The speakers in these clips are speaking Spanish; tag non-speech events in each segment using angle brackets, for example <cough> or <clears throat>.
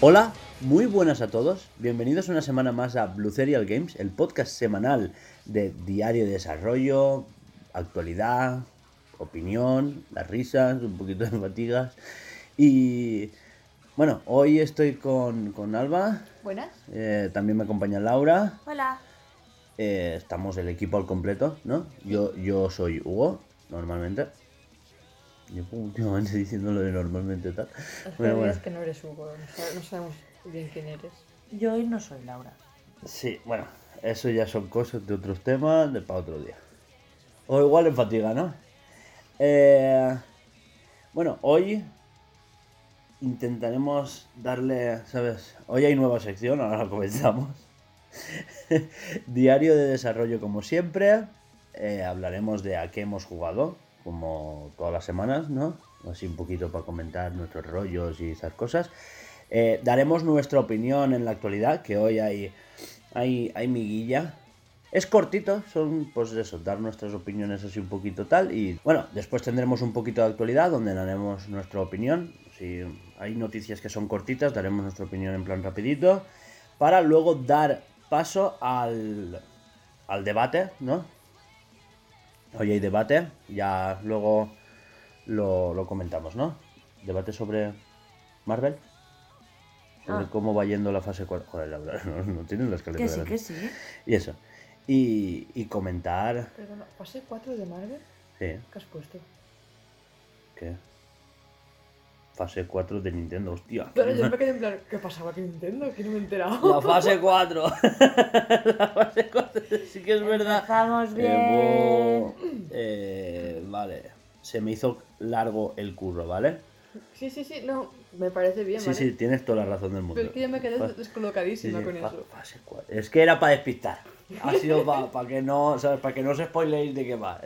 Hola, muy buenas a todos. Bienvenidos una semana más a Blue Serial Games, el podcast semanal de diario de desarrollo, actualidad, opinión, las risas, un poquito de fatigas. Y bueno, hoy estoy con, con Alba, Buenas. eh, también me acompaña Laura. Hola. eh, estamos el equipo al completo, ¿no? Yo, yo soy Hugo, normalmente. Yo últimamente <laughs> diciendo lo de normalmente tal. Bueno, bueno. que no eres Hugo, no sabemos bien quién eres. Yo hoy no soy Laura. Sí, bueno, eso ya son cosas de otros temas, de para otro día. O igual en fatiga, ¿no? Eh, bueno, hoy intentaremos darle, ¿sabes? Hoy hay nueva sección, ahora comenzamos. <laughs> Diario de desarrollo como siempre. Eh, hablaremos de a qué hemos jugado, como todas las semanas, ¿no? Así un poquito para comentar nuestros rollos y esas cosas. Eh, daremos nuestra opinión en la actualidad, que hoy hay, hay, hay miguilla. Es cortito, son pues eso, dar nuestras opiniones así un poquito tal. Y bueno, después tendremos un poquito de actualidad donde daremos nuestra opinión. Si hay noticias que son cortitas, daremos nuestra opinión en plan rapidito. Para luego dar paso al, al debate, ¿no? Hoy hay debate, ya luego lo, lo comentamos, ¿no? Debate sobre Marvel. Sobre Ah. cómo va yendo la fase 4. Joder, la verdad, <laughs> no, no tienen la escaleta Que sí, que sí. Y eso. Y, y comentar. Perdona, ¿fase 4 de Marvel? Sí, ¿Qué has puesto? ¿qué? Fase 4 de Nintendo, hostia. Pero yo me quedé en plan, ¿qué pasaba con Nintendo? Que no me he enterado. La fase <laughs> 4. <laughs> la fase 4, sí que es verdad. Empezamos bien. Eh, eh, vale. Se me hizo largo el curro, ¿vale? Sí, sí, sí, no, me parece bien, Sí, ¿vale? sí, tienes toda la razón del mundo. Pero es que yo me quedé descolocadísima sí, sí, con fa- eso. fase 4. Es que era para despistar. Ha sido para que no, ¿sabes? Para que no os spoiléis de qué va.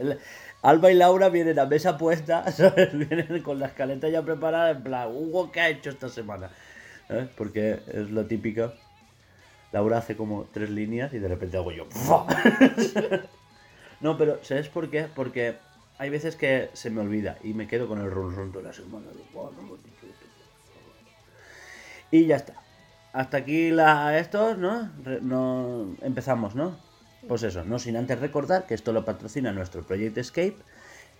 Alba y Laura vienen a mesa puesta. <laughs> Vienen con la escaleta ya preparada, en plan, Hugo, ¿qué ha hecho esta semana? ¿Eh? Porque es lo típico. Laura hace como tres líneas y de repente hago yo. <laughs> no, pero ¿sabes por qué? Porque hay veces que se me olvida y me quedo con el run run toda la semana. Y ya está. Hasta aquí la, estos, ¿no? Re- no empezamos, ¿no? Pues eso, no sin antes recordar que esto lo patrocina nuestro Project Escape,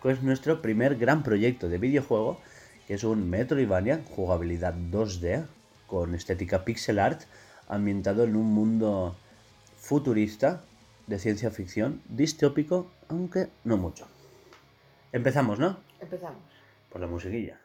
que es nuestro primer gran proyecto de videojuego, que es un Metroidvania, jugabilidad 2D, con estética pixel art, ambientado en un mundo futurista de ciencia ficción, distópico, aunque no mucho. Empezamos, ¿no? Empezamos. Por la musiquilla.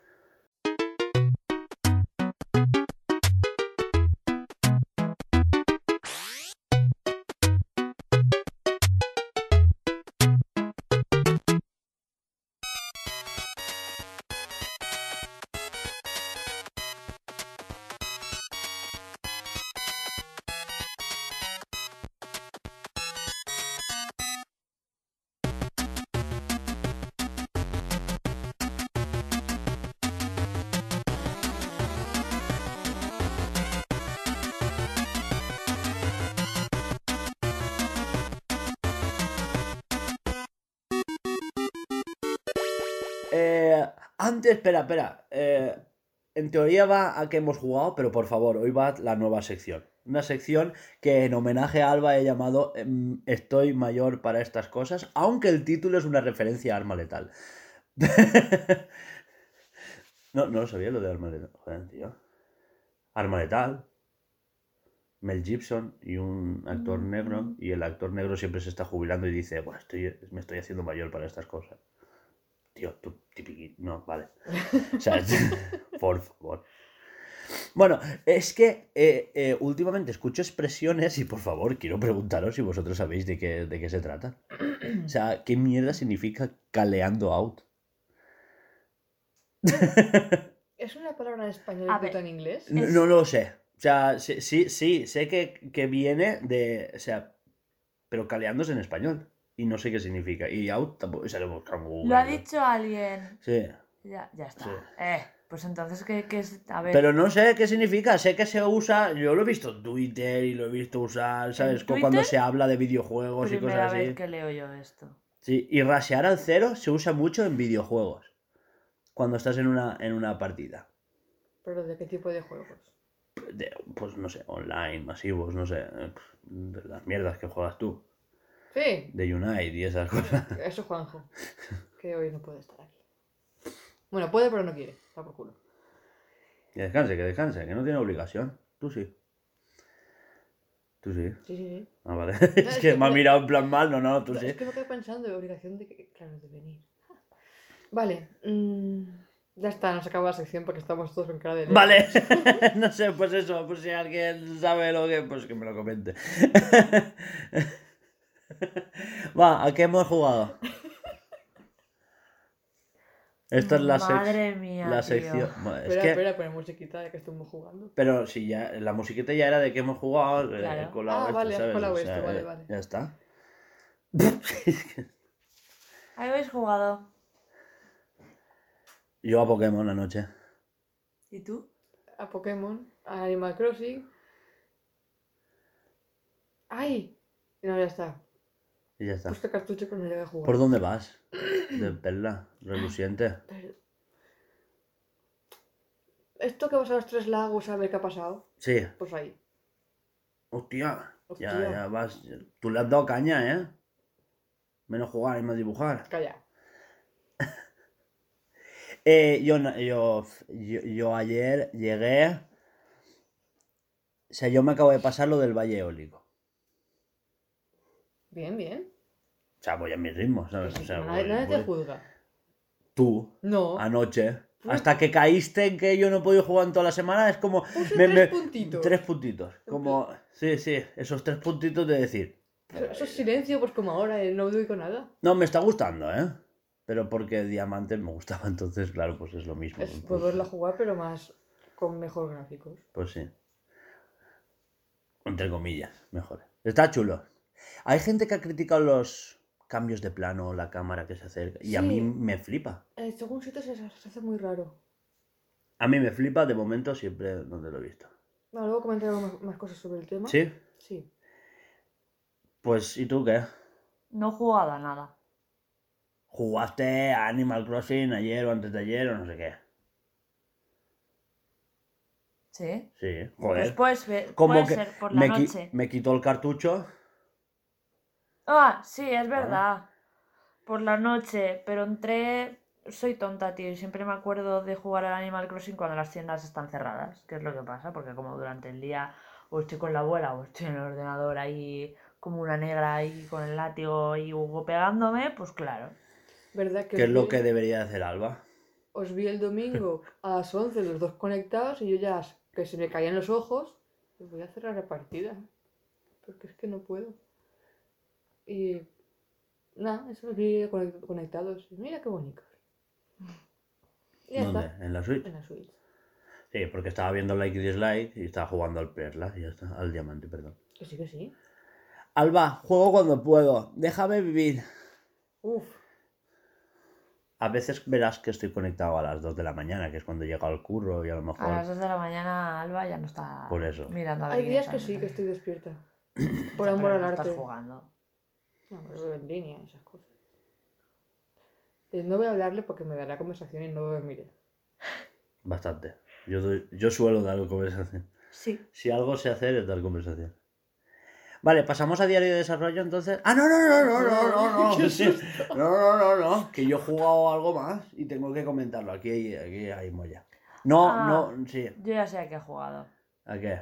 Antes, espera, espera. eh, en teoría va a que hemos jugado, pero por favor, hoy va la nueva sección. Una sección que en homenaje a Alba he llamado em, Estoy mayor para estas cosas, aunque el título es una referencia a Arma Letal. <laughs> no, no lo sabía lo de Arma Letal. Joder, tío. Arma Letal. Mel Gibson y un actor negro, y el actor negro siempre se está jubilando y dice, bueno, estoy, me estoy haciendo mayor para estas cosas. Tío, tú tipiqui... No, vale. O sea, <laughs> por favor. Bueno, es que eh, eh, últimamente escucho expresiones y por favor quiero preguntaros si vosotros sabéis de qué, de qué se trata. O sea, ¿qué mierda significa caleando out? ¿Es una palabra en español y en inglés? No, no lo sé. O sea, sí, sí, sí, sé que, que viene de. O sea, pero caleándose en español. Y no sé qué significa. Y out tampoco se lo buscamos. Lo ha ¿no? dicho alguien. Sí, Ya, ya está. Sí. Eh, pues entonces, ¿qué, qué es? A ver. Pero no sé qué significa, sé que se usa, yo lo he visto en Twitter y lo he visto usar, ¿sabes? ¿En Como Cuando se habla de videojuegos y cosas así. vez que leo yo esto. Sí, y rasear al cero se usa mucho en videojuegos. Cuando estás en una, en una partida. ¿Pero de qué tipo de juegos? De, pues no sé, online, masivos, no sé. De las mierdas que juegas tú. Sí, De Unite y esas cosas. <laughs> eso Juanjo. Que hoy no puede estar aquí. Bueno, puede, pero no quiere. Está por culo. Que descanse, que descanse, que no tiene obligación. Tú sí. Tú sí. Sí, sí, sí. Ah, vale. <laughs> es es que que me ha mirado en plan mal, no, no, tú No, sí. Es que me quedé pensando de obligación de que, claro, de venir. Vale. mm, ya está, nos acaba la sección porque estamos todos con cara de... Vale, <laughs> no sé, pues eso, pues si alguien sabe lo que, pues que me lo comente. <laughs> Va, ¿a qué hemos jugado? Esta es la, sec- Madre mía. la tío. sección. Bueno, es Espera, que, espera, poner musiquita de que estuvimos jugando. pero si ya, la musiquita ya era de que hemos jugado, eh, Claro. colado Ah, esto, vale, ¿sabes? colado O esto, sea, vale, eh, vale. Ya está. <laughs> ¿Ahí habéis jugado? Yo a Pokémon anoche. ¿Y tú? A Pokémon, a Animal Crossing. ¡Ay! No, ya está. Y ya está. Busca cartucho jugar. ¿Por dónde vas? <clears throat> De perla, reluciente. Esto que vas a los tres lagos a ver qué ha pasado, Sí. pues ahí. Hostia. Ya, Hostia. ya vas. Tú le has dado caña, ¿eh? Menos jugar y más dibujar. Calla. <laughs> Eh, yo, yo, yo, yo ayer llegué. O sea, yo me acabo de pasar lo del Valle Eólico. Bien, bien. O sea, voy a mi ritmo, ¿sabes? Pues O sea, nadie voy- te juzga. Tú, No. anoche. Hasta que caíste en que yo no he podido jugar en toda la semana, es como. Puse me- tres me- puntitos. Tres puntitos. Como. Sí, sí, esos tres puntitos de decir. Eso, eso es silencio, pues como ahora, eh, no digo nada. No, me está gustando, ¿eh? Pero porque Diamante me gustaba, <laughs> entonces, claro, pues es lo mismo. Es Pues- a jugar, pero más con mejor gráficos. Pues sí. Entre comillas, mejor. Está chulo. Hay gente que ha criticado los cambios de plano, la cámara que se acerca. Y a mí me flipa. Eh, según sitios se, se hace muy raro. A mí me flipa de momento siempre donde lo he visto. Bueno, luego comentaré más, más cosas sobre el tema. ¿Sí? Sí. Pues, ¿y tú qué? No he jugado a nada. ¿Jugaste a Animal Crossing ayer o antes de ayer o no sé qué? ¿Sí? Sí, Pues joder. puedes ver, Como puede que ser por la me, qui- noche. me quitó el cartucho. Ah, sí, es verdad. Por la noche, pero entré... Soy tonta, tío, y siempre me acuerdo de jugar al Animal Crossing cuando las tiendas están cerradas, que es lo que pasa, porque como durante el día o estoy con la abuela o estoy en el ordenador ahí como una negra ahí con el látigo y Hugo pegándome, pues claro. ¿Verdad que ¿Qué es os lo vi- que debería hacer Alba? Os vi el domingo a las 11, los dos conectados, y yo ya, que se me caían los ojos, y voy a cerrar la partida. Porque es que no puedo. Y. Nada, eso los vi conect- conectados. Y mira qué bonitos. Y ya ¿Dónde? está. ¿En la Switch? En la Switch. Sí, porque estaba viendo Like y Dislike y estaba jugando al Perla y ya está. Al Diamante, perdón. Que sí, que sí. Alba, juego cuando puedo. Déjame vivir. Uf. A veces verás que estoy conectado a las 2 de la mañana, que es cuando llega al curro y a lo mejor. A las 2 de la mañana Alba ya no está Por eso. mirando a ver Hay días que sí, que estoy despierta. <coughs> Por amor al no arte. estás jugando. No, pero en línea, esas cosas. Eh, No voy a hablarle porque me dará conversación y no me mire. Bastante. Yo, doy- yo suelo dar conversación. Sí. Si algo sé hacer es dar conversación. Vale, pasamos a diario de desarrollo entonces. Ah, no, no, no, no, no, no, no. <laughs> Qué Sí. No, no, no, no. Que yo he jugado algo más y tengo que comentarlo. Aquí hay, aquí hay molla. No, Ah. no, sí. Yo ya sé a qué he jugado. ¿A qué?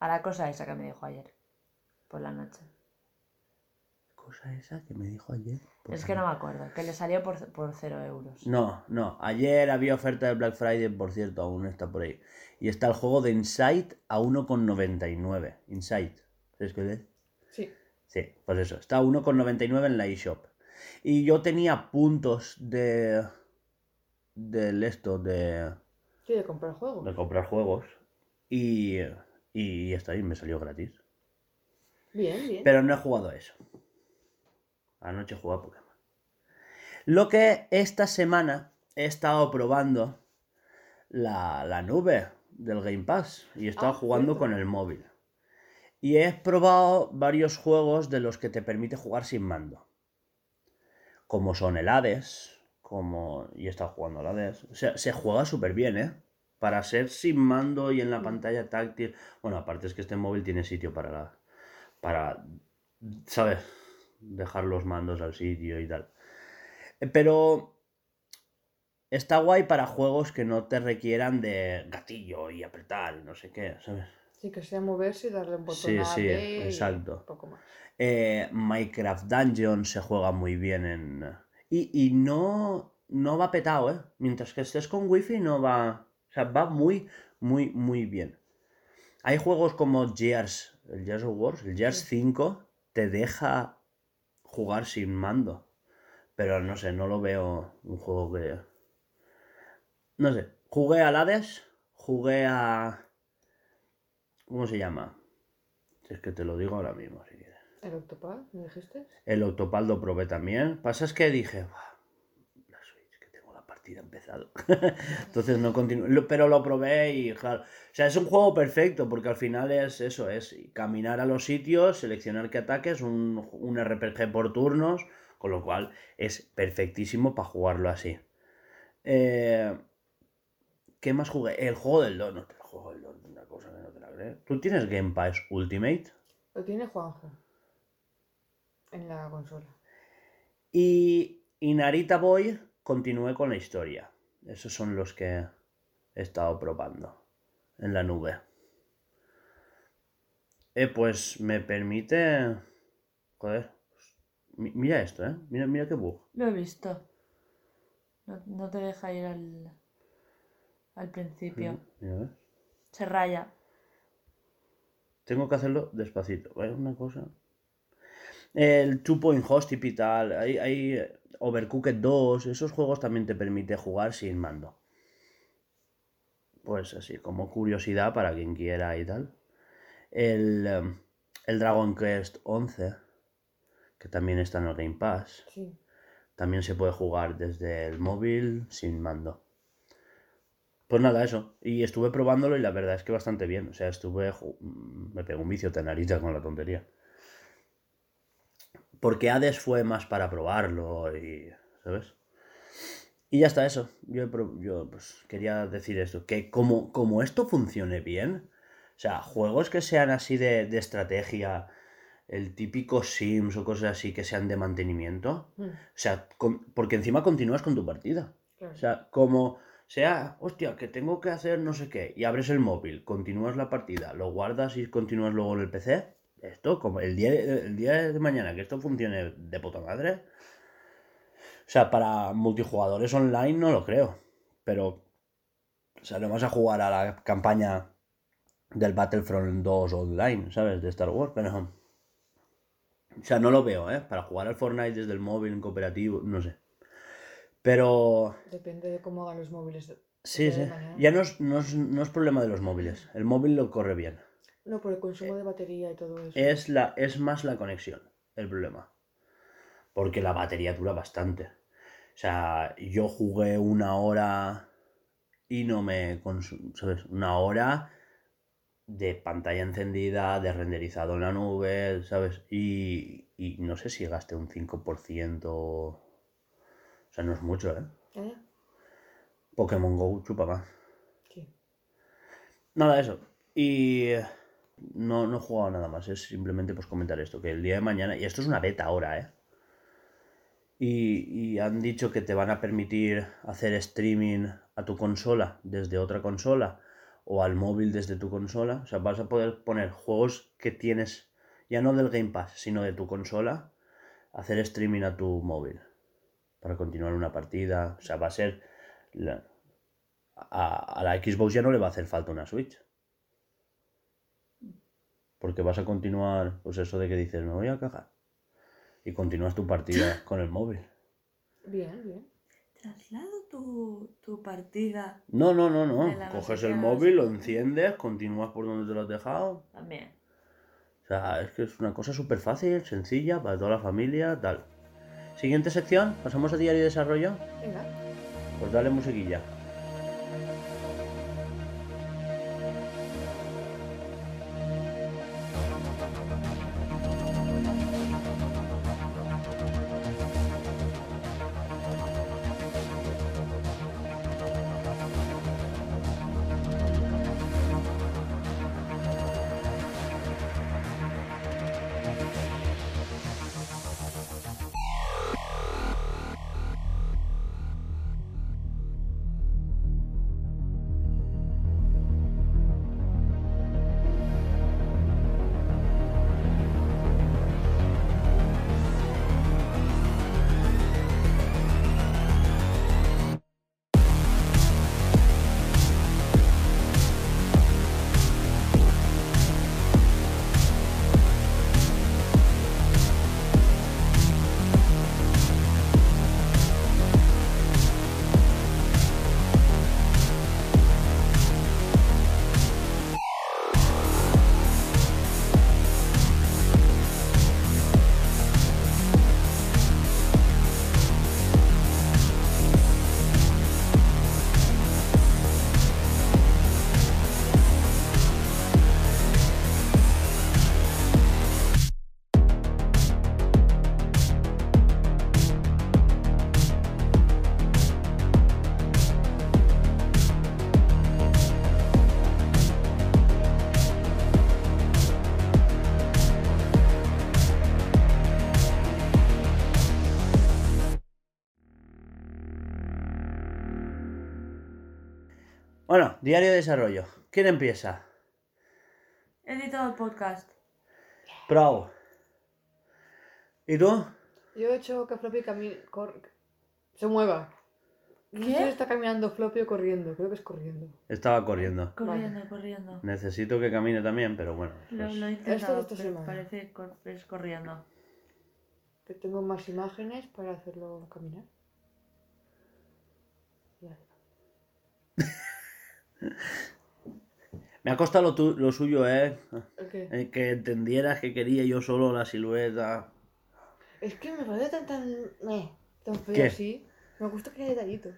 A la cosa esa que me dijo ayer. Por la noche. Cosa esa que me dijo ayer. por Es que no me acuerdo. Que le salió por, por 0 euros. No, no. Ayer había oferta de Black Friday, por cierto, aún está por ahí. Y está el juego de Insight a 1,99. Insight. ¿Sabes qué es? Sí. Sí, pues eso. Está a 1,99 en la eShop. Y yo tenía puntos de. del esto, de, Sí, de comprar juegos. de comprar juegos. Y. Y está ahí, me salió gratis. Bien, bien. Pero no he jugado a eso. Anoche he jugado a Pokémon. Lo que esta semana he estado probando la, la nube del Game Pass y he estado Ah, jugando cierto. con el móvil. Y he probado varios juegos de los que te permite jugar sin mando. Como son el Hades, como... y he estado jugando al Hades. O sea, se juega súper bien, ¿eh? Para ser sin mando y en la Mm. pantalla táctil. Bueno, aparte es que este móvil tiene sitio para la... para... ¿sabes? Dejar los mandos al sitio y tal. Eh, Pero está guay para juegos que no te requieran de gatillo y apretar y no sé qué, ¿sabes? Sí, que sea moverse y darle un botón Sí, a sí, B y exacto. poco más. Eh, Minecraft Dungeon se juega muy bien en... Y, y no, no va petado, ¿eh? Mientras que estés con wifi no va... O sea, va muy, muy, muy bien. Hay juegos como Gears, el of Wars, el Sí. 5 te deja jugar sin mando. Pero no sé, no lo veo un juego que... No sé, jugué a Hades, jugué a... ¿Cómo se llama? Si es que te lo digo ahora mismo, si quieres. ¿El Octopad? ¿Me dijiste? El Octopad lo probé también. Pasa es que dije, "Buah, la Switch, que partida empezado. <laughs> Entonces no continué. Lo- Pero lo probé y claro. O sea, es un juego perfecto porque al final es eso, es caminar a los sitios, seleccionar qué ataques, un, un RPG por turnos, con lo cual es perfectísimo para jugarlo así. Eh, ¿Qué más jugué? El juego del Donut. El juego del Donut, una cosa que no te la crees. ¿Tú tienes Game Pass Ultimate? Lo tiene Juanjo. En la consola. Y, y Narita Boy continué con la historia. Esos son los que he estado probando en la nube. Eh, pues me permite... Joder. mi- Mira esto, ¿eh? Mira, mira qué bug. Lo he visto. No, no te deja ir al, al principio. Se raya. Tengo que hacerlo despacito. ¿vale? Una cosa. El Two Point Hostip y tal. Hay, hay Overcooked 2. Esos juegos también te permite jugar sin mando. Pues así, como curiosidad para quien quiera y tal. El, em, el Dragon Quest 11. Que también está en el Game Pass. Sí. También se puede jugar desde el móvil sin mando. Pues nada, eso. Y estuve probándolo y la verdad es que bastante bien. O sea, estuve. Me pegó un vicio tenarita con la tontería. Porque Hades fue más para probarlo y. ¿Sabes? Y ya está eso. Yo, yo pues, quería decir esto. Que como, como esto funcione bien. O sea, juegos que sean así de, de estrategia. El típico Sims o cosas así que sean de mantenimiento. Mm, O sea, con- porque encima continúas con tu partida. claro. O sea, como sea, hostia, que tengo que hacer no sé qué, y abres el móvil, continúas la partida, lo guardas y continúas luego en el PC. Esto, como el día, el día de mañana que esto funcione de puta madre. O sea, para multijugadores online no lo creo. Pero, o sea, no vas a jugar a la campaña del Battlefront 2 online, ¿sabes? De Star Wars, pero... O sea, no lo veo, ¿eh? Para jugar al Fortnite desde el móvil en cooperativo, no sé. Pero... Depende de cómo hagan los móviles. de- Sí, sí. Ya no es, no, es, no es problema de los móviles. El móvil lo corre bien. No, por el consumo de batería y todo eso. Es, la, es más la conexión el problema. Porque la batería dura bastante. O sea, yo jugué una hora y no me consum- ¿Sabes? Una hora de pantalla encendida, de renderizado en la nube, ¿sabes? Y, y no sé si gasté un 5%. O sea, no es mucho, ¿eh? ¿Eh? Pokémon Go chupa más. Sí. Nada, eso. Y eh, no, no he jugado nada más. Es simplemente pues comentar esto. Que el día de mañana. Y esto es una beta ahora, ¿eh? Y, y han dicho que te van a permitir hacer streaming a tu consola desde otra consola o al móvil desde tu consola. O sea, vas a poder poner juegos que tienes, ya no del Game Pass, sino de tu consola, hacer streaming a tu móvil para continuar una partida. O sea, va a ser. la- a, a la Xbox ya no le va a hacer falta una Switch. Porque vas a continuar, pues eso de que dices, me voy a cagar. Y continúas tu partida <laughs> con el móvil. Bien, bien. Traslado tu, tu partida No, no, no, no. Coges el móvil, lo enciendes, continúas por donde te lo has dejado. también. O sea, es que es una cosa súper fácil, sencilla, para toda la familia, tal. Siguiente sección, pasamos a diario de desarrollo. Venga. Pues dale musiquilla. Diario de desarrollo. ¿Quién empieza? He editado el podcast. Pro. ¿Y tú? Yo he hecho que Floppy se mueva. No sé si ¿Qué? está caminando Floppy o corriendo. Creo que es corriendo. Estaba corriendo. Corriendo, corriendo. Necesito que camine también, pero bueno. Lo, pues- lo he Esto de intentado, pero semana. parece cor- es corriendo. Que tengo más imágenes para hacerlo caminar. Ya. <laughs> Me ha costado lo, tu- lo suyo, ¿eh? Eh, Que entendieras que quería yo solo la silueta. Es que me parece tan tan. feo ¿Qué? así. Me gusta que haya detallito.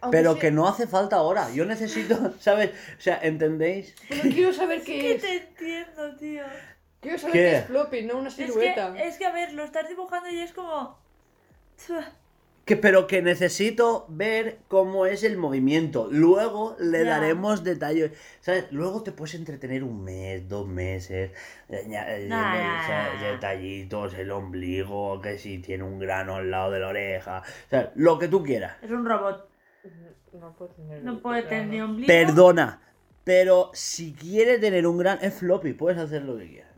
Aunque Pero sea- que no hace falta ahora. Yo necesito, <laughs> ¿sabes? O sea, ¿entendéis? Pero quiero saber qué ¿Qué es. te entiendo, tío? Quiero saber ¿Qué? qué es Floppy, no una Es silueta. que, es que, a ver, lo estás dibujando y es como... Que, pero que necesito ver cómo es el movimiento. Luego le daremos detalles. ¿Sabes? Luego te puedes entretener un mes, dos meses. eh, eh, Nah, eh, nah. Detallitos, el ombligo, que si tiene un grano al lado de la oreja. O sea, lo que tú quieras. Es un robot. No puede tener. No puede tener ni ombligo. Perdona. Pero si quiere tener un gran. Es floppy, puedes hacer lo que quieras.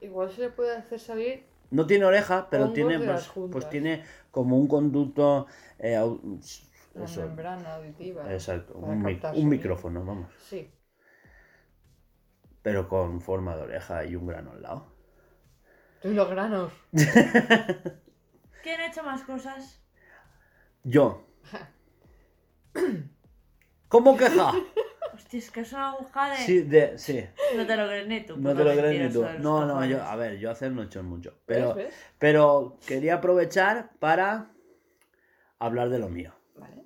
Igual se le puede hacer salir. No tiene oreja, pero Hongos tiene pues, pues tiene como un conducto. eh, eso. membrana auditiva. Exacto, un, mic- un micrófono, vamos. Sí. Pero con forma de oreja y un grano al lado. Tú y los granos. <laughs> ¿Quién ha hecho más cosas? Yo. <laughs> ¿Cómo queja? <laughs> Hostia, es que es una aguja de... Sí, de, sí. No te lo crees ni tú. No te lo crees ni tú. No, no, cojones. yo, a ver, yo hacer no he hecho mucho. Pero, ¿Ves? ¿Ves? pero quería aprovechar para hablar de lo mío. Vale.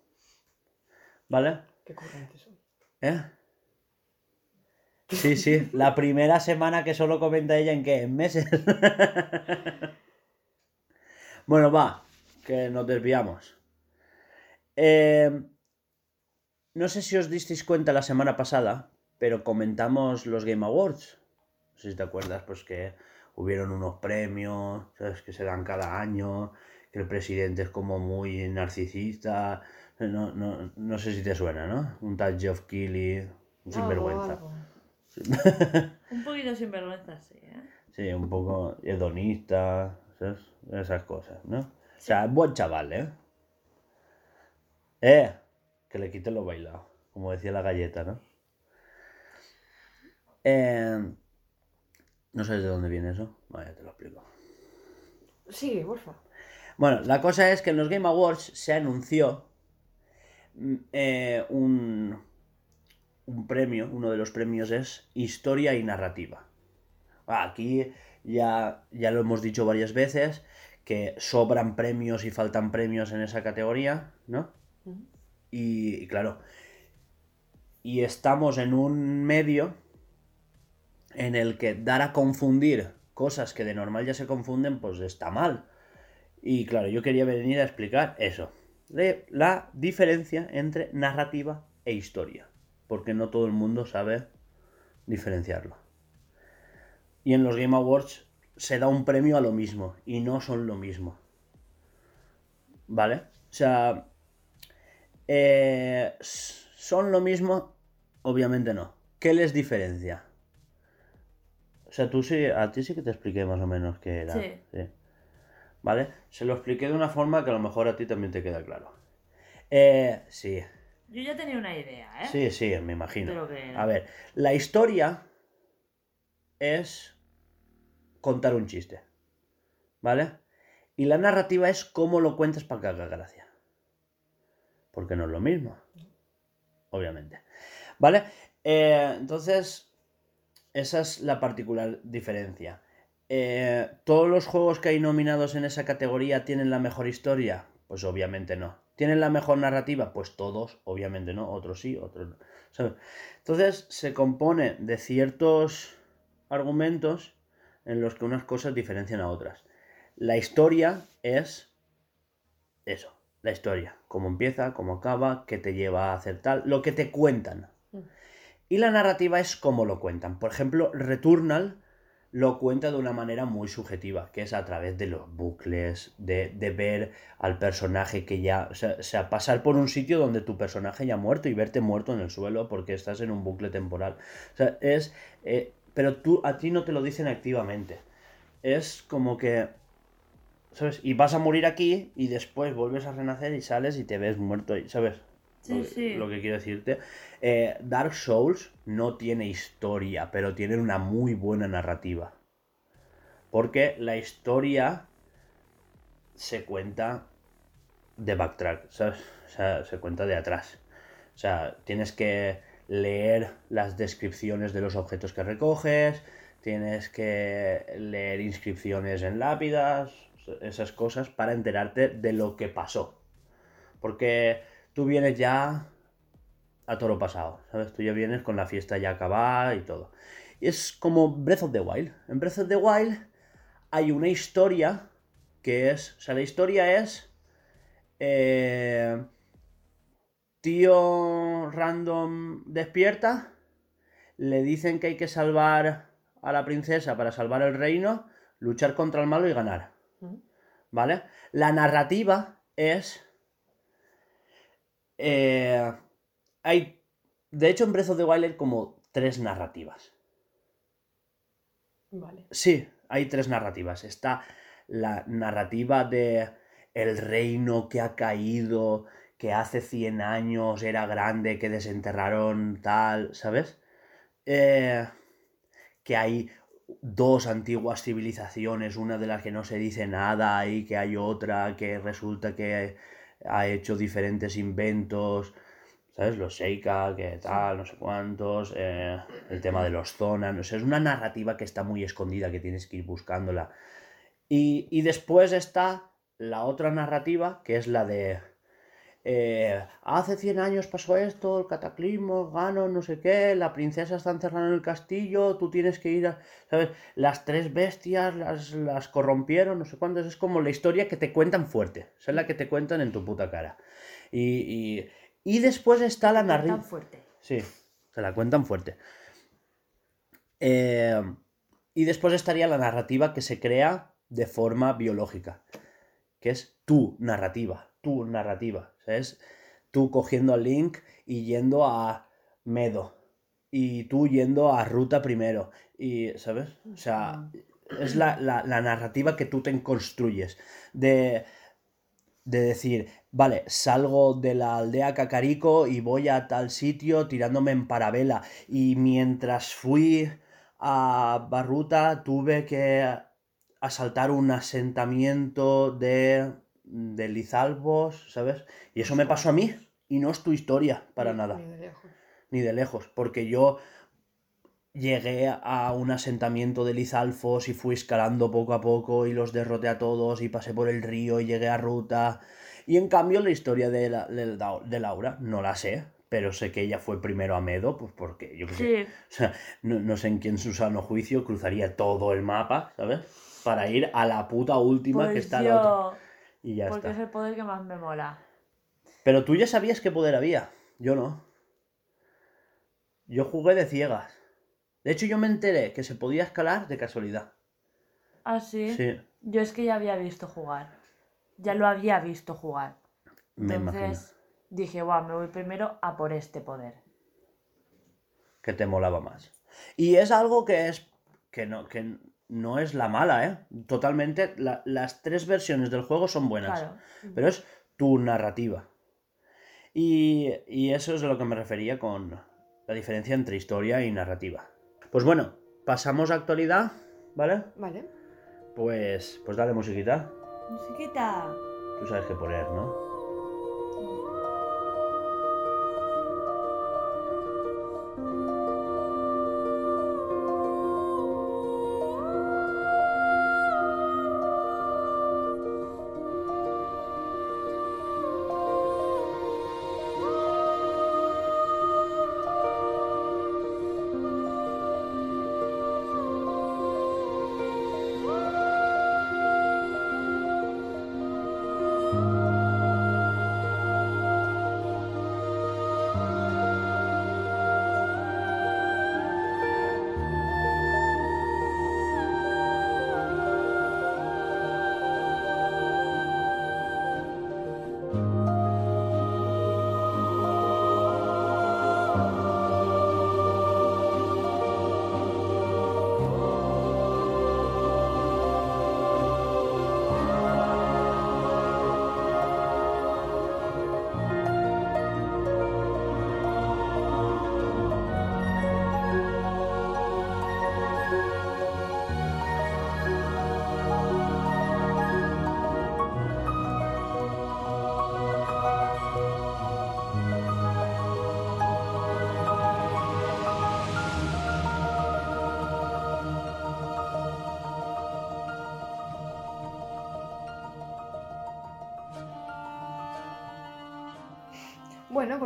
¿Vale? Qué corrientes son. ¿Eh? Sí, sí, la primera semana que solo comenta ella en qué, en meses. <laughs> bueno, va, que nos desviamos. Eh, no sé si os disteis cuenta la semana pasada, pero comentamos los Game Awards. No sé si te acuerdas, pues que hubieron unos premios, ¿sabes? Que se dan cada año, que el presidente es como muy narcisista. No, no, no sé si te suena, ¿no? Un tal Geoff Keighley, un sinvergüenza. Algo, algo. <laughs> Un poquito sinvergüenza, sí, ¿eh? Sí, un poco hedonista, ¿sabes? Esas cosas, ¿no? O sea, buen chaval, ¿eh? Eh, que le quiten lo bailado, como decía la galleta, ¿no? Eh, ¿No sabes de dónde viene eso? Vaya, te lo explico. Sigue, porfa. Bueno, la cosa es que en los Game Awards se anunció mm, eh, un, un premio, uno de los premios es Historia y Narrativa. Aquí ya, ya lo hemos dicho varias veces, que sobran premios y faltan premios en esa categoría, ¿no? Y, claro, y estamos en un medio en el que dar a confundir cosas que de normal ya se confunden, pues está mal. Y claro, yo quería venir a explicar eso, de la diferencia entre narrativa e historia, porque no todo el mundo sabe diferenciarlo. Y en los Game Awards se da un premio a lo mismo, y no son lo mismo. ¿Vale? O sea, eh, ¿son lo mismo? Obviamente no. ¿Qué les diferencia? O sea, tú sí, a ti sí que te expliqué más o menos qué era. Sí. ¿Vale? Se lo expliqué de una forma que a lo mejor a ti también te queda claro. Eh, sí, Yo ya tenía una idea, ¿eh? sí, sí, me imagino. Que. A ver, la historia es contar un chiste. ¿Vale? Y la narrativa es cómo lo cuentas para que haga gracia. Porque no es lo mismo. Obviamente. ¿Vale? Eh, entonces, esa es la particular diferencia. Eh, ¿Todos los juegos que hay nominados en esa categoría tienen la mejor historia? Pues obviamente no. ¿Tienen la mejor narrativa? Pues todos, obviamente no. Otros sí, otros no. Entonces se compone de ciertos argumentos en los que unas cosas diferencian a otras. La historia es eso, la historia. Cómo empieza, cómo acaba, qué te lleva a hacer tal, lo que te cuentan. Mm. Y la narrativa es cómo lo cuentan. Por ejemplo, Returnal lo cuenta de una manera muy subjetiva, que es a través de los bucles, de, de ver al personaje que ya, o sea, o sea, pasar por un sitio donde tu personaje ya ha muerto y verte muerto en el suelo porque estás en un bucle temporal. O sea, es, eh, pero tú, a ti no te lo dicen activamente. Es como que, ¿sabes? Y vas a morir aquí y después vuelves a renacer y sales y te ves muerto, y, ¿sabes? Sí, lo, que- sí. lo que quiero decirte. Eh, Dark Souls no tiene historia, pero tiene una muy buena narrativa. Porque la historia se cuenta de backtrack, ¿sabes? O sea, se cuenta de atrás. O sea, tienes que leer las descripciones de los objetos que recoges, tienes que leer inscripciones en lápidas, esas cosas para enterarte de lo que pasó. Porque tú vienes ya a toro pasado, ¿sabes? Tú ya vienes con la fiesta ya acabada y todo. Y es como Breath of the Wild. En Breath of the Wild hay una historia que es, o sea, la historia es eh, tío random despierta, le dicen que hay que salvar a la princesa para salvar el reino, luchar contra el malo y ganar. ¿Vale? La narrativa es... eh, hay... De hecho, en Breath of the Wild hay como tres narrativas. Vale. Sí, hay tres narrativas. Está la narrativa de el reino que ha caído, que hace 100 años era grande, que desenterraron tal, ¿sabes? Eh, que hay dos antiguas civilizaciones, una de las que no se dice nada y que hay otra que resulta que ha hecho diferentes inventos, ¿sabes? Los Sheikah, que tal, no sé cuántos, eh, el tema de los Zonan, o sea, es una narrativa que está muy escondida, que tienes que ir buscándola. Y, y después está la otra narrativa, que es la de... eh, hace 100 años pasó esto, el cataclismo, gano, no sé qué, la princesa está encerrada en el castillo, tú tienes que ir a... ¿Sabes? Las tres bestias las, las corrompieron, no sé cuántos, es como la historia que te cuentan fuerte, esa es la que te cuentan en tu puta cara. Y, y, y después está la narrativa... fuerte. Sí, se la cuentan fuerte. Eh, y después estaría la narrativa que se crea de forma biológica, que es tu narrativa, tu narrativa. O sea, es tú cogiendo al Link y yendo a Medo, y tú yendo a Ruta primero, y, ¿sabes? O sea, es la, la- la narrativa que tú te construyes. De, de decir, vale, salgo de la aldea Cacarico y voy a tal sitio tirándome en parabela. Y mientras fui a Barruta tuve que asaltar un asentamiento de, de Lizalbos, ¿sabes? Y eso me pasó a mí y no es tu historia para Ni- nada ni de lejos. ni de lejos, porque yo llegué a un asentamiento de Lizalfos y fui escalando poco a poco y los derroté a todos y pasé por el río y llegué a Ruta. Y en cambio la historia de, la- de la- de Laura no la sé, pero sé que ella fue primero a Medo, pues porque yo qué sé. Sí, O sea, no, no sé en quién su sano juicio cruzaría todo el mapa, ¿sabes? Para ir a la puta última que pues está la otra. Yo... Y ya Porque es el poder que más me mola. Pero tú ya sabías qué poder había. Yo no. Yo jugué de ciegas. De hecho, yo me enteré que se podía escalar de casualidad. ¿Ah, sí? Sí, Yo es que ya había visto jugar. Ya lo había visto jugar. me imagino. Entonces dije, guau, me voy primero a por este poder. Que te molaba más. Y es algo que es. que no, que no es la mala, ¿eh? Totalmente. la- las tres versiones del juego son buenas. Claro. Pero es tu narrativa. Y, y eso es a lo que me refería con la diferencia entre historia y narrativa. Pues bueno, pasamos a actualidad, ¿vale? Vale. Pues, pues dale musiquita. Musiquita. Tú sabes qué poner, ¿no?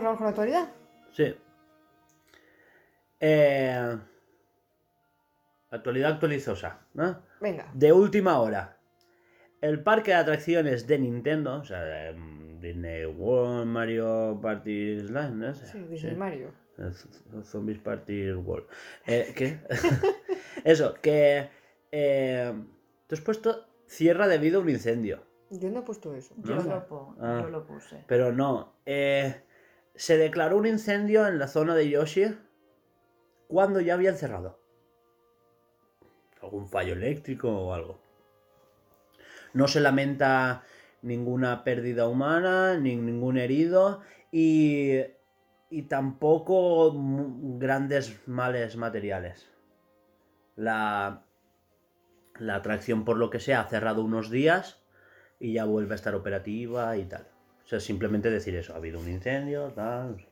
Vamos con la actualidad. Sí. Eh, actualidad actualizosa, ¿no? Venga. De última hora. El parque de atracciones de Nintendo, o sea, em, Disney World, Mario Party Land, ¿no? Sí, dice Mario. Eh, Z- Zombies Party World. Eh, ¿Qué? <laughs> Eso, que. eh, tú has puesto cierra debido a un incendio. Yo no he puesto eso. Yo, lo, pongo, Ah. yo lo puse. Pero no. eh, se declaró un incendio en la zona de Yoshi cuando ya habían cerrado. Algún fallo eléctrico o algo. No se lamenta ninguna pérdida humana, ni ningún herido y, y tampoco grandes males materiales. La, la atracción, por lo que sea, ha cerrado unos días y ya vuelve a estar operativa y tal. O sea, simplemente decir eso, ha habido un incendio, tal.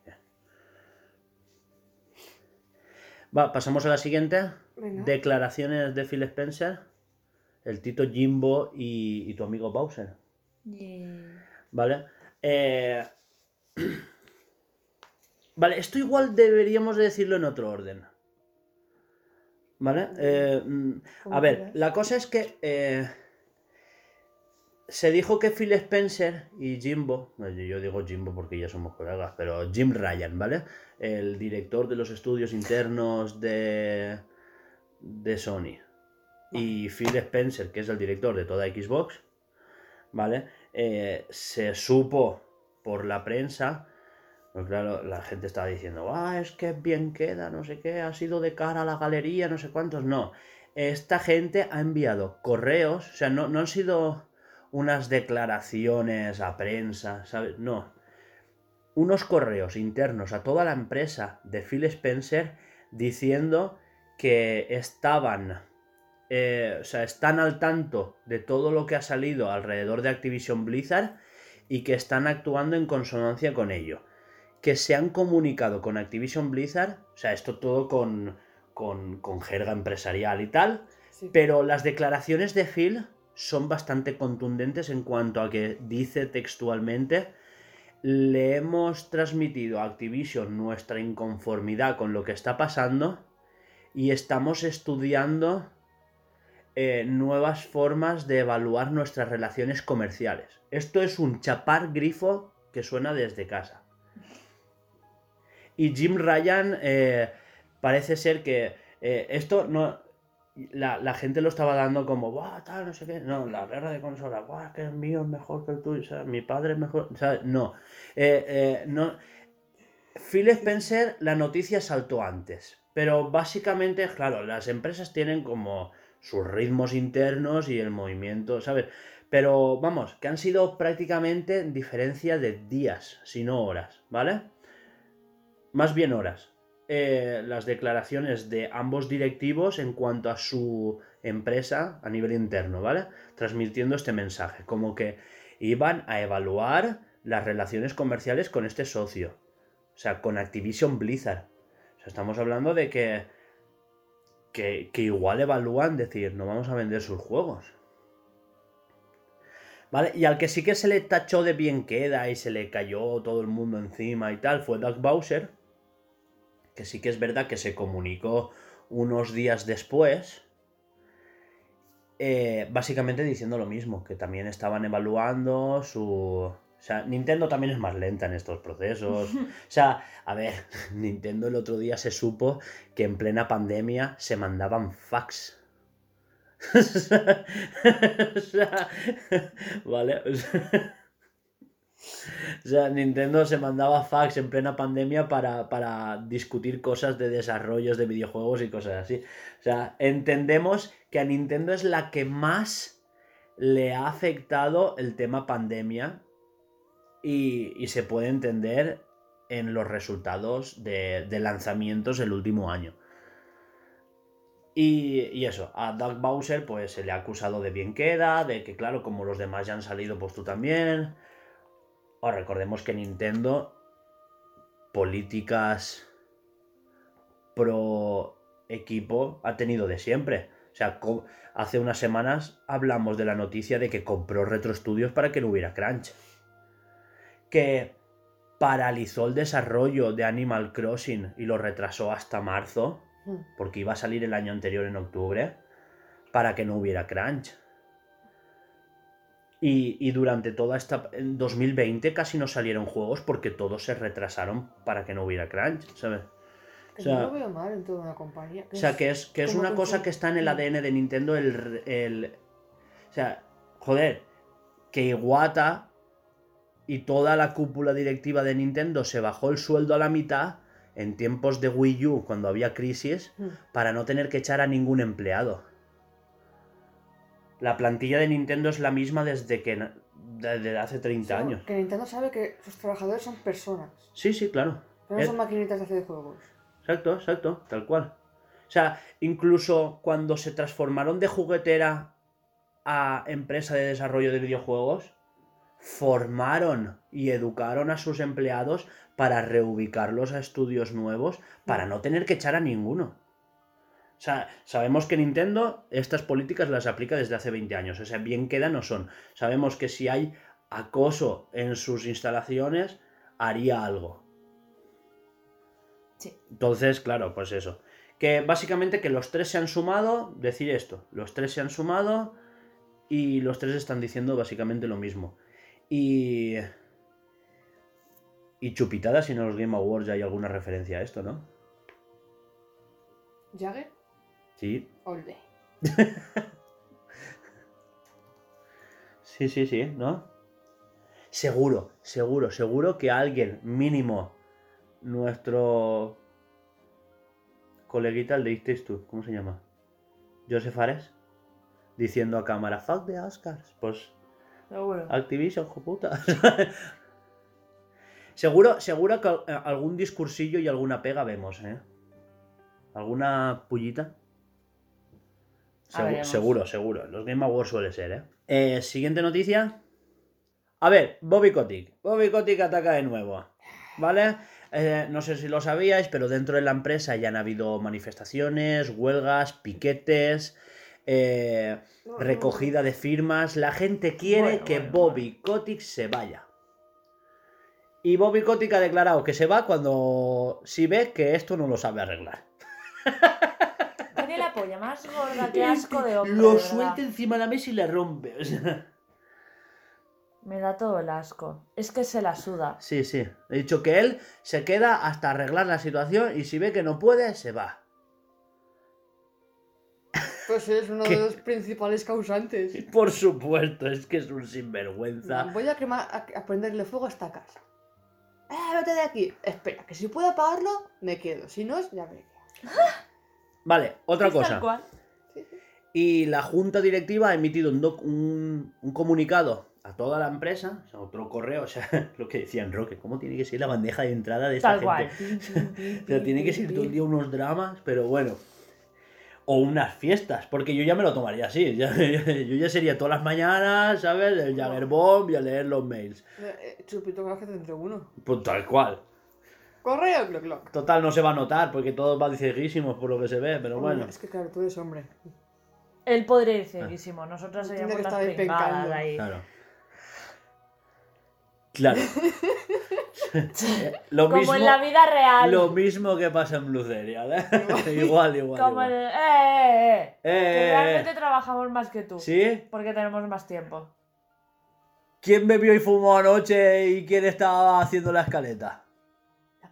Va, pasamos a la siguiente. Declaraciones de Phil Spencer, el Tito Jimbo y, y tu amigo Bowser. ¿Vale? Eh, <clears throat> Vale, esto igual deberíamos de decirlo en otro orden. ¿Vale? Eh, mm, a ver, la cosa es que eh, se dijo que Phil Spencer y Jimbo, yo digo Jimbo porque ya somos colegas, pero Jim Ryan, ¿vale? El director de los estudios internos de, de Sony. Y Phil Spencer, que es el director de toda Xbox, ¿vale? Eh, se supo por la prensa, pues claro, la gente estaba diciendo, ah, es que bien queda, no sé qué, ha sido de cara a la galería, no sé cuántos. No, esta gente ha enviado correos, o sea, no, no han sido unas declaraciones a prensa, ¿sabes? No. Unos correos internos a toda la empresa de Phil Spencer diciendo que estaban eh, o sea, están al tanto de todo lo que ha salido alrededor de Activision Blizzard y que están actuando en consonancia con ello. Que se han comunicado con Activision Blizzard, o sea, esto todo con, con, con jerga empresarial y tal, Sí. pero las declaraciones de Phil son bastante contundentes en cuanto a que dice textualmente le hemos transmitido a Activision nuestra inconformidad con lo que está pasando y estamos estudiando eh, nuevas formas de evaluar nuestras relaciones comerciales. Esto es un chapar grifo que suena desde casa. Y Jim Ryan eh, parece ser que eh, esto no... La, la gente lo estaba dando como, ¡buah, tal, no sé qué! No, la guerra de consolas, ¡buah, que el mío es mejor que el tuyo! Mi padre es mejor... ¿sabes? No. Eh, eh, no. Phil Spencer, la noticia saltó antes. Pero básicamente, claro, las empresas tienen como sus ritmos internos y el movimiento, ¿sabes? Pero vamos, que han sido prácticamente diferencia de días, si no horas, ¿vale? Más bien horas. Eh, las declaraciones de ambos directivos en cuanto a su empresa a nivel interno, ¿vale? Transmitiendo este mensaje, como que iban a evaluar las relaciones comerciales con este socio, o sea, con Activision Blizzard. O sea, estamos hablando de que, que, que igual evalúan decir, no vamos a vender sus juegos. ¿Vale? Y al que sí que se le tachó de bien queda y se le cayó todo el mundo encima y tal fue Doug Bowser, que sí que es verdad que se comunicó unos días después, eh, básicamente diciendo lo mismo, que también estaban evaluando su... O sea, Nintendo también es más lenta en estos procesos. <laughs> O sea, a ver, <laughs> Nintendo el otro día se supo que en plena pandemia se mandaban fax. <laughs> o sea, ¿vale? O sea, <laughs> o sea, Nintendo se mandaba fax en plena pandemia para, para discutir cosas de desarrollos de videojuegos y cosas así. O sea, entendemos que a Nintendo es la que más le ha afectado el tema pandemia y, y se puede entender en los resultados de, de lanzamientos el último año. Y, y eso, a Doug Bowser pues se le ha acusado de bien queda, de que claro, como los demás ya han salido, pues tú también. O recordemos que Nintendo, políticas pro equipo ha tenido de siempre. O sea, hace unas semanas hablamos de la noticia de que compró Retro Studios para que no hubiera crunch. Que paralizó el desarrollo de Animal Crossing y lo retrasó hasta marzo, Hmm. porque iba a salir el año anterior en octubre, para que no hubiera crunch. Y, y durante toda esta... En 2020 casi no salieron juegos porque todos se retrasaron para que no hubiera crunch, ¿sabes? O sea- no lo veo mal en toda una compañía. O sea, que es, que es una cosa que está en el ADN de Nintendo el, el... O sea, joder, que Iwata y toda la cúpula directiva de Nintendo se bajó el sueldo a la mitad en tiempos de Wii U, cuando había crisis, Hmm. para no tener que echar a ningún empleado. La plantilla de Nintendo es la misma desde que desde hace 30 O sea, años. Que Nintendo sabe que sus trabajadores son personas. Sí, sí, claro. Pero no son maquinitas de hacer juegos. Exacto, exacto, tal cual. O sea, incluso cuando se transformaron de juguetera a empresa de desarrollo de videojuegos, formaron y educaron a sus empleados para reubicarlos a estudios nuevos para no tener que echar a ninguno. O sea, sabemos que Nintendo estas políticas las aplica desde hace 20 años. O sea, bien queda no son. Sabemos que si hay acoso en sus instalaciones, haría algo. Sí. Entonces, claro, pues eso. Que básicamente que los tres se han sumado, decir esto, los tres se han sumado y los tres están diciendo básicamente lo mismo. Y... Y chupitada si en los Game Awards ya hay alguna referencia a esto, ¿no? ¿Jagger? Sí, Olde. sí, sí, sí, ¿no? Seguro, seguro, seguro que alguien mínimo, nuestro coleguita, el de Takes Two, ¿cómo se llama? Joseph Ares, diciendo a cámara, fuck the Oscars, pues Seguro. Activision, puta. <laughs> seguro, seguro que al- algún discursillo y alguna pega vemos, ¿eh? ¿Alguna pullita? Segu- seguro, seguro. Los Game Awards suele ser, ¿eh? Eh, Siguiente noticia. A ver, Bobby Kotick. Bobby Kotick ataca de nuevo. ¿Vale? eh, no sé si lo sabíais, pero dentro de la empresa ya han habido manifestaciones, huelgas, piquetes, eh, No, recogida de firmas. La gente quiere Bueno, que bueno, Bobby Kotick se vaya. Y Bobby Kotick ha declarado que se va cuando si ve que esto no lo sabe arreglar. <laughs> La más gorda, qué asco de hombre. Lo de suelta encima de la mesa y le rompe. o sea. Me da todo el asco. Es que se la suda. Sí, sí. He dicho que él se queda hasta arreglar la situación y si ve que no puede, se va. Pues es uno ¿Qué? de los principales causantes. <laughs> Por supuesto, es que es un sinvergüenza. Voy a, quemar, a, a prenderle fuego a esta casa. ¡Eh, vete de aquí! Espera, que si puedo apagarlo, me quedo. Si no, ya me quedo. <laughs> Vale, otra Es tal cosa. cual. Y la junta directiva ha emitido un, doc- un- un comunicado a toda la empresa, o sea, otro correo, o sea, <laughs> lo que decían Roque, ¿cómo tiene que ser la bandeja de entrada de esta Tal gente? cual. O sea, tiene que ser todo el día unos dramas, pero bueno. O unas fiestas, porque yo ya me lo tomaría así. <laughs> ya- yo ya sería todas las mañanas, ¿sabes? El Jaggerbomb y a leer los mails. Eh, eh, chupito que entre uno. Pues tal cual. Correo, cloc, cloc. Total, no se va a notar porque todos van cieguísimos por lo que se ve, pero Hombre, bueno. Es que claro, tú eres hombre. Él podría ir cieguísimo. Nosotras Tiene seríamos que las estar ahí pringadas pencando. ahí. Claro. Claro. <laughs> <laughs> lo, Como mismo, en la vida real. lo mismo que pasa en ¿eh? <laughs> igual, igual. Como igual. el... ¡Eh, eh, eh! Eh, Que eh, realmente eh. trabajamos más que tú. ¿Sí? Porque tenemos más tiempo. ¿Quién bebió y fumó anoche y quién estaba haciendo la escaleta?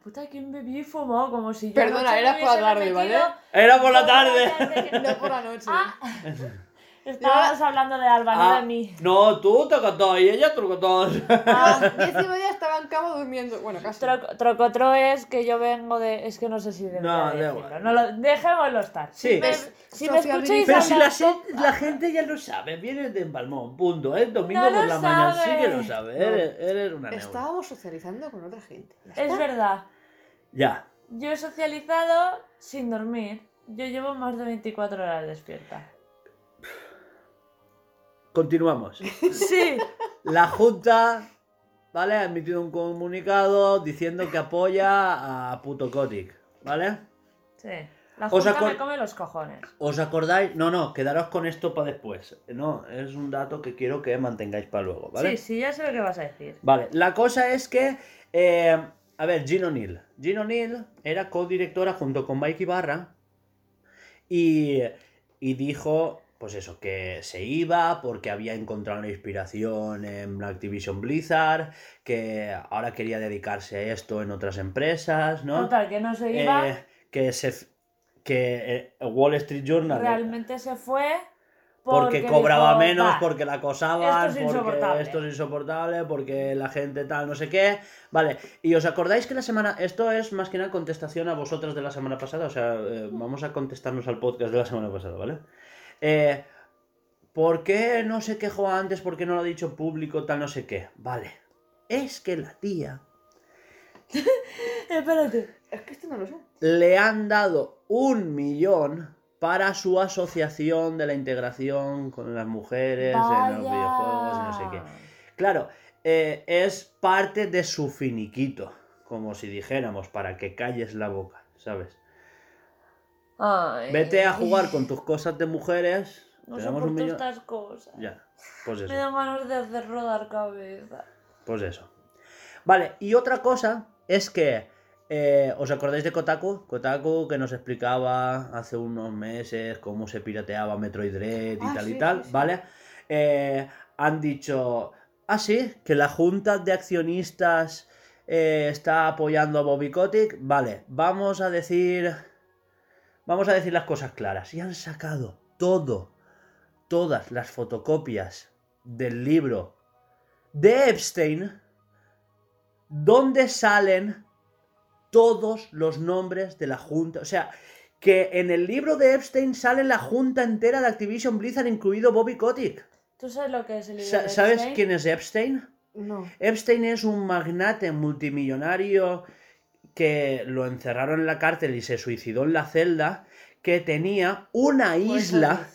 Puta, ¿quién bebió y fumó? Como si yo Perdona, era por la tarde, <laughs> ¿vale? Era por la tarde. que- No por la noche. Ah, <laughs> estábamos hablando de Alba, no Ah, de mí. no, tú tocotó y ella tocotó. Ah, Diez y media estaba en cama durmiendo. Bueno, casi. Troc- Trocotro es que yo vengo de. Es que no sé si debería No, da decirlo. igual. No lo... Dejémoslo estar. Sí. Si me, Es si me escucháis Pero si la, gen- la gente ya lo sabe, vienes de Empalmón, punto. ¿eh? Domingo No por la mañana sí que lo sabe. No. Eres, eres una neura. Estábamos socializando con otra gente. Es verdad. Ya. Yo he socializado sin dormir. Yo llevo más de 24 horas despierta. Continuamos. <laughs> Sí. La Junta, ¿vale? Ha emitido un comunicado diciendo que apoya a Puto Kotick, ¿vale? Sí. La junta me come los cojones. ¿Os acordáis? No, no, quedaros con esto para después. No, es un dato que quiero que mantengáis para luego, ¿vale? Sí, sí, ya sé lo que vas a decir. Vale, la cosa es que, eh, a ver, Jean O'Neill. Jean O'Neill era codirectora junto con Mike Ibarra y, y dijo, pues eso, que se iba porque había encontrado una inspiración en Activision Blizzard, que ahora quería dedicarse a esto en otras empresas, ¿no? Total, que no se iba. Eh, que se que eh, Wall Street Journal realmente se fue. Porque, cobraba dijo, menos, "Va, porque la acosaban, esto es porque insoportable". esto es insoportable, porque la gente tal, no sé qué. Vale, y os acordáis que la semana. Esto es más que nada contestación a vosotras de la semana pasada, o sea, eh, vamos a contestarnos al podcast de la semana pasada, ¿vale? Eh, ¿Por qué no se quejó antes? ¿Por qué no lo ha dicho público? Tal, no sé qué. Vale. Es que la tía <laughs> Espérate. Es que esto no lo sé. le han dado un millón para su asociación de la integración con las mujeres en los Vaya. videojuegos y no sé qué. Claro, eh, es parte de su finiquito, como si dijéramos, para que calles la boca, ¿sabes? Ay. Vete a jugar con tus cosas de mujeres, No un soporto millón... estas cosas. Ya, pues Me eso, dan ganas de hacer rodar cabeza. pues eso. Vale, y otra cosa es que, eh, ¿os acordáis de Kotaku? Kotaku que nos explicaba hace unos meses cómo se pirateaba Metroid Dread y Ah, tal y tal, sí, sí. ¿vale? Eh, han dicho, ah, sí, que la junta de accionistas eh, está apoyando a Bobby Kotick, vale, vamos a decir, vamos a decir las cosas claras. Y han sacado todo, todas las fotocopias del libro de Epstein, donde salen todos los nombres de la junta. O sea, que en el libro de Epstein sale la junta entera de Activision Blizzard, incluido Bobby Kotick. ¿Tú sabes lo que es el libro de ¿Sabes Epstein? quién es Epstein? No. Epstein es un magnate multimillonario que lo encerraron en la cárcel y se suicidó en la celda, que tenía una isla...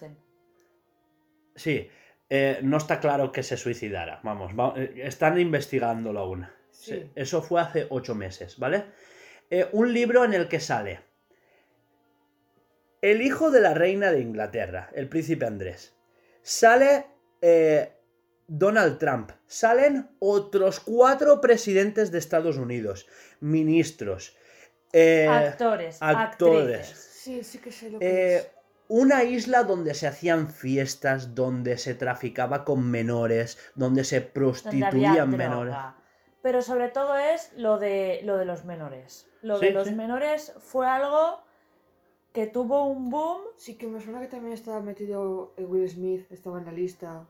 Sí, eh, no está claro que se suicidara. Vamos, va- eh, están investigándolo aún. Sí. Se- Eso fue hace ocho meses, ¿vale? Eh, un libro en el que sale el hijo de la reina de Inglaterra, el príncipe Andrés. Sale eh, Donald Trump. Salen otros cuatro presidentes de Estados Unidos, ministros, eh, actores, actores. actrices. Sí, sí que sé lo que eh, es. una isla donde se hacían fiestas, donde se traficaba con menores, donde se donde había prostituían droga. Pero sobre todo es lo de, lo de los menores. Lo Sí, de los sí. menores fue algo que tuvo un boom. Sí, que me suena que también estaba metido eh, Will Smith, estaba en la lista.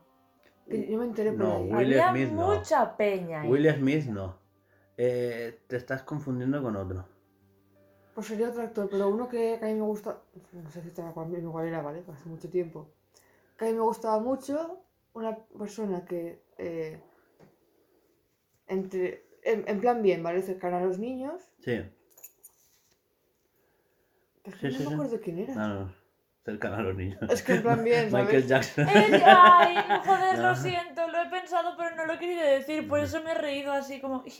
Que Yo me enteré por No, ahí. Will Había Smith no. mucha peña. ahí. Will Smith no. Eh, te estás confundiendo con otro. Pues sería otro actor, pero uno que, que a mí me gusta. No sé si estaba cuál, igual era, ¿vale? Hace mucho tiempo. Que a mí me gustaba mucho, una persona que. eh, entre. En, en plan bien, ¿vale? Cercana a los niños. Sí. Es que Sí, no sí, me sí. acuerdo quién era. No, no. Cercano a los niños. Es que en plan bien, <laughs> ¿sabes? Michael Jackson. Eh, <laughs> ay, joder, No. lo siento, lo he pensado, pero no lo he querido decir, por eso me he reído así como. <laughs>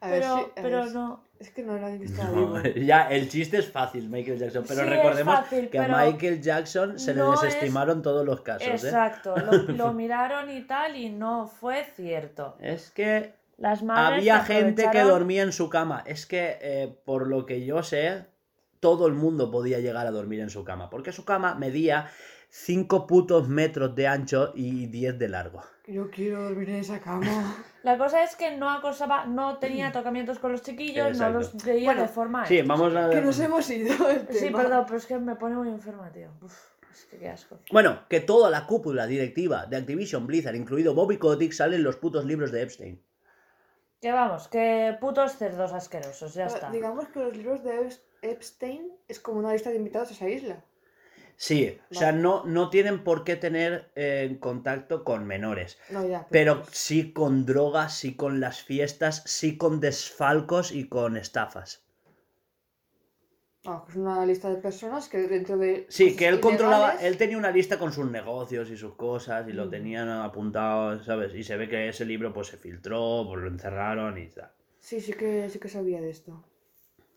A ver Pero, si- a pero ver si- no. Es que no era alguien que estaba No, vivo. ya, el chiste es fácil, Michael Jackson. Pero Sí, recordemos fácil, que a Michael Jackson se no le es- desestimaron todos los casos. ¿eh? Exacto, lo, lo miraron y tal, y no fue cierto. Es que Las madres había gente que dormía en su cama. Es que, eh, por lo que yo sé, todo el mundo podía llegar a dormir en su cama. Porque su cama medía 5 putos metros de ancho y 10 de largo. Yo quiero dormir en esa cama. <laughs> La cosa es que no acosaba, no tenía tocamientos con los chiquillos, Exacto. no los veía Bueno, de forma. Sí, vamos a... que nos hemos ido Sí, tema. perdón, pero es que me pone muy enferma, tío. Uf, es que qué asco. Bueno, que toda la cúpula directiva de Activision Blizzard, incluido Bobby Kotick, salen los putos libros de Epstein. Que vamos, que putos cerdos asquerosos, ya está. Digamos que los libros de Ep- Epstein es como una lista de invitados a esa isla. Sí, o sea, no, no tienen por qué tener eh, contacto con menores. No, ya. Pero pues, sí con drogas, sí con las fiestas, sí con desfalcos y con estafas. Que es una lista de personas que dentro de. Sí, que él controlaba, él tenía una lista con sus negocios y sus cosas y lo Mm. tenían apuntado, ¿sabes? Y se ve que ese libro pues se filtró, pues lo encerraron y tal. Sí, sí que, sí que sabía de esto.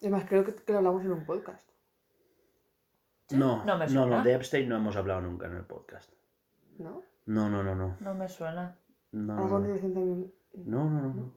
Además, creo que, que lo hablamos en un podcast. No, No me no, no, suena. de Epstein no hemos hablado nunca en el podcast. ¿No? No, no, no, no. No me suena. No, no, no, no, no.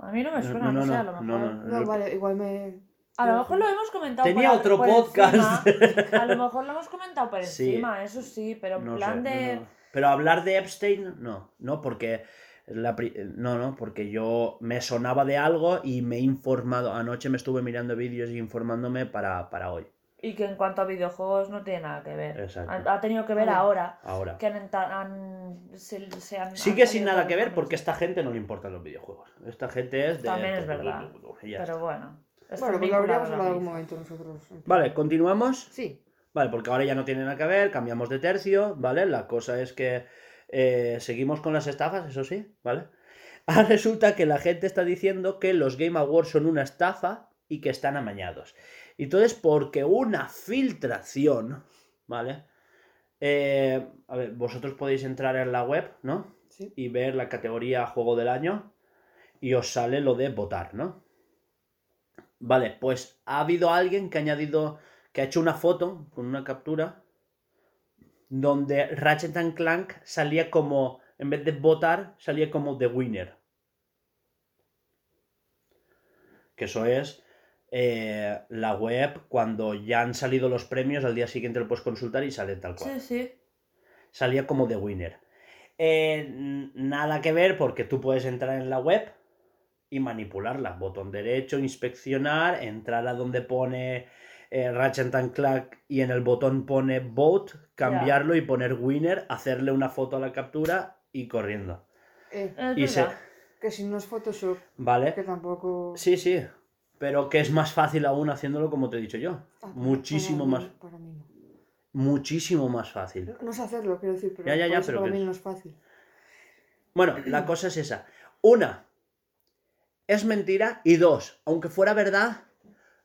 A mí no me No, suena, no, no, sé, a lo no, mejor. no. No, vale, igual me. A lo mejor lo hemos comentado Tenía por, otro por podcast. encima. A lo mejor lo hemos comentado por Sí. encima, eso sí, pero en No plan sé, de. no, no. Pero hablar de Epstein, no, no, porque la pri- no, no, porque yo me sonaba de algo y me he informado. Anoche me estuve mirando vídeos y informándome para, para hoy, Y que en cuanto a videojuegos no tiene nada que ver. Exacto. Ha, ha tenido que ver ahora. ahora. Que han, han- se, se han- Sigue han sin nada que ver porque los esta gente no le importan los videojuegos. Esta gente es de. También es verdad. Pero está. bueno. es Bueno, pues lo habríamos a la hablado en algún momento nosotros. Vale, continuamos. Sí. Vale, porque ahora ya no tiene nada que ver, cambiamos de tercio, ¿vale? La cosa es que eh, seguimos con las estafas, eso sí, ¿vale? <laughs> Ahora resulta que la gente está diciendo que los Game Awards son una estafa y que están amañados. Y entonces, porque una filtración, ¿vale? Eh, a ver, vosotros podéis entrar en la web, ¿no? Sí. Y ver la categoría Juego del Año y os sale lo de votar, ¿no? Vale, pues ha habido alguien que ha añadido, que ha hecho una foto con una captura donde Ratchet and Clank salía como, en vez de votar, salía como The Winner. Que eso es eh, la web cuando ya han salido los premios, al día siguiente lo puedes consultar y sale tal cual Sí, sí. salía como The Winner. Eh, nada que ver porque tú puedes entrar en la web y manipularla. Botón derecho, inspeccionar, entrar a donde pone eh, Ratchet and Clank y en el botón pone Vote, cambiarlo y poner Winner, hacerle una foto a la captura y corriendo. Eh, Y se... que si no es Photoshop, que ¿Vale? tampoco. Sí, sí. Pero que es más fácil aún haciéndolo como te he dicho yo. Ah, Muchísimo para más. mí- Para mí no. Muchísimo más fácil. No sé hacerlo, quiero decir, pero Ya, ya, por ya, eso pero para mí es- no es fácil. Bueno, la cosa es esa. Una, es mentira. Y dos, aunque fuera verdad,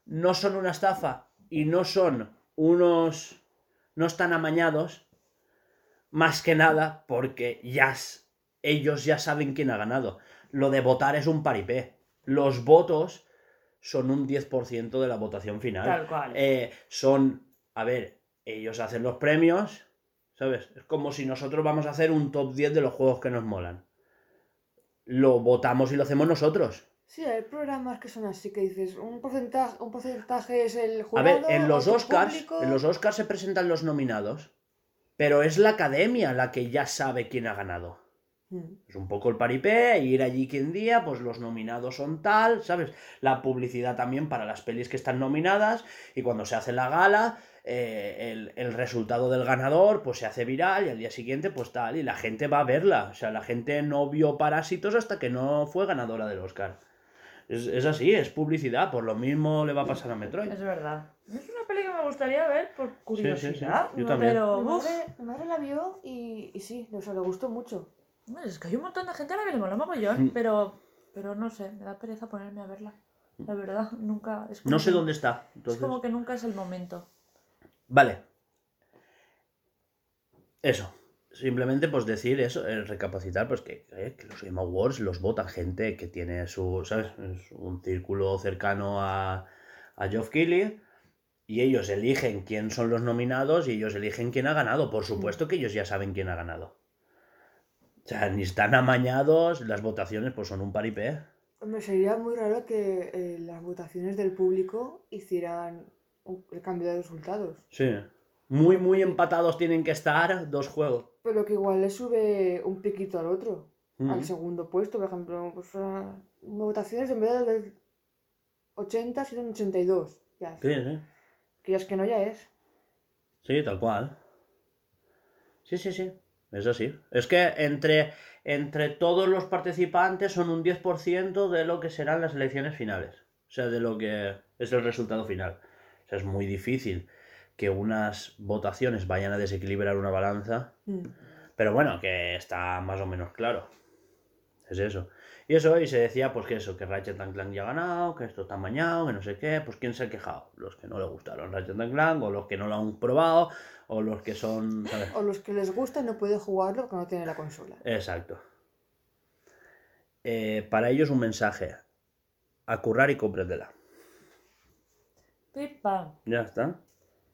no son una estafa y no son unos... no están amañados. Más que nada porque ya ellos ya saben quién ha ganado. Lo de votar es un paripé. los votos son un 10% de la votación final. Tal cual. Eh, son, a ver, ellos hacen los premios, ¿sabes? Es como si nosotros vamos a hacer un top 10 de los juegos que nos molan. Lo votamos y lo hacemos nosotros. Sí, hay programas que son así, que dices, un porcentaje, un porcentaje es el A jurado, ver, en los otro Oscars, público. en los Oscars se presentan los nominados, pero es la academia la que ya sabe quién ha ganado. Mm. Es un poco el paripé, ir allí quien día, pues los nominados son tal, ¿sabes? La publicidad también para las pelis que están nominadas y cuando se hace la gala, eh, el, el resultado del ganador pues se hace viral y al día siguiente pues tal, y la gente va a verla. O sea, la gente no vio Parásitos hasta que no fue ganadora del Oscar. Es, es así, es publicidad, por lo mismo le va a pasar a Metroid. Es verdad. Es una peli que me gustaría ver por curiosidad. Yo también. Pero, Mi uf, madre, mi madre la vio y, y sí, o sea, le gustó mucho. Es que hay un montón de gente a la que le mola mogollón, Mm. pero, pero no sé, me da pereza ponerme a verla. La verdad, nunca. Es No sé que- dónde está. Es como que nunca es el momento. Vale. Eso. Simplemente pues decir eso, eh, recapacitar, pues que, eh, que los Game Awards los vota gente que tiene su, ¿sabes? Es un círculo cercano a, a Geoff Keighley y ellos eligen quién son los nominados y ellos eligen quién ha ganado. Por supuesto que ellos ya saben quién ha ganado. O sea, ni están amañados, las votaciones pues son un paripé. Hombre, sería muy raro que eh, las votaciones del público hicieran un- el cambio de resultados. Sí. Muy, muy empatados tienen que estar dos juegos. Pero que igual le sube un piquito al otro, Mm. al segundo puesto, por ejemplo. Pues, ah, votaciones en vez del 80 serían 82. Ya, Sí, sí. que ya es que no ya es. Sí, tal cual. Sí, sí, sí. Es así. Es que entre, entre todos los participantes son un 10% de lo que serán las elecciones finales. O sea, de lo que es el resultado final. O sea, es muy difícil que unas votaciones vayan a desequilibrar una balanza. Mm. Pero bueno, que está más o menos claro. Es eso. Y eso, y se decía, pues que eso, que Ratchet and Clank ya ha ganado, que esto está amañado, que no sé qué. Pues quién se ha quejado. Los que no le gustaron Ratchet and Clank, o los que no lo han probado, o los que son. ¿sabes? O los que les gusta y no pueden jugarlo porque no tienen la consola. Exacto. Eh, para ellos un mensaje. A currar y cómpratela. Pipa, Ya está.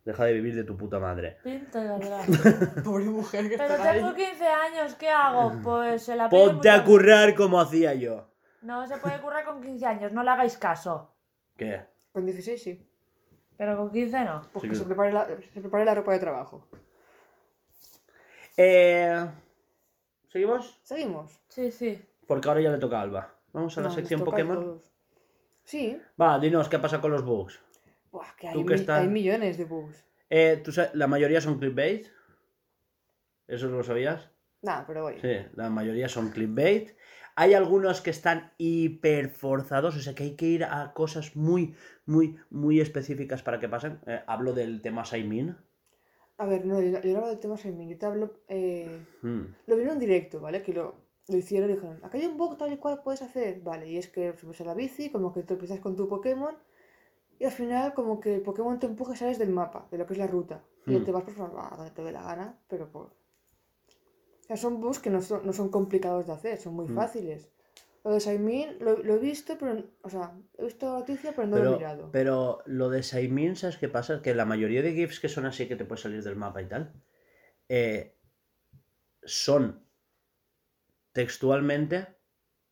Deja de vivir de tu puta madre. pinta y ladra. <laughs> Pobre mujer que Pero está ahí. tengo 15 años, ¿qué hago? Pues se la Ponte a currar como hacía yo. No se puede currar con 15 años, no le hagáis caso. ¿Qué? Con 16 sí. Pero con 15 no. Porque Sí que- se, prepare la, se prepare la ropa de trabajo. Eh, ¿Seguimos? Seguimos. Sí, sí. Porque ahora ya le toca a Alba. Vamos a la No, nos sección toca a Pokémon. todos. Sí. Va, dinos qué pasa con los bugs. Buah, que hay, que mi- estás- hay millones de bugs. Eh, ¿tú sabes- la mayoría son clickbait. ¿Eso lo sabías? Nah, pero voy. Sí, la mayoría son clickbait. Hay algunos que están hiper forzados, o sea que hay que ir a cosas muy, muy, muy específicas para que pasen. Eh, hablo del tema Saimin. A ver, no, yo, yo no hablo del tema Shenmue, yo te hablo... Eh, Mm, lo vi en un directo, ¿vale? Que lo, lo hicieron y dijeron, acá hay un bug tal y cual puedes hacer. Vale, y es que subes a la bici, como que te empiezas con tu Pokémon y al final como que el Pokémon te empuja y sales del mapa, de lo que es la ruta. Y Hmm. te vas por a donde te dé la gana, pero por... O sea, son bugs que no son, no son complicados de hacer, son muy Hmm. fáciles. Lo de Saimin lo, lo he visto, pero... O sea, he visto la noticia, pero no lo he mirado. pero lo de Saimin, ¿sabes qué pasa? Que la mayoría de GIFs que son así que te puedes salir del mapa y tal, eh, son textualmente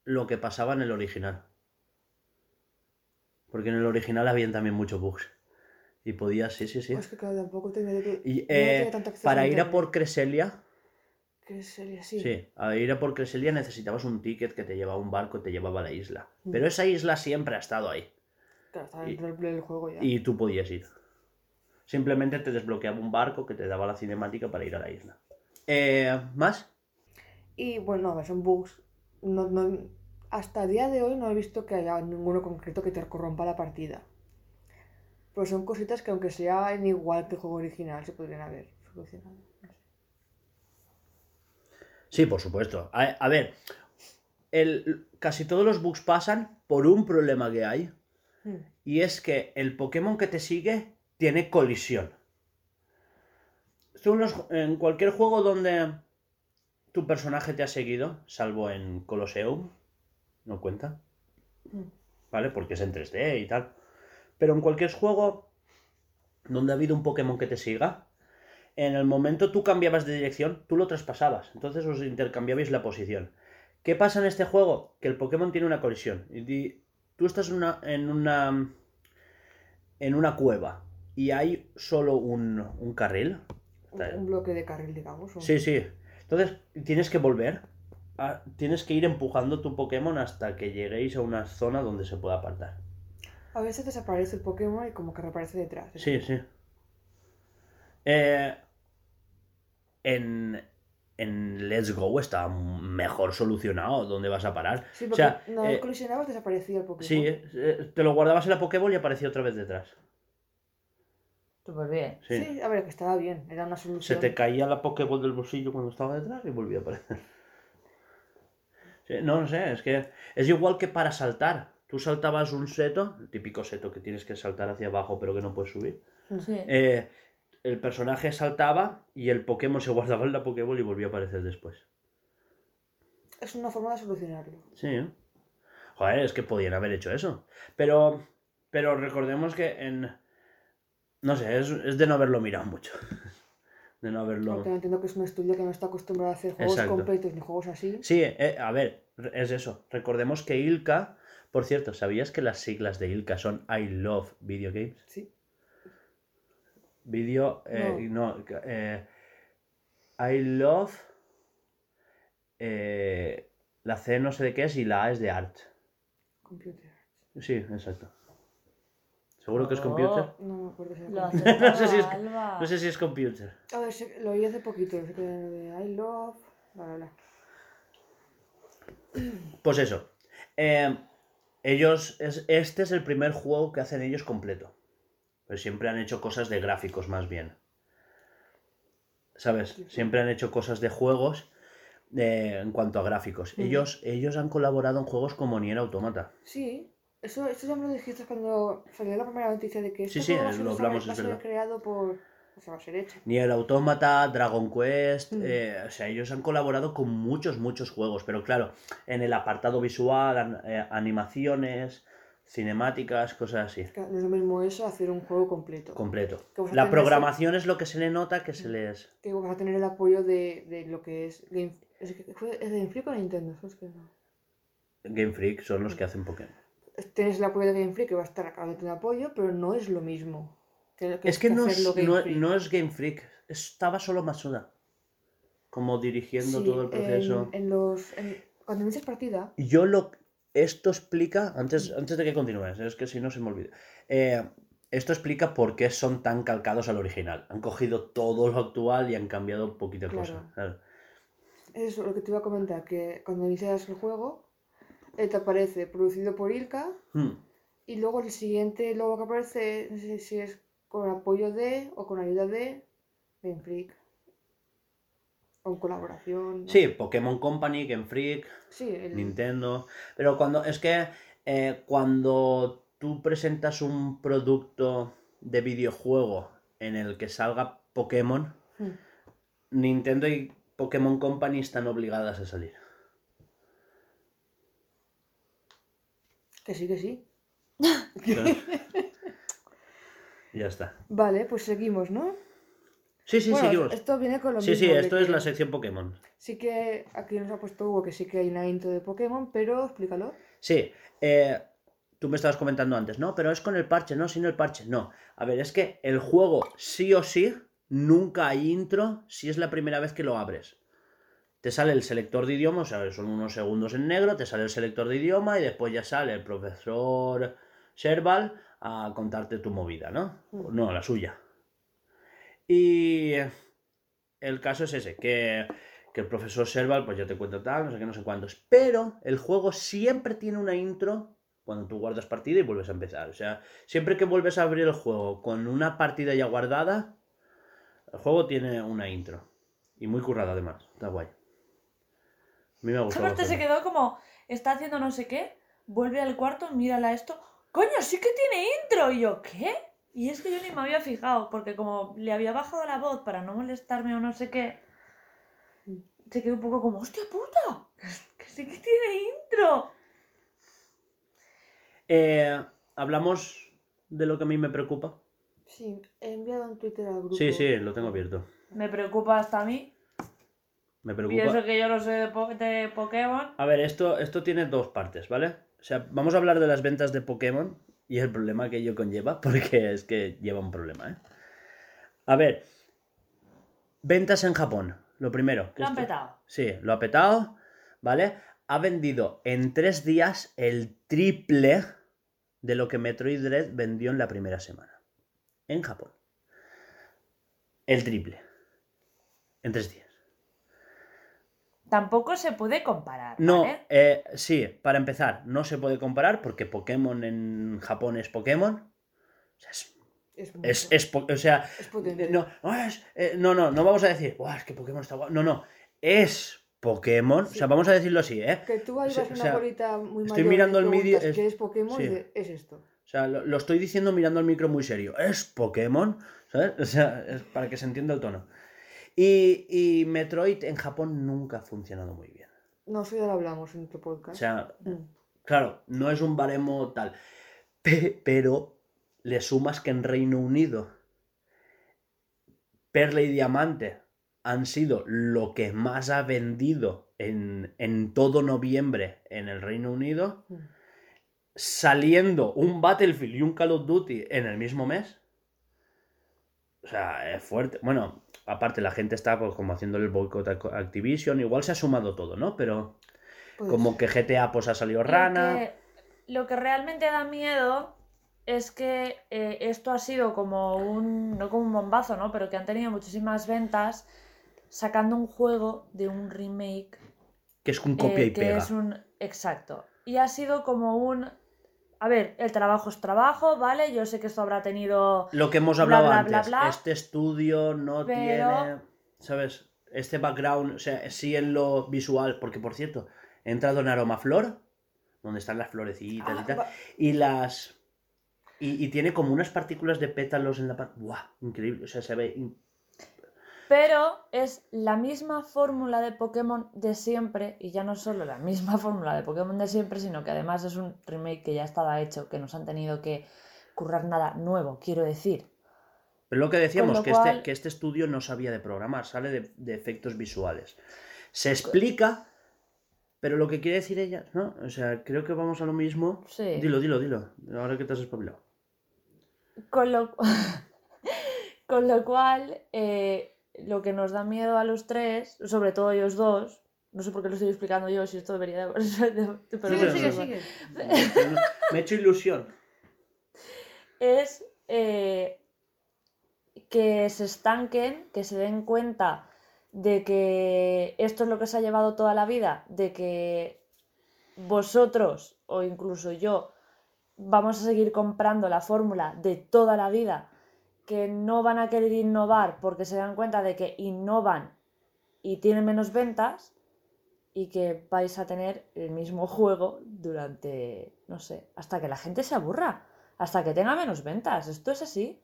lo que pasaba en el original. Porque en el original habían también muchos bugs. Y podías, sí, sí, sí. Pues que claro, tampoco tenía... no Y eh, tanto para ir a por Creselia, Que sería así. sí, a ir a por Creselia necesitabas un ticket que te llevaba a un barco y te llevaba a la isla. Mm. Pero esa isla siempre ha estado ahí. Claro, estaba Y- dentro del- juego ya. Y tú podías ir. Simplemente te desbloqueaba un barco que te daba la cinemática para ir a la isla. Eh, ¿Más? Y bueno, a ver, son bugs. No, no, hasta el día de hoy no he visto que haya ninguno concreto que te corrompa la partida. Pero son cositas que aunque sean igual que el juego original, se podrían haber solucionado. No sé. Sí, por supuesto. A, a ver, el, casi todos los bugs pasan por un problema que hay. Hmm. Y es que el Pokémon que te sigue tiene colisión. En, los- en cualquier juego donde tu personaje te ha seguido, salvo en Colosseum, ¿no cuenta? Mm. ¿vale? Porque es en 3D y tal. Pero en cualquier juego donde ha habido un Pokémon que te siga, en el momento tú cambiabas de dirección, tú lo traspasabas. Entonces os intercambiabais la posición. ¿Qué pasa en este juego? Que el Pokémon tiene una colisión. Y tú estás en una, en una, en una cueva y hay solo un, un carril. Un, un bloque de carril, digamos. o- Sí, sí. Entonces tienes que volver. A- tienes que ir empujando tu Pokémon hasta que lleguéis a una zona donde se pueda apartar. A veces desaparece el Pokémon y como que reaparece detrás. Sí, sí. Eh, en, en Let's Go está mejor solucionado dónde vas a parar. Sí, o porque sea, no eh, colisionabas, desaparecía el Pokémon. sí, eh, te lo guardabas en la Pokéball y aparecía otra vez detrás. Súper bien. Sí. Sí, a ver, que estaba bien, era una Se solución. te caía la Pokéball del bolsillo cuando estaba detrás y volvía a aparecer. Sí, no, no sé, es que es igual que para saltar. Tú saltabas un seto, el típico seto que tienes que saltar hacia abajo pero que no puedes subir. Sí. Eh, el personaje saltaba y el Pokémon se <laughs> guardaba en la Pokéball y volvía a aparecer después. Es una forma de solucionarlo. Sí, ¿eh? Joder, es que podían haber hecho eso. Pero, pero recordemos que en... No sé, es, es de no haberlo mirado mucho. <laughs> De no haberlo... Porque entiendo que es un estudio que no está acostumbrado a hacer juegos Exacto. completos ni juegos así. Sí, eh, a ver, es eso. Recordemos que Ilka... Por cierto, ¿sabías que las siglas de Ilka son I Love Video Games? Sí. Video... eh, no. eh, I Love... eh, la C no sé de qué es y la A es de Art. Computer. Sí, exacto. ¿Seguro que es computer? No me acuerdo si Lo No sé si es-. No sé si es computer. A ver, lo oí hace poquito. Que de I love. Bla, bla, bla. Pues eso. Eh, ellos, es, este es el primer juego que hacen ellos completo. Pues siempre han hecho cosas de gráficos más bien. ¿Sabes? Siempre han hecho cosas de juegos eh, en cuanto a gráficos. Ellos, ellos han colaborado en juegos como Nier Automata. Sí, eso, eso ya me lo dijiste cuando salió la primera noticia de que este Sí, juego ser- lo hablamos, es verdad. creado por... O sea, va a ser hecho. Nier Automata, Dragon Quest, Mm. eh, o sea, ellos han colaborado con muchos, muchos juegos, pero claro, en el apartado visual, an- eh, animaciones, cinemáticas, cosas así. No es lo mismo eso hacer un juego completo. completo. La programación es lo que se le nota que se les... Que vas a tener el apoyo de, de lo que es Game... ¿Es, ¿es Game Freak o Nintendo? Game Freak son los que hacen Pokémon. Tienes el apoyo de Game Freak que va a estar acabando de apoyo, pero no es lo mismo. Que, Es que no es, Game no, Freak. no es Game Freak, estaba solo Masuda. Como dirigiendo Sí, todo el proceso. En, en los, en- cuando inicias partida, Yo lo... Esto explica, antes, antes de que continúes, es que si no se me olvida. Eh, esto explica por qué son tan calcados al original. Han cogido todo lo actual y han cambiado un poquito de Claro. cosas. claro. es lo que te iba a comentar, que cuando inicias el juego, te aparece producido por Ilka Hmm. y luego el siguiente logo que aparece, no sé si es con apoyo de o con ayuda de Game Freak. O en colaboración. ¿no? Sí, Pokémon Company, Game Freak, Sí, el- Nintendo. Pero cuando es que eh, cuando tú presentas un producto de videojuego en el que salga Pokémon, Hmm. Nintendo y Pokémon Company están obligadas a salir. Que sí, que sí. <laughs> ya está. Vale, pues seguimos, ¿no? Sí, sí, Bueno, seguimos. Esto viene con lo Sí, mismo. sí, de esto es la sección Pokémon. Sí que aquí nos ha puesto Hugo que sí que hay una intro de Pokémon, pero explícalo. Sí, eh, tú me estabas comentando antes, ¿no? Pero es con el parche, no, sin el parche. No. A ver, es que el juego sí o sí, nunca hay intro si es la primera vez que lo abres. Te sale el selector de idioma, o sea, son unos segundos en negro, te sale el selector de idioma y después ya sale el profesor Serval a contarte tu movida, ¿no? Mm. No, la suya. Y el caso es ese, que, que el profesor Serval pues ya te cuenta tal, no sé qué, no sé cuántos. Pero el juego siempre tiene una intro cuando tú guardas partida y vuelves a empezar. O sea, siempre que vuelves a abrir el juego con una partida ya guardada, el juego tiene una intro. Y muy currada además, está guay. A mí me ha gustado. Aparte se quedó como, está haciendo no sé qué, vuelve al cuarto, mírala esto, coño, sí que tiene intro. Y yo, ¿qué? Y es que yo ni me había fijado, porque como le había bajado la voz para no molestarme o no sé qué, se quedó un poco como, hostia puta, que sí que tiene intro. Eh, Hablamos de lo que a mí me preocupa. Sí, he enviado un Twitter al grupo. Sí, sí, lo tengo abierto. Me preocupa hasta a mí. Me Y preocupa. eso que yo no soy de, po- de Pokémon. A ver, esto, esto tiene dos partes, ¿vale? O sea, vamos a hablar de las ventas de Pokémon y el problema que ello conlleva, <laughs> porque es que lleva un problema, ¿eh? A ver, ventas en Japón, lo primero. Lo han esto- petado. Sí, lo ha petado, ¿vale? Ha vendido en tres días el triple de lo que Metroid Dread vendió en la primera semana. En Japón. El triple. En tres días. Tampoco se puede comparar. No, ¿vale? eh, sí, para empezar, no se puede comparar porque Pokémon en Japón es Pokémon. O sea, es, Es, o sea, Es potente. no, no, es- eh, no, no, no vamos a decir, "Buah, es que Pokémon está guapo. No, no, es Pokémon. O sea, vamos a decirlo así, ¿eh? Que tú ahí vas una bolita muy estoy mayor y mirando el vídeo, es- ¿Qué es Pokémon? sí. Y dices, es esto. O sea, lo, lo estoy diciendo mirando al micro muy serio. Es Pokémon, ¿sabes? O sea, es para que se entienda el tono. Y, y Metroid en Japón nunca ha funcionado muy bien. No, eso ya lo hablamos en otro O podcast. sea, Mm. Claro, no es un baremo tal. Pe- pero le sumas que en Reino Unido Perla y Diamante han sido lo que más ha vendido en, en todo noviembre en el Reino Unido, Mm. saliendo un Battlefield y un Call of Duty en el mismo mes. O sea, es fuerte. Bueno, aparte la gente está pues, como haciendo el boicot a Activision, igual se ha sumado todo, ¿no? Pero Pues, como que GTA pues ha salido rana. que, lo que realmente da miedo es que eh, esto ha sido como un, no como un bombazo, ¿no? Pero que han tenido muchísimas ventas sacando un juego de un remake Que es un eh, copia y que pega. es un exacto. Y ha sido como un a ver, el trabajo es trabajo, ¿vale? Yo sé que esto habrá tenido Lo que hemos bla, hablado bla, antes. bla. Este estudio no Pero- tiene. ¿Sabes? Este background, o sea, sí en lo visual. Porque por cierto, he entrado en Aromaflor, donde están las florecitas ah, y tal. va- Y las. Y, y tiene como unas partículas de pétalos en la parte. ¡Buah! Increíble. O sea, se ve. in- Pero es la misma fórmula de Pokémon de siempre, y ya no solo la misma <laughs> fórmula de Pokémon de siempre, sino que además es un remake que ya estaba hecho, que nos han tenido que currar nada nuevo, quiero decir. Pero lo que decíamos, lo que, cual- este, que este estudio no sabía de programar, sale de, de efectos visuales. Se explica, pero lo que quiere decir ella, ¿no? O sea, creo que vamos a lo mismo. Sí. Dilo, dilo, dilo. Ahora que te has espabilado. Con lo, <laughs> con lo cual, eh, lo que nos da miedo a los tres, sobre todo ellos dos, no sé por qué lo estoy explicando yo, si esto debería de... <laughs> pero Sigue, sigue, sigue. Me he hecho ilusión. es eh, que se estanquen, que se den cuenta de que esto es lo que se ha llevado toda la vida, de que vosotros o incluso yo vamos a seguir comprando la fórmula de toda la vida, que no van a querer innovar porque se dan cuenta de que innovan y tienen menos ventas y que vais a tener el mismo juego durante, no sé, hasta que la gente se aburra, hasta que tenga menos ventas. Esto es así.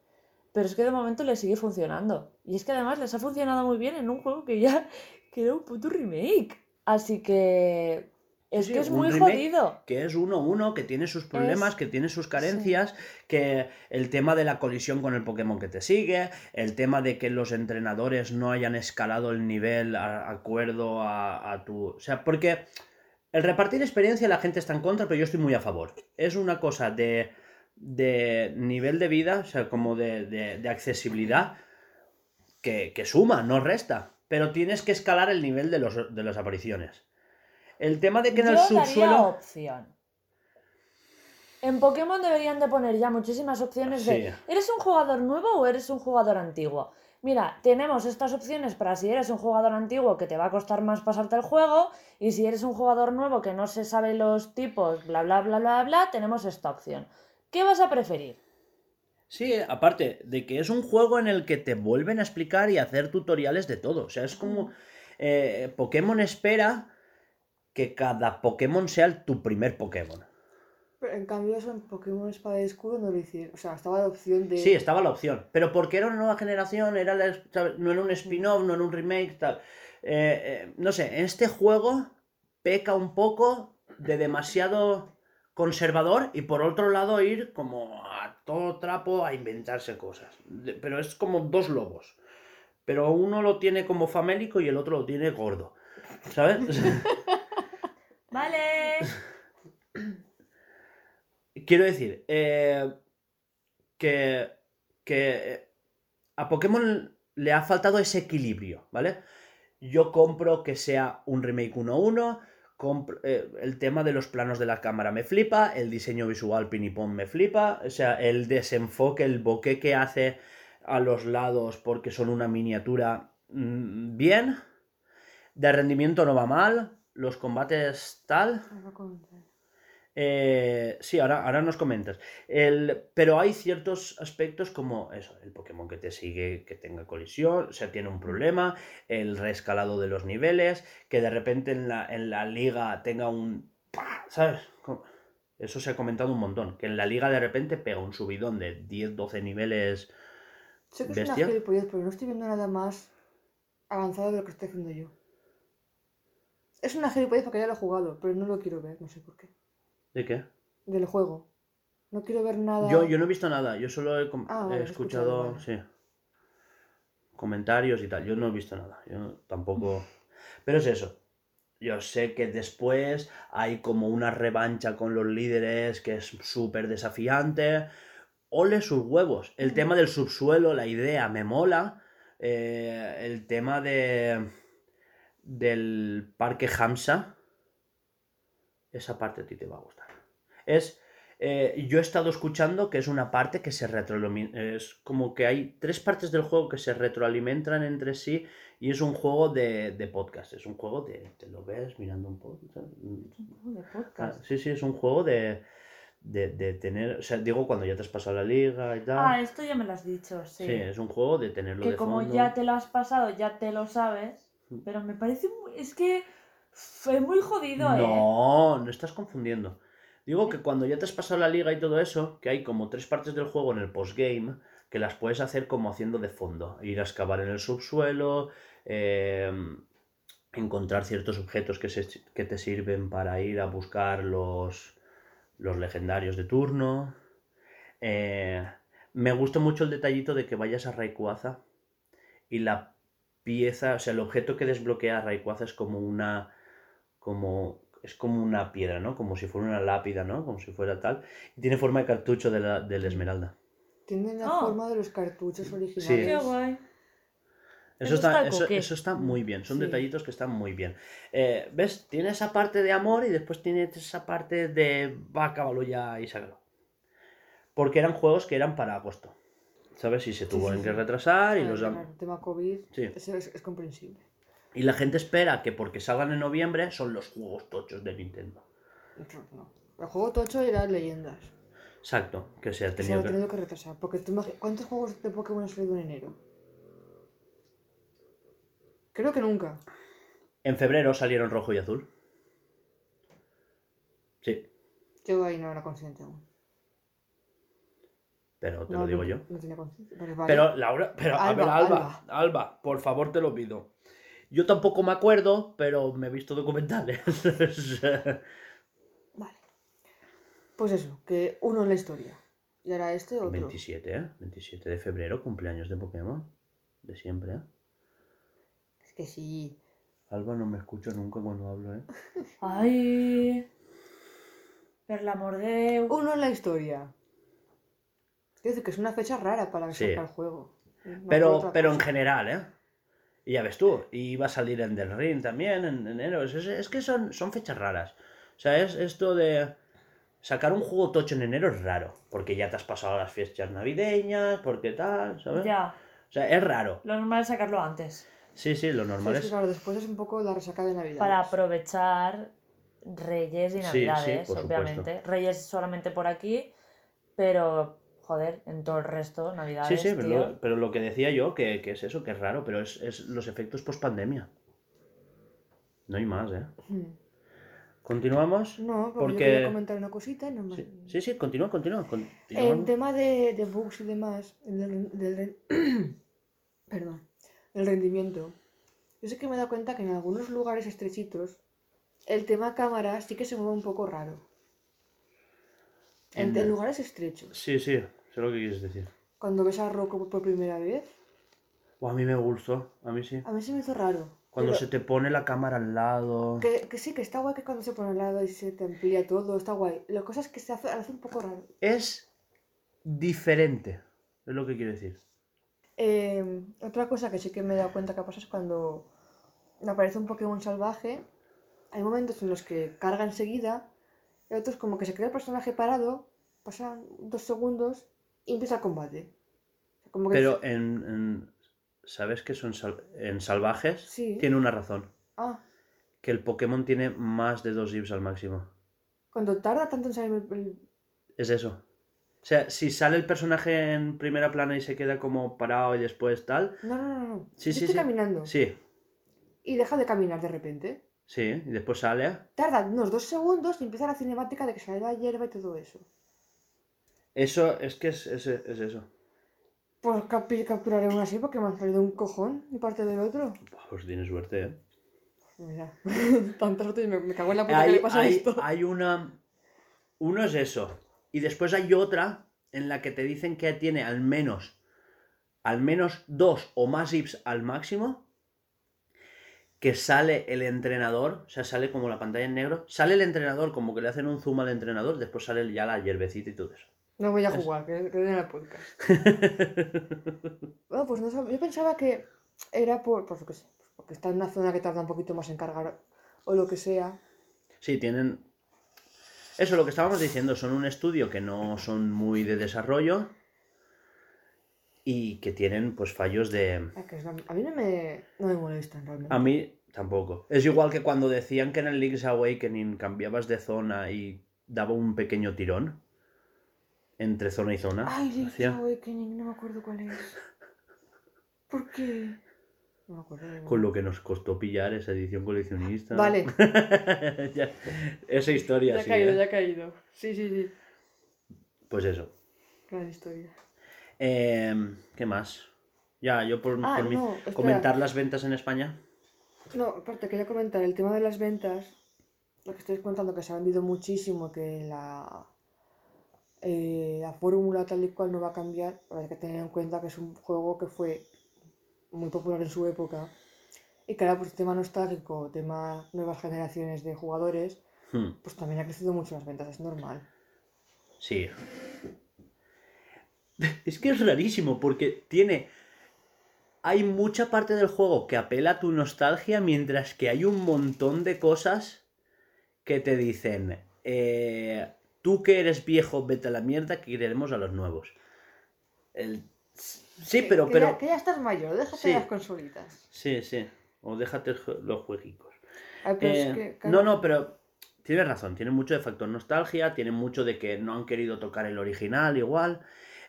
Pero es que de momento les sigue funcionando. Y es que además les ha funcionado muy bien en un juego que ya <laughs> queda un puto remake. Así que es Sí, que es muy jodido. Que es uno uno, que tiene sus problemas, Es- que tiene sus carencias, que el tema de la colisión con el Pokémon que te sigue, el tema de que los entrenadores no hayan escalado el nivel a acuerdo a, a tu... O sea, porque el repartir experiencia la gente está en contra, pero yo estoy muy a favor. Es una cosa de, de nivel de vida, o sea, como de, de- de accesibilidad, que, que suma, no resta. Pero tienes que escalar el nivel de, los, de las apariciones. El tema de que en el Yo daría subsuelo... opción. En Pokémon deberían de poner ya muchísimas opciones de. ¿eres un jugador nuevo o eres un jugador antiguo? Mira, tenemos estas opciones para si eres un jugador antiguo que te va a costar más pasarte el juego y si eres un jugador nuevo que no se sabe los tipos, bla bla bla bla bla, tenemos esta opción. ¿Qué vas a preferir? Sí, aparte de que es un juego en el que te vuelven a explicar y hacer tutoriales de todo. O sea, es como eh, Pokémon espera que cada Pokémon sea tu primer Pokémon. Pero en cambio eso en Pokémon Espada y Escudo no lo hicieron. O sea, estaba la opción de... Sí, estaba la opción. Pero porque era una nueva generación, era no era un spin-off, no era un remake, tal. Eh, eh, no sé, en este juego peca un poco de demasiado conservador y por otro lado ir como a todo trapo a inventarse cosas. Pero es como dos lobos. Pero uno lo tiene como famélico y el otro lo tiene gordo. ¿Sabes? <laughs> <laughs> Vale. <clears throat> Quiero decir, eh, que, que eh, a Pokémon le ha faltado ese equilibrio, ¿vale? Yo compro que sea un remake 1-1, compro- eh, el tema de los planos de la cámara me flipa, el diseño visual pinipón me flipa, o sea, el desenfoque, el bokeh que hace a los lados porque son una miniatura, mm, bien, de rendimiento no va mal, los combates tal, eh, sí, ahora, ahora nos comentas. El, pero hay ciertos aspectos como eso, el Pokémon que te sigue, que tenga colisión, o sea, tiene un problema, el reescalado de los niveles, que de repente en la, en la liga tenga un... ¿Sabes? Eso se ha comentado un montón, que en la liga de repente pega un subidón de 10, 12 niveles. Sé que es una pero no estoy viendo nada más avanzado de lo que estoy haciendo yo. Es una gilipollez porque ya lo he jugado, pero no lo quiero ver, no sé por qué. ¿De qué? Del juego. No quiero ver nada. Yo, yo no he visto nada, yo solo he, com- Ah, he vale, he escuchado, escuchado, sí, comentarios y tal. Yo no he visto nada, yo tampoco... Pero es eso. Yo sé que después hay como una revancha con los líderes que es súper desafiante. Ole sus huevos. El tema del subsuelo, la idea me mola. Eh, el tema de del parque Hamsa. Esa parte a ti te va a gustar. Es. eh, yo he estado escuchando que es una parte que se retroalimenta. Es como que hay tres partes del juego que se retroalimentan entre sí. Y es un juego de, de podcast. Es un juego de. Te lo ves mirando un podcast. De Ah, podcast. sí, sí, es un juego de, de, de tener. O sea, digo cuando ya te has pasado la liga y tal. Ah, esto ya me lo has dicho, sí. sí. es un juego de tenerlo que de como fondo. ya te lo has pasado, ya te lo sabes. Pero me parece. Es que fue muy jodido, ¿eh? No, no estás confundiendo. Digo que cuando ya te has pasado la liga y todo eso, que hay como tres partes del juego en el postgame que las puedes hacer como haciendo de fondo. Ir a excavar en el subsuelo, eh, encontrar ciertos objetos que, se- que te sirven para ir a buscar los, los legendarios de turno. Eh, me gusta mucho el detallito de que vayas a Rayquaza y la pieza, o sea, el objeto que desbloquea a Rayquaza es como una como es como una piedra, ¿no? Como si fuera una lápida, ¿no? Como si fuera tal. Y tiene forma de cartucho de la, de la esmeralda. Tiene la Ah. forma de los cartuchos Sí. originales. Qué guay. Eso ¿Te está, eso, está muy bien, son Sí. detallitos que están muy bien. Eh, ¿Ves? Tiene esa parte de amor y después tiene esa parte de va, acábalo ya y sácalo. Porque eran juegos que eran para agosto. ¿Sabes? Y se Sí, sí, que retrasar y los el tema COVID, es, es comprensible. Y la gente espera que porque salgan en noviembre son los juegos tochos de Nintendo. No. El juego tocho era leyendas. Exacto, que se ha Que se tenido ha tenido que retrasar. Porque tú ¿cuántos juegos de Pokémon han salido en enero? Creo que nunca. En febrero salieron rojo y azul. Sí, Yo ahí no era consciente aún. Pero te No, lo digo yo. No tenía conciencia. Pero, vale. Pero Laura, pero a Alba, ver, Alba, Alba. Alba, por favor te lo pido. Yo tampoco me acuerdo, pero me he visto documentales. <laughs> Vale. Pues eso, que uno en la historia. Y ahora este otro. 27, ¿eh? 27 de febrero, cumpleaños de Pokémon. De siempre, ¿eh? Es que sí. Alba no me escucha nunca cuando hablo, ¿eh? Ay. Per l'amor de. Uno en la historia. Quiero decir que es una fecha rara para Sí. sacar el juego. No Pero, pero en general, ¿eh? Y ya ves tú, y va a salir en Del Ring también en enero. Es, es- es que son, son fechas raras. O sea, es esto de sacar un juego tocho en enero es raro. Porque ya te has pasado las fiestas navideñas, porque tal, ¿sabes? Ya. O sea, es raro. Lo normal es sacarlo antes. Sí, sí, lo Sí, normal es que es. claro, después es un poco la resaca de Navidad. Para aprovechar Reyes y Sí, sí, Navidades, por obviamente. Reyes solamente por aquí, pero joder, en todo el resto, Sí, Navidades. sí, pero tío. lo, pero lo que decía yo, que, que es eso, que es raro, pero es, es los efectos post pandemia. No hay más, ¿eh? Hmm. ¿Continuamos? No, porque, Porque- yo quería comentar una cosita. No Sí, sí, sí, continúa, continúa. En tema de, de bugs y demás, del, del <clears throat> perdón, el rendimiento, yo sé que me he dado cuenta que en algunos lugares estrechitos el tema cámara sí que se mueve un poco raro. En, En- lugares estrechos. Sí, sí, sé lo que quieres decir. Cuando ves a Rocco por primera vez, O a mí me gustó, a mí sí. a mí se me hizo raro. Cuando Pero se te pone la cámara al lado. que, que sí, que está guay que cuando se pone al lado y se te amplía todo, está guay. La cosa es que se hace, hace un poco raro. Es diferente, es lo que quiero decir. Eh, otra cosa que sí que me he dado cuenta que pasa es cuando aparece un Pokémon salvaje, hay momentos en los que carga enseguida, y otros como que se queda el personaje parado, pasan dos segundos y empieza el combate. Como que Pero en, en- ¿Sabes que son sal- en salvajes? Sí. Tiene una razón. Ah, Que el Pokémon tiene más de dos IVs al máximo. cuando tarda tanto en salir el... el- Es eso. O sea, si sale el personaje en primera plana y se queda como parado y después tal. No, no, no, no. Sí, Yo sí, estoy sí. caminando Sí, y deja de caminar de repente. Sí, y después sale. Tarda unos dos segundos y empieza la cinemática de que sale la hierba y todo eso. Eso, es que es, es- es eso. Pues capturaré uno así porque me han salido un cojón y parte del otro. Pues tienes suerte, ¿eh? Mira, <laughs> tanta suerte y me, me cago en la puta que Hay, le pasa hay- esto. hay una. Uno es eso. Y después hay otra en la que te dicen que tiene al menos. Al menos dos o más IVs al máximo. Que sale el entrenador. O sea, sale como la pantalla en negro. Sale el entrenador, como que le hacen un zoom al entrenador. Después sale ya la hierbecita y todo eso. No voy a jugar, que, que den el podcast. <laughs> Bueno, pues no yo pensaba que era por, por lo que sé, pues porque está en una zona que tarda un poquito más en cargar o lo que sea. Sí, tienen. Eso, lo que estábamos diciendo, son un estudio que no son muy de desarrollo. Y que tienen pues fallos de. A mí no me, no me molestan realmente. A mí tampoco. Es igual que cuando decían que en el Link's Awakening cambiabas de zona y daba un pequeño tirón entre zona y zona. Ay, Hacía- Awakening, no me acuerdo cuál es. ¿Por qué? No me acuerdo. de Con lo que nos costó pillar esa edición coleccionista. Vale, <laughs> Ya, esa historia, ya ha sí. caído, ¿eh? ya ha caído. Sí, sí, sí. Pues eso. Gran historia. Em, ¿Qué más? Ya, yo por, Ah, por mi- no, espera. comentar las ventas en España. No, aparte quería comentar el tema de las ventas. Lo que estáis contando que se ha vendido muchísimo, que la, eh, la fórmula tal y cual no va a cambiar. Pero hay que tener en cuenta que es un juego que fue muy popular en su época. Y que ahora, pues, tema nostálgico, tema nuevas generaciones de jugadores, Hmm, pues también ha crecido mucho las ventas, es normal. sí. <laughs> Es que es rarísimo porque tiene. Hay mucha parte del juego que apela a tu nostalgia, mientras que hay un montón de cosas que te dicen. eh, Tú que eres viejo, vete a la mierda, que queremos a los nuevos. El- Sí, pero. que, pero... ya, que ya estás mayor, déjate Sí. las consolitas. Sí, sí. O déjate los es Eh, No, no, pero tienes razón, tiene mucho de factor nostalgia, tiene mucho de que no han querido tocar el original igual.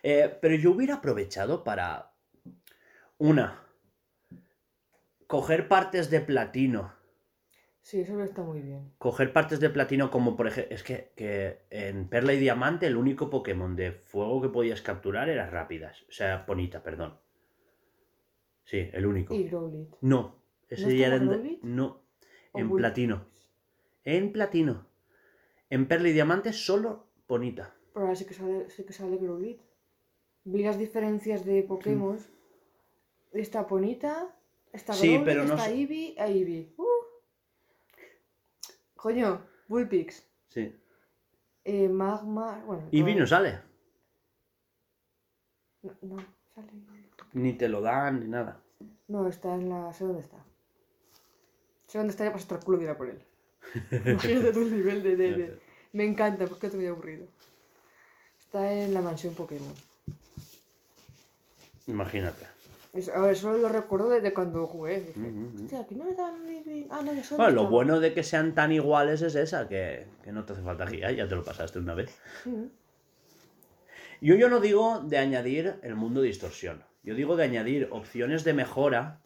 Eh, pero yo hubiera aprovechado para. Una. Coger partes de platino. Sí, eso está muy bien. Coger partes de platino como por ejemplo. Es que, que en Perla y Diamante el único Pokémon de fuego que podías capturar era Rápidas. O sea, Bonita, perdón. Sí, el único. Y Growlit. No, ese ¿No día era en, no, ¿O en Bull- platino. En platino. En perla y diamante solo bonita. Pero ahora sí que sale, sí que sale Growlit. Vi las diferencias de Pokémon. Está Bonita, está Sí, Growlithe, pero no está Eevee, a Eevee. Uh. Coño, Bullpix. Sí. Eh, magma. Bueno. Todo- vino sale. No, no, sale. Ni te lo dan ni nada. No, está en la. sé dónde está. Sé dónde está ya para estar culo de ir a por él. <laughs> Imagínate tú el nivel de, de- de- Me encanta, porque te muy aburrido. Está en la mansión Pokémon. Imagínate. A ver, solo lo recuerdo desde cuando jugué. Dije, Ujú. Hostia, aquí no me dan ni- Ah, no, ya son. Bueno, lo bueno de que sean tan iguales es esa, que, que no te hace falta guía, ya te lo pasaste una vez. Yo, yo no digo de añadir el mundo de distorsión. Yo digo de añadir opciones de mejora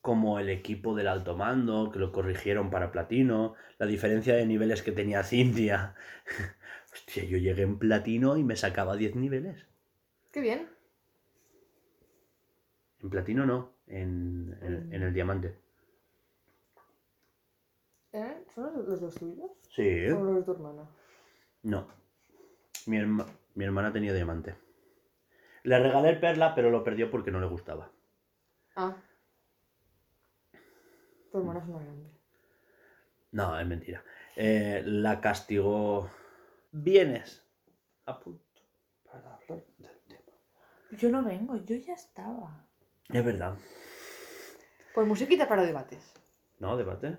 como el equipo del alto mando, que lo corrigieron para platino, la diferencia de niveles que tenía Cintia. <laughs> Hostia, yo llegué en platino y me sacaba 10 niveles. Qué bien. En platino no, en, en- en el diamante. ¿Eh? ¿Son los, dos tuyos? Sí. ¿O los de tu hermana? No. Mi, herma- mi hermana tenía diamante. Le regalé el perla, pero lo perdió porque no le gustaba. Ah. Tu hermana es una grande. No, es mentira. Eh, la castigó. Vienes. A punto para hablar del tema. Yo no vengo, yo ya estaba. Es verdad. Pues musiquita para debates. ¿No? ¿Debate?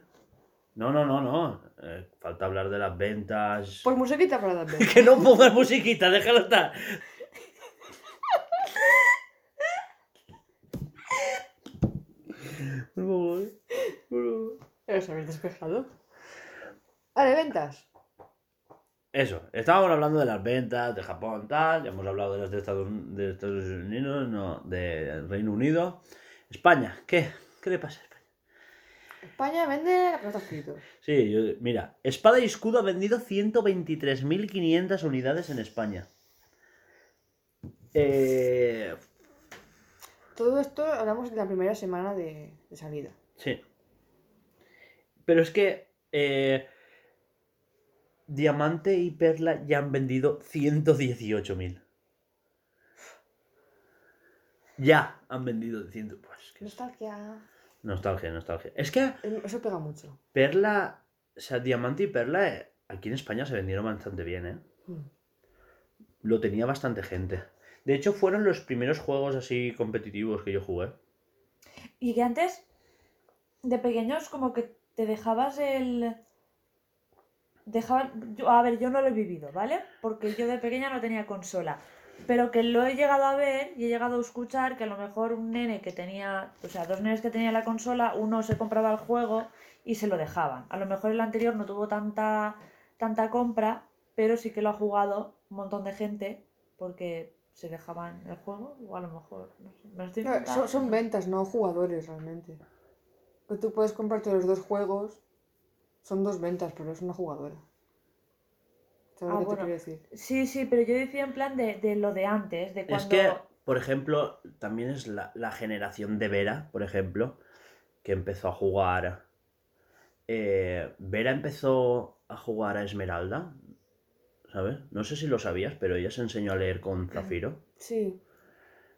No, no, no, no. Eh, falta hablar de las ventas. Pues musiquita para debates. <laughs> Que no pongas musiquita, déjalo estar. <laughs> Por favor. Eso habéis despejado. Vale, ventas. Eso, estábamos hablando de las ventas de Japón, tal, ya hemos hablado de las de Estados, de Estados Unidos, no, de Reino Unido. España, ¿qué? ¿Qué le pasa a España? España vende escrito. Sí, yo- mira, Espada y Escudo ha vendido 123.500 unidades en España. Eh, Todo esto hablamos de la primera semana de, de salida. sí. Pero es que eh, Diamante y Perla ya han vendido 118.000. Ya han vendido 100. Pues, que Nostalgia. Nostalgia, nostalgia. Es que Eh, Eso pega mucho. Perla, o sea, Diamante y Perla eh, aquí en España se vendieron bastante bien, ¿eh? Mm. Lo tenía bastante gente. De hecho, fueron los primeros juegos así competitivos que yo jugué. Y que antes, de pequeños, como que te dejabas el. Dejaba... yo- a ver, yo no lo he vivido, ¿vale? Porque yo de pequeña no tenía consola. Pero que lo he llegado a ver y he llegado a escuchar que a lo mejor un nene que tenía, o sea, dos nenes que tenían la consola, uno se compraba el juego y se lo dejaban. A lo mejor el anterior no tuvo tanta, tanta compra, pero sí que lo ha jugado un montón de gente porque se dejaban el juego, o a lo mejor, no sé, me lo estoy Claro, inventando. son, son ventas, no jugadores realmente. Que tú puedes comprarte los dos juegos. Son dos ventas, pero es una jugadora. ¿Sabes Ah, lo que bueno. te quiero decir? Sí, sí, pero yo decía en plan de, de lo de antes, de cuando... Es que, por ejemplo, también es la, la generación de Vera, por ejemplo, que empezó a jugar. eh, Vera empezó a jugar a Esmeralda, ¿sabes? No sé si lo sabías, pero ella se enseñó a leer con Zafiro. <clears throat> Sí.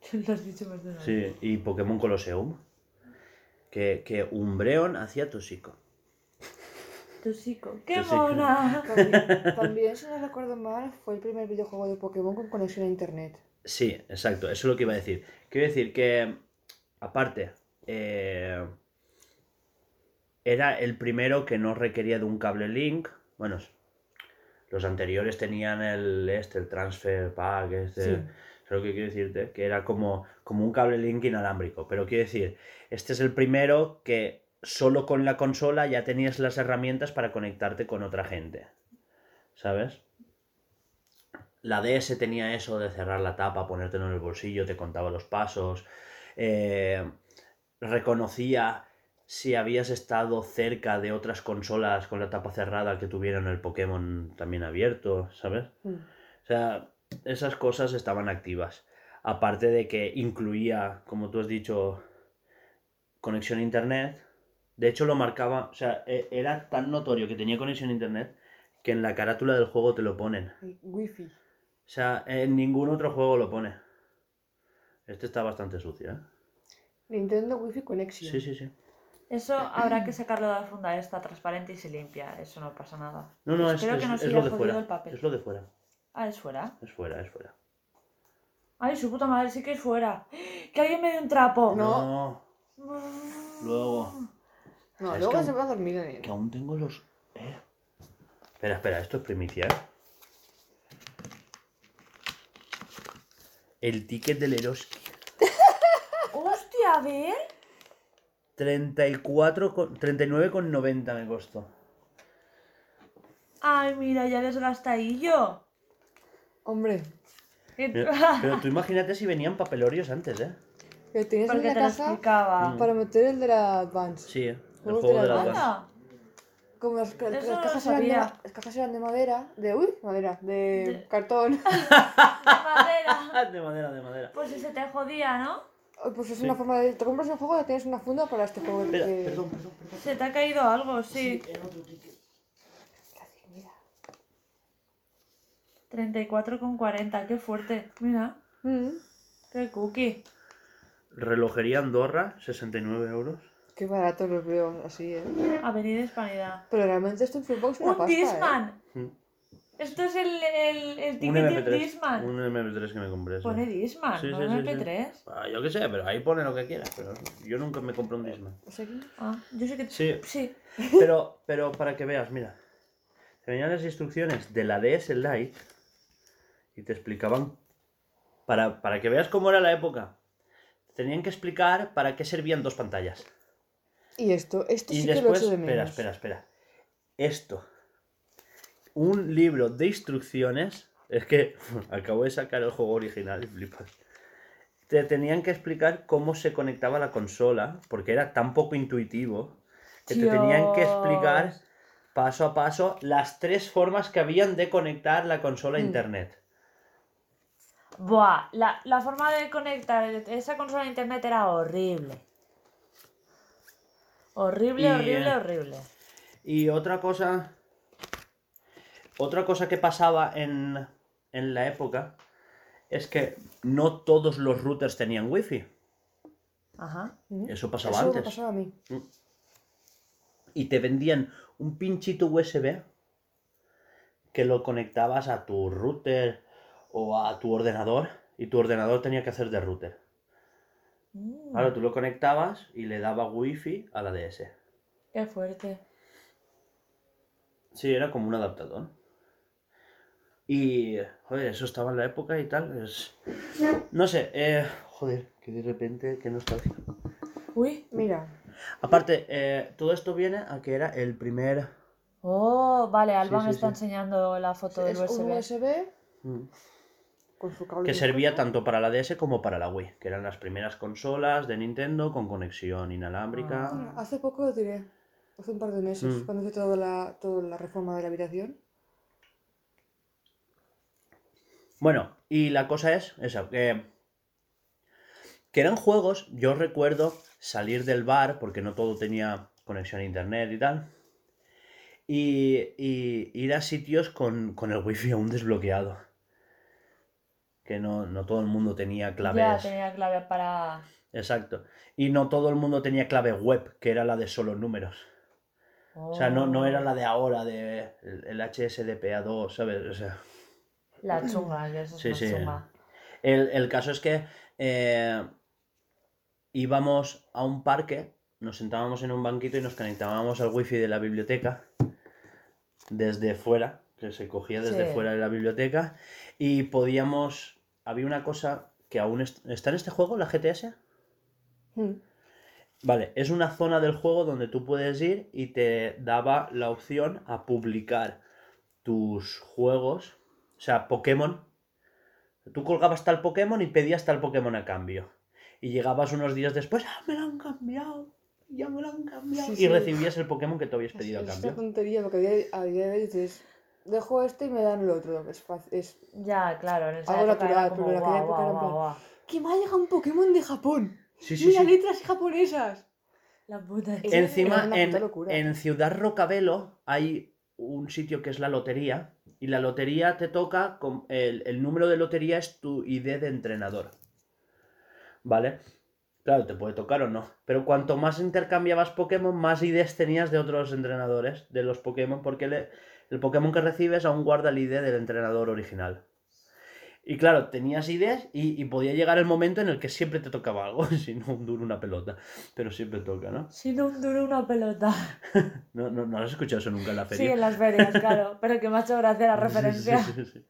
<laughs> Lo has dicho más de una vez. Sí, y Pokémon Colosseum. Que, que Umbreon hacía Tóxico. ¡Qué mona! <laughs> También, también, si no recuerdo mal, fue el primer videojuego de Pokémon con conexión a internet. Sí, exacto, eso es lo que iba a decir. Quiero decir que, aparte, eh, era el primero que no requería de un cable link. Bueno, los anteriores tenían el, este, el transfer pack, este, Sí. es lo que quiero decirte, que era como, como un cable link inalámbrico. Pero quiero decir, este es el primero que solo con la consola ya tenías las herramientas para conectarte con otra gente. ¿Sabes? La DS tenía eso de cerrar la tapa, ponértelo en el bolsillo, te contaba los pasos, eh, reconocía si habías estado cerca de otras consolas con la tapa cerrada que tuvieran el Pokémon también abierto, ¿sabes? Mm. O sea, esas cosas estaban activas. Aparte de que incluía, como tú has dicho, conexión a internet. De hecho, lo marcaba, o sea, e- era tan notorio que tenía conexión a internet que en la carátula del juego te lo ponen. Wi-Fi. O sea, en ningún otro juego lo pone. Este está bastante sucio, ¿eh? Nintendo Wi-Fi Connection. Sí, sí, sí. Eso habrá que sacarlo de la funda esta transparente y se limpia. Eso no pasa nada. No, no, es, Espero es- que no es lo de fuera. el papel. Es lo de fuera. Ah, es fuera. Es fuera, es fuera. Ay, su puta madre sí que es fuera. ¡Que alguien me dé un trapo! No. No, luego. No, ¿Sabes luego que se va a dormir en él. Que aún tengo los. ¿eh? Espera, espera, esto es primicia, ¿eh? El ticket del Eroski. <laughs> ¡Hostia, a ver! 34 con- 39,90 me costó. Ay, mira, ya desgastadillo. Hombre, Pero, pero tú <laughs> imagínate si venían papelorios antes, ¿eh? que tienes Porque una te lo caja explicaba. Mm. para meter el de la Advance. Sí, el ¿Cómo juego te de la las. Como las, ca- las Eso no lo cajas eran de, sabía. ma- las cajas eran de madera, de uy, madera, de, De- cartón. <laughs> De madera. De madera, de madera. Pues ese te jodía, ¿no? Ay, Pues es Sí. una forma de. Te compras un juego y tienes una funda para este juego. Espera, perdón, perdón, perdón. Se te ha caído algo, sí. el otro ticket. Gracias, mira. 34,40, qué fuerte. Mira, Mm, qué cookie. Relojería Andorra, 69 euros. Qué barato los veo así, ¿eh? Avenida Hispanidad. Pero realmente esto en Footbox es una ¡Un pasta, ¿eh? Disman! Mm. Esto es el, el, el Un ticket de MP3. Disman. Un MP3 que me compré. sí. Pone Disman, Sí, no sí, sí, sí. MP3. Ah, yo qué sé, pero ahí pone lo que quieras. Pero yo nunca me compro un Disman. ¿Es aquí? Ah, yo sé que. Sí. Sí. <laughs> Pero, pero para que veas, mira. Te venían las instrucciones de la DS Lite y te explicaban. Para, para que veas cómo era la época. Tenían que explicar para qué servían dos pantallas. Y esto, esto Y sí que lo después, echo de menos. espera, espera, espera. Esto. Un libro de instrucciones. Es que <laughs> acabo de sacar el juego original y flipas. Te tenían que explicar cómo se conectaba la consola, porque era tan poco intuitivo, que te tenían que explicar paso a paso las tres formas que habían de conectar la consola a Mm. internet. Buah, la, la forma de conectar esa consola a internet era horrible. Horrible, Y, horrible, eh, horrible. Y otra cosa. Otra cosa que pasaba en, en la época es que no todos los routers tenían wifi. Ajá. Mm. Eso pasaba Eso me antes. pasaba a mí. Y te vendían un pinchito USB que lo conectabas a tu router o a tu ordenador y tu ordenador tenía que hacer de router. Mm, Claro, tú lo conectabas y le daba wifi a la DS. Qué fuerte. Sí, era como un adaptador. Y, joder, eso estaba en la época y tal. Es... No sé, eh, joder, que de repente, que nostalgia. Uy. Mira, Aparte, eh, todo esto viene a que era el primer... Oh, vale, Alba Sí, me sí, está sí. enseñando la foto del es un USB. USB Mm. Con su cable. Que servía tanto para la DS como para la Wii, que eran las primeras consolas de Nintendo con conexión inalámbrica. Ah. Hace poco lo tiré. Hace un par de meses, Mm. cuando hice toda la, toda la reforma de la habitación. Bueno, y la cosa es eso, que, que eran juegos, yo recuerdo salir del bar, porque no todo tenía conexión a internet y tal, y, y ir a sitios con, con el wifi aún desbloqueado. Que no, no todo el mundo tenía Ya claves. tenía clave para. Exacto. Y no todo el mundo tenía clave web, que era la de solo números. O sea, no, no era la de ahora, de el, el HSDPA2, ¿sabes? O sea... La chunga, que eso es Sí, más sí. chunga. El, el caso es que eh, íbamos a un parque, nos sentábamos en un banquito y nos conectábamos al wifi de la biblioteca desde fuera, que se cogía desde Sí. fuera de la biblioteca, y podíamos. Había una cosa que aún est- está en este juego, la GTS. Mm. Vale, es una zona del juego donde tú puedes ir y te daba la opción a publicar tus juegos, o sea, Pokémon. Tú colgabas tal Pokémon y pedías tal Pokémon a cambio. Y llegabas unos días después, ¡ah, me lo han cambiado! Ya me lo han cambiado. Sí, y sí. recibías el Pokémon que tú habías Es, pedido a es una cambio. tontería, porque a día de hoy dices, dejo este y me dan el otro. Es fácil. Es... Ya, claro, en esa Algo natural, como, pero en aquella guau, época era en plan-. ¡Que me ha llegado un Pokémon de Japón! Sí, sí, ¡Mira, sí. letras japonesas! La puta. Encima, una puta en, en Ciudad Rocabelo hay un sitio que es la lotería. Y la lotería te toca, con el, el número de lotería es tu ID de entrenador. ¿Vale? Claro, te puede tocar o no. Pero cuanto más intercambiabas Pokémon, más IDs tenías de otros entrenadores de los Pokémon. Porque le- el Pokémon que recibes aún guarda el ID del entrenador original. Y claro, tenías ideas y, y podía llegar el momento en el que siempre te tocaba algo. <laughs> Si no, un duro una pelota. Pero siempre toca, ¿no? Si no un duro una pelota. <laughs> No, no, no has escuchado eso nunca en la Sí, feria. en las ferias, claro. <laughs> Pero que me ha hecho gracia la Sí, sí, referencia. sí, sí, sí.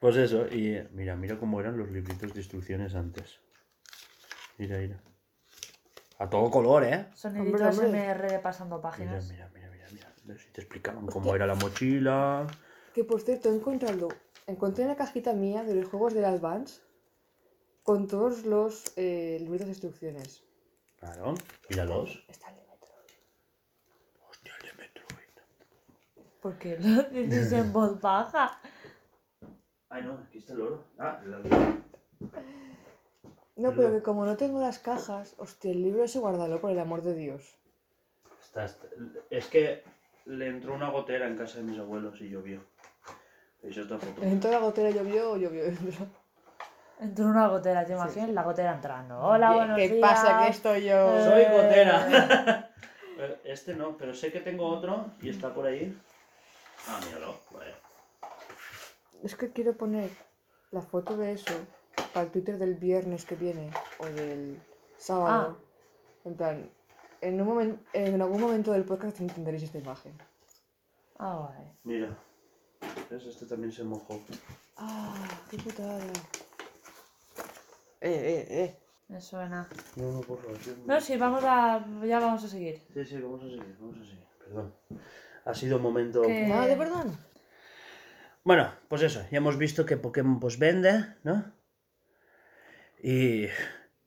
Pues eso, y eh, mira, mira cómo eran los libritos de instrucciones antes. Mira, mira. A todo color, ¿eh? Sonidito Hombre, hombre. SMR de pasando páginas. mira, mira, mira, te explicaban cómo era la mochila. Que por cierto, he encontrado, encontré una cajita mía de los juegos del Advance con todos los eh, libritos de instrucciones. Claro, míralos. Está el de Metroid. Hostia, el de Metroid. ¿Por qué lo <laughs> dices en voz baja? Ay, no, aquí está el oro. Ah, la... No, Pero- pero que como no tengo las cajas, hostia, el libro ese guárdalo, por el amor de Dios. está, está- Es que le entró una gotera en casa de mis abuelos y llovió. Això esta foto. Dentro de la gotera llovió o llovió dentro. Entró una gotera, ¿te imaginas? La gotera entrando. Hola, buenos ¿Qué días. pasa? Que estoy yo. Soy gotera. <laughs> Eh, Este no, pero sé que tengo otro y está por ahí. Ah, míralo. Vale. Es que quiero poner la foto de eso para el Twitter del viernes que viene o del sábado. En plan, en, un momen- en algún momento del podcast entenderéis esta imagen. Ah, guay. Mira. ¿Ves? Este también se mojó. Ah, qué putada. Eh, eh, eh. Me suena. No, no, por favor. No, sí, vamos a. Ya vamos a seguir. Sí, sí, vamos a seguir, vamos a seguir. Perdón. Ha sido un momento... ¿Qué? Nada de perdón. Bueno, pues eso, ya hemos visto que Pokémon pues vende, ¿no? Y...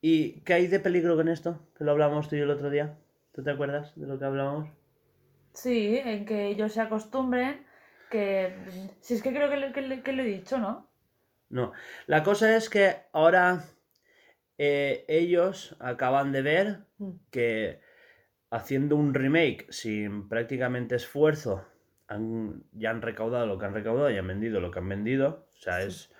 ¿Y qué hay de peligro con esto? Que lo hablamos tú y yo el otro día. ¿Tú te acuerdas de lo que hablábamos? Sí, en que ellos se acostumbren. Que. Si es que creo que, lo he dicho, ¿no? No. La cosa es que ahora eh, ellos acaban de ver Mm. que haciendo un remake sin prácticamente esfuerzo han- ya han recaudado lo que han recaudado y han vendido lo que han vendido. O sea, es,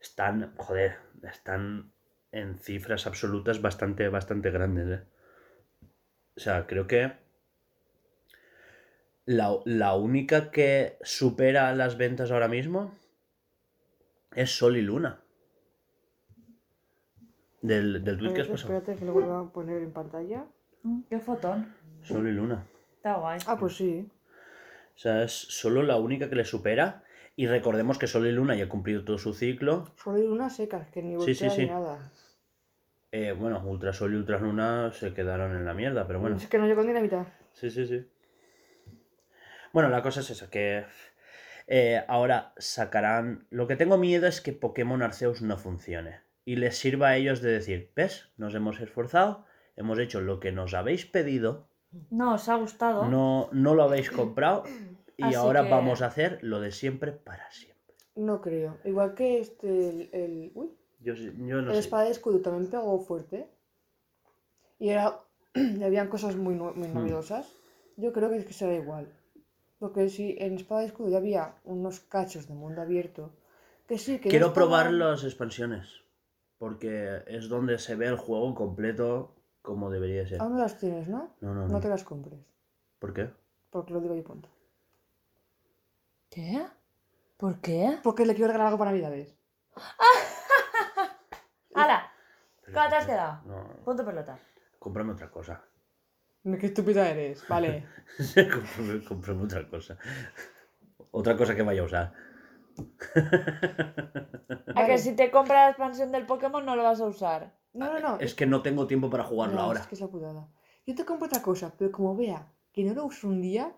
están, joder, están en cifras absolutas bastante, bastante grandes. ¿eh? O sea, creo que la, la única que supera las ventas ahora mismo es Sol y Luna. Del, del tweet que has Espérate, pasado. espérate que lo vuelva a poner en pantalla. Mm, Qué fotón. Sol y Luna. Está guay. Ah, pues sí. O sea, es solo la única que le supera. Y recordemos que Sol y Luna ya ha cumplido todo su ciclo. Solo hay unas secas que ni Sí, sí, voltea sí. ni nada. Eh, bueno, Ultra Sol y Ultra Luna se quedaron en la mierda, pero bueno. Es que no llegó ni la mitad. Sí, sí, sí. Bueno, la cosa es esa, que eh, ahora sacarán... Lo que tengo miedo es que Pokémon Arceus no funcione. Y les sirva a ellos de decir, ¿ves? Nos hemos esforzado, hemos hecho lo que nos habéis pedido, No, os ha gustado. no, no lo habéis comprado <clears throat> y Así ahora que- vamos a hacer lo de siempre para siempre. No creo. Igual que este, el, el- uy, Yo, sí- yo no el sé. espada de escudo también pegó fuerte. Y era, <clears throat> y habían cosas muy, muy Hmm. novedosas. Yo creo que es que será igual. Porque si en espada de escudo ya había unos cachos de mundo abierto, que sí, que Quiero probar las expansiones. Porque es donde se ve el juego completo como debería ser. Aún no las tienes, ¿no? No, no, No no. te las compres. ¿Por qué? Porque lo digo yo punto. ¿Qué? ¿Por qué? Porque le quiero regalar algo para Navidades. ¡Hala! ¿Cómo te has quedado? No, Punto pelota. cómprame otra cosa. Qué estúpida eres. Vale. <laughs> cómprame, cómprame otra cosa. Otra cosa que vaya a usar. A que si te compras la expansión del Pokémon no lo vas a usar. No, no, no. Es que no tengo tiempo para jugarlo ahora. Es que es la putada. Yo te compro otra cosa, pero como vea que no lo uso un día,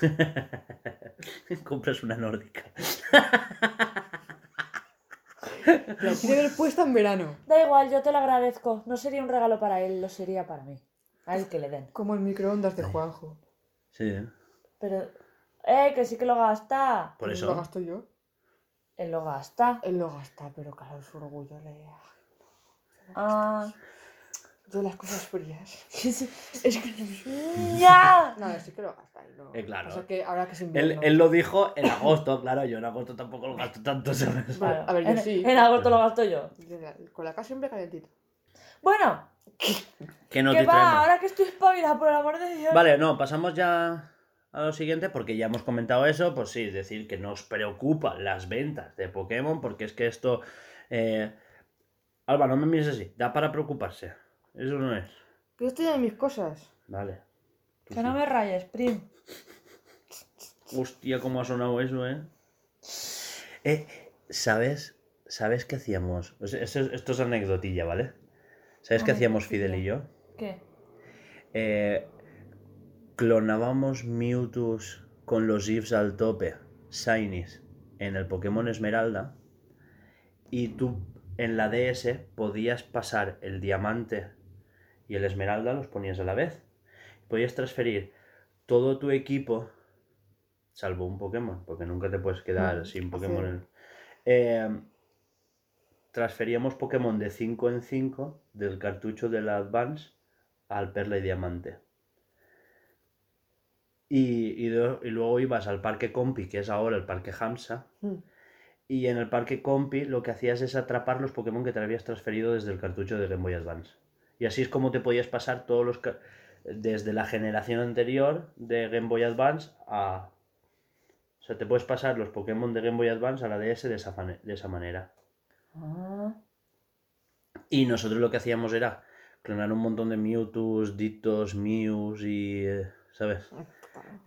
<laughs> Compras una nórdica. La quiero ver puesta en verano. Da igual, yo te lo agradezco. No sería un regalo para él, lo sería para mí. A él que le den. Como el microondas de Juanjo. Sí, ¿eh? Pero, eh, que sí que lo gasta. por Lo eso. gasto yo. Él lo gasta. Él lo gasta, pero claro, su orgullo le. Ah. Yo las cosas frías. <laughs> Es Es que. ¡Ya! No, sí que lo gasta. y no. Eh, claro. O sea que ahora que es Él, él lo dijo en agosto, claro, yo en agosto tampoco lo gasto tanto, ¿sabes? Vale, a ver, yo en, sí. en agosto lo gasto yo. Con la casa siempre calentito. Bueno, Que no te va, traemos. ahora que estoy espabilada, por el amor de Dios. Vale, no, pasamos ya a lo siguiente porque ya hemos comentado eso, pues sí, decir que nos preocupa las ventas de Pokémon porque es que esto... eh, Alba, no me mires así, da para preocuparse. Eso no es. Pero estoy en mis cosas. Vale. Tú Que sí. no me rayes, Prim. Hostia, cómo ha sonado eso, ¿eh? Eh, ¿sabes? ¿Sabes qué hacíamos? O sea, esto, es- esto es anecdotilla, ¿vale? ¿Sabes qué hacíamos Fidel y yo? ¿Qué? Eh, clonábamos Mewtwo's con los IFs al tope, Shinies, en el Pokémon Esmeralda. Y tú en la DS podías pasar el diamante y el Esmeralda, los ponías a la vez. Podías transferir todo tu equipo, salvo un Pokémon, porque nunca te puedes quedar sin Pokémon. Eh, transferíamos Pokémon de 5 en 5 del cartucho de la Advance al Perla y Diamante. Y, y, de- y luego ibas al parque Compi, que es ahora el parque Hamsa. Mm. Y en el parque Compi lo que hacías es atrapar los Pokémon que te habías transferido desde el cartucho de Game Boy Advance. Y así es como te podías pasar todos los... Desde la generación anterior de Game Boy Advance a... O sea, te puedes pasar los Pokémon de Game Boy Advance a la DS de esa, de esa manera. Ah. Y nosotros lo que hacíamos era clonar un montón de Mewtwo's, Dictos, Mews y... eh, ¿Sabes?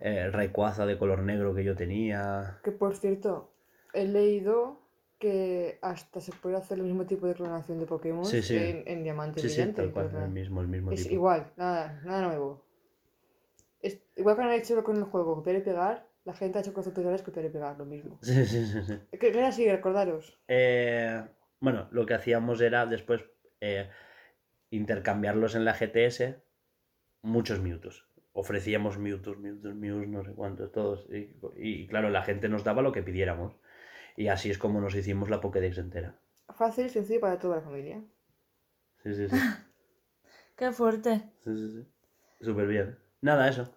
Eh, el Rayquaza de color negro que yo tenía. Que por cierto, he leído que hasta se puede hacer el mismo tipo de clonación de Pokémon Sí, sí. En, en diamante Sí, sí, brillante. tal cual, el mismo, el mismo es tipo. igual, nada, nada nuevo. Es, igual que han hecho con el juego copiar y pegar, la gente ha hecho cosas tutoriales copiar y pegar, lo mismo. Sí, sí, sí, sí. <laughs> Que era así, recordaros. Eh, bueno, lo que hacíamos era después eh, intercambiarlos en la GTS, muchos Mewtwo's. Ofrecíamos Mewtwo's, Mewtwo's, Mews, no sé cuántos, todos. Y, y, claro, la gente nos daba lo que pidiéramos. Y así es como nos hicimos la Pokédex entera. Fácil y sencillo para toda la familia. Sí, sí, sí. <laughs> Qué fuerte. sí, sí, sí. Súper bien. Nada, eso.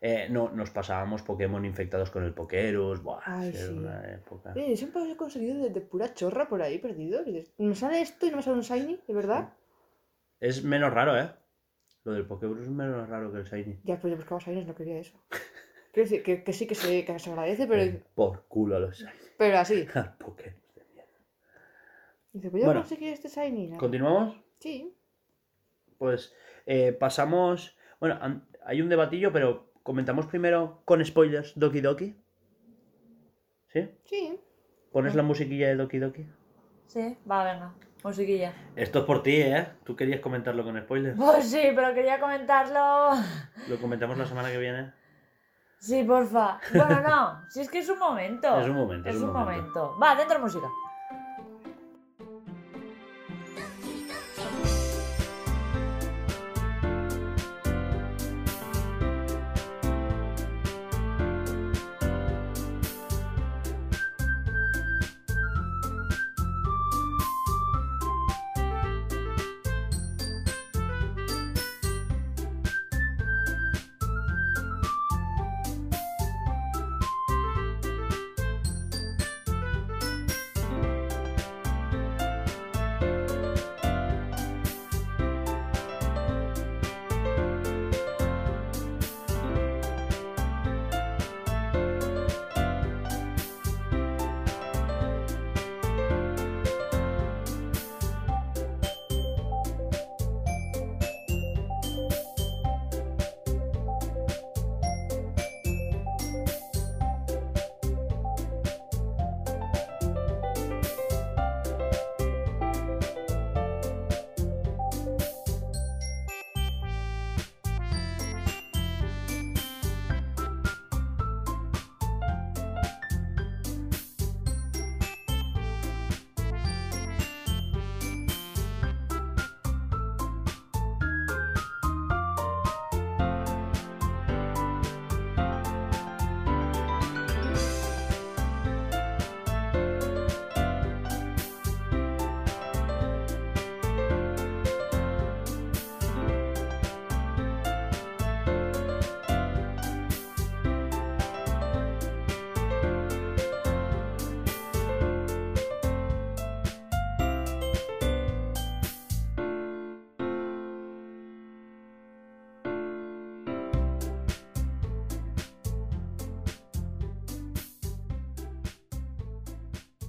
Eh, no, nos pasábamos Pokémon infectados con el Pokerus. Buah, Ay, sí. una época. Eh, yo siempre los he conseguido de, de pura chorra por ahí perdido. ¿Me sale esto y no me sale un Shiny? ¿De verdad? Es menos raro, ¿eh? Lo del Pokébrus es menos raro que el Shiny. Ya, pero yo buscaba Shinies, no quería eso. <laughs> Quiero decir que, que sí que se, que se agradece, pero, Eh, por culo a los Shiny. Pero así. Al Pokémon de mierda. Dice, ¿voy a Bueno. conseguir este Shiny? No. ¿Continuamos? Sí. Pues eh, pasamos. Bueno, an- hay un debatillo, pero comentamos primero con spoilers Doki Doki. ¿Sí? Sí. ¿Pones la musiquilla de Doki Doki? Sí, va, venga. Musiquilla. Esto es por ti, ¿eh? Tú querías comentarlo con spoilers. Pues sí, pero quería comentarlo. Lo comentamos la semana que viene. Sí, porfa. Bueno, no. Si es que es un momento. Es un momento, Es es un un momento. momento. Va, dentro música.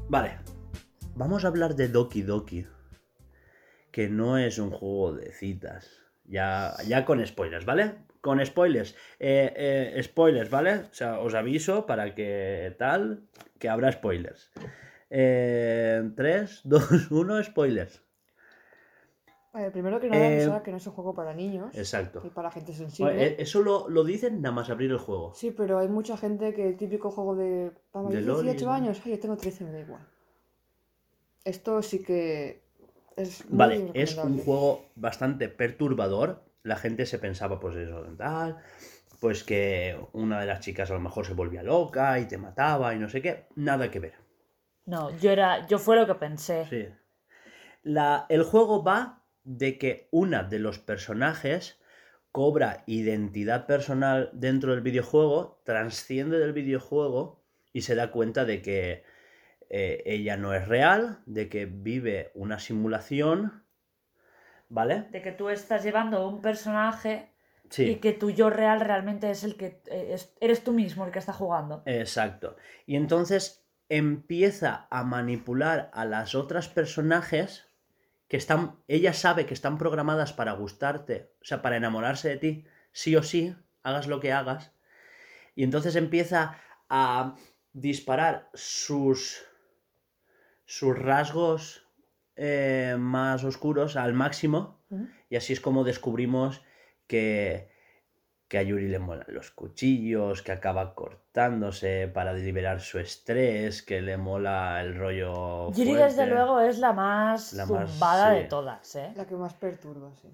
Vale. Vamos a hablar de Doki Doki. Que no es un juego de citas. Ya, ya con spoilers, ¿vale? Con spoilers. Eh, eh, spoilers, ¿vale? O sea, os aviso para que tal, que habrá spoilers. Eh, 3, 2, 1, spoilers. Primero que nada, Eh, que no es un juego para niños. Exacto. Y para gente sensible. Bueno, eh, Eso lo, lo dicen nada más abrir el juego. Sí, pero hay mucha gente que el típico juego de. Para De mayores LOL de y 18 de- años, ay, yo tengo 13, me da igual. Esto sí que. Es muy Vale, es un juego bastante perturbador. La gente se pensaba, pues eso, tal. Pues que una de las chicas a lo mejor se volvía loca y te mataba y no sé qué. Nada que ver. No, yo era. Yo fue lo que pensé. Sí. La, el juego va de que una de los personajes cobra identidad personal dentro del videojuego, transciende del videojuego y se da cuenta de que eh, ella no es real, de que vive una simulación, ¿vale? De que tú estás llevando un personaje Sí. y que tu yo real realmente es el que eh, es- eres tú mismo el que está jugando. Exacto. Y entonces empieza a manipular a las otras personajes que están, ella sabe que están programadas para gustarte, o sea, para enamorarse de ti, sí o sí, hagas lo que hagas. Y entonces empieza a disparar sus, sus rasgos eh, más oscuros al máximo. Y así es como descubrimos que, que a Yuri le molan los cuchillos, que acaba cortándose para liberar su estrés, que le mola el rollo. Yuri, fuerte. desde luego, es la más La más- zumbada sí. de todas, ¿eh? La que más perturba, sí.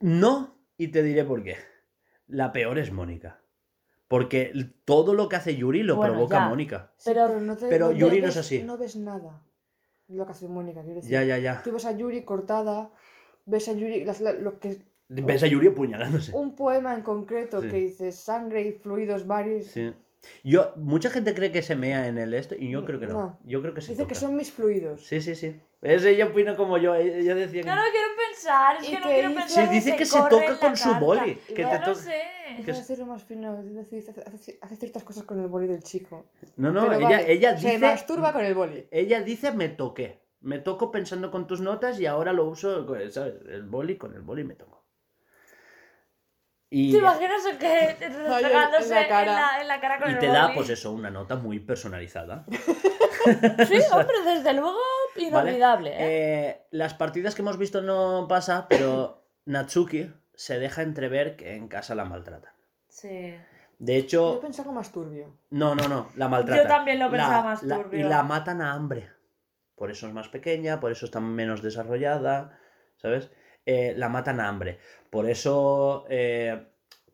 No, y te diré por qué. La peor es Mónica. Porque todo lo que hace Yuri lo Bueno, provoca ya. Mónica. Sí, Pero- no te- pero no Yuri no es así. No ves nada de lo que hace Mónica, quiero decir. Ya, ya, ya. Tú ves a Yuri cortada, ves a Yuri, las- la- lo que, Ves a Yuri apuñalándose. un poema en concreto Sí. que dice sangre y fluidos varios. Sí. Yo, mucha gente cree que se mea en el esto y yo creo que no. No. Yo creo que se Dice que toca. son mis fluidos. Sí, sí, sí. Es ella opina como yo. Ella decía que. No lo quiero pensar, es Y que no que quiero dice- pensar. Sí, que dice que se toca con su boli, que te lo sé. que es- hacerlo más fino, hace, ciertas cosas con el boli del chico. No, no, Pero ella, vale, ella Se dice. masturba con el boli. Ella dice me toqué. Me toco pensando con tus notas y ahora lo uso, con- ¿sabes? El boli, con el boli me toco. Y, ¿Te imaginas que pegándose en la cara. en la, en la cara con y el te da, pues eso, una nota muy personalizada. <laughs> Sí, hombre, desde luego inolvidable, ¿eh? Eh, las partidas que hemos visto no pasa, pero Natsuki se deja entrever que en casa la maltratan. Sí. De Yo hecho, pensaba algo más turbio. no, no, no, la maltratan. Yo también lo La- pensaba más la- turbio. Y la matan a hambre. Por eso es más pequeña, por eso está menos desarrollada, ¿sabes? Eh, la matan a hambre. Por eso, eh,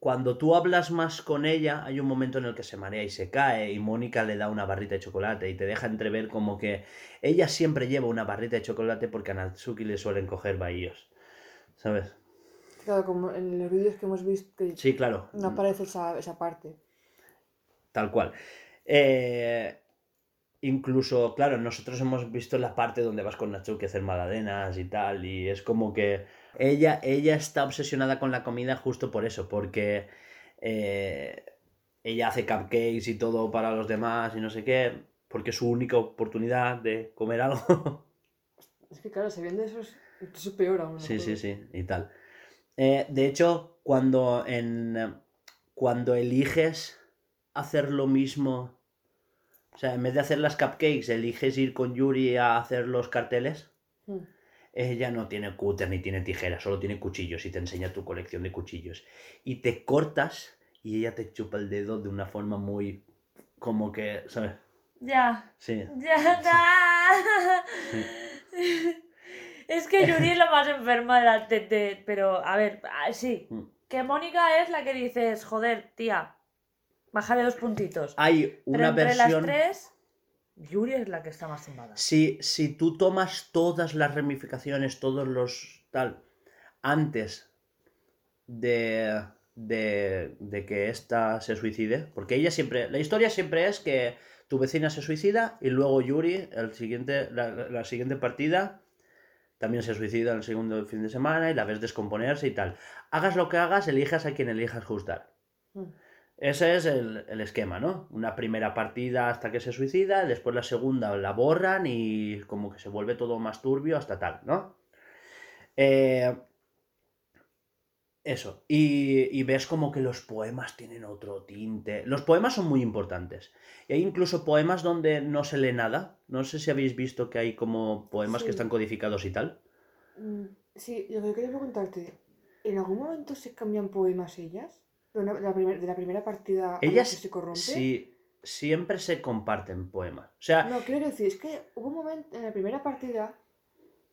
cuando tú hablas más con ella, hay un momento en el que se marea y se cae, y Mónica le da una barrita de chocolate y te deja entrever como que ella siempre lleva una barrita de chocolate porque a Natsuki le suelen coger bahíos, ¿sabes? Claro, como en los vídeos que hemos visto, que Sí, claro. no aparece esa, esa parte. Tal cual. Eh, incluso, claro, nosotros hemos visto la parte donde vas con Natsuki a hacer magdalenas y tal, y es como que ella, ella está obsesionada con la comida justo por eso, porque eh, ella hace cupcakes y todo para los demás y no sé qué, porque es su única oportunidad de comer algo. <laughs> Es que claro, se viene eso es, eso es peor aún. Sí, sí, sí, y tal. Eh, de hecho, cuando en cuando eliges hacer lo mismo, o sea, en vez de hacer las cupcakes, eliges ir con Yuri a hacer los carteles, Hmm. Ella no tiene cúter ni tiene tijeras, solo tiene cuchillos y te enseña tu colección de cuchillos. Y te cortas y ella te chupa el dedo de una forma muy como que, ¿sabes? Ya. Sí. Ya está. Es que Yuri es la más enferma de la tete, pero a ver, ah, sí. Mm. Que Mónica es la que dices, joder, tía, bájale dos puntitos. Hay Pero una entre versión... las tres, Yuri es la que está más zumbada. Si, si tú tomas todas las ramificaciones, todos los tal, antes de, de, de que ésta se suicide, porque ella siempre, la historia siempre es que tu vecina se suicida y luego Yuri, el siguiente, la, la siguiente partida, también se suicida en el segundo fin de semana y la ves descomponerse y tal. Hagas lo que hagas, elijas a quien elijas. Hmm. Ese es el, el esquema, ¿no? Una primera partida hasta que se suicida, después la segunda la borran y como que se vuelve todo más turbio hasta tal, ¿no? Eh, eso. Y, y ves como que los poemas tienen otro tinte. Los poemas son muy importantes. Y hay incluso poemas donde no se lee nada. No sé si habéis visto que hay como poemas que están codificados y tal. Mm, Sí, lo que quería preguntarte, ¿en algún momento se cambian poemas ellas? ¿De, una- de la, primer- de la primera partida la que Ellas se corrompe? sí, siempre se comparten poemas. O sea, No, quiero decir, es que hubo un momento en la primera partida,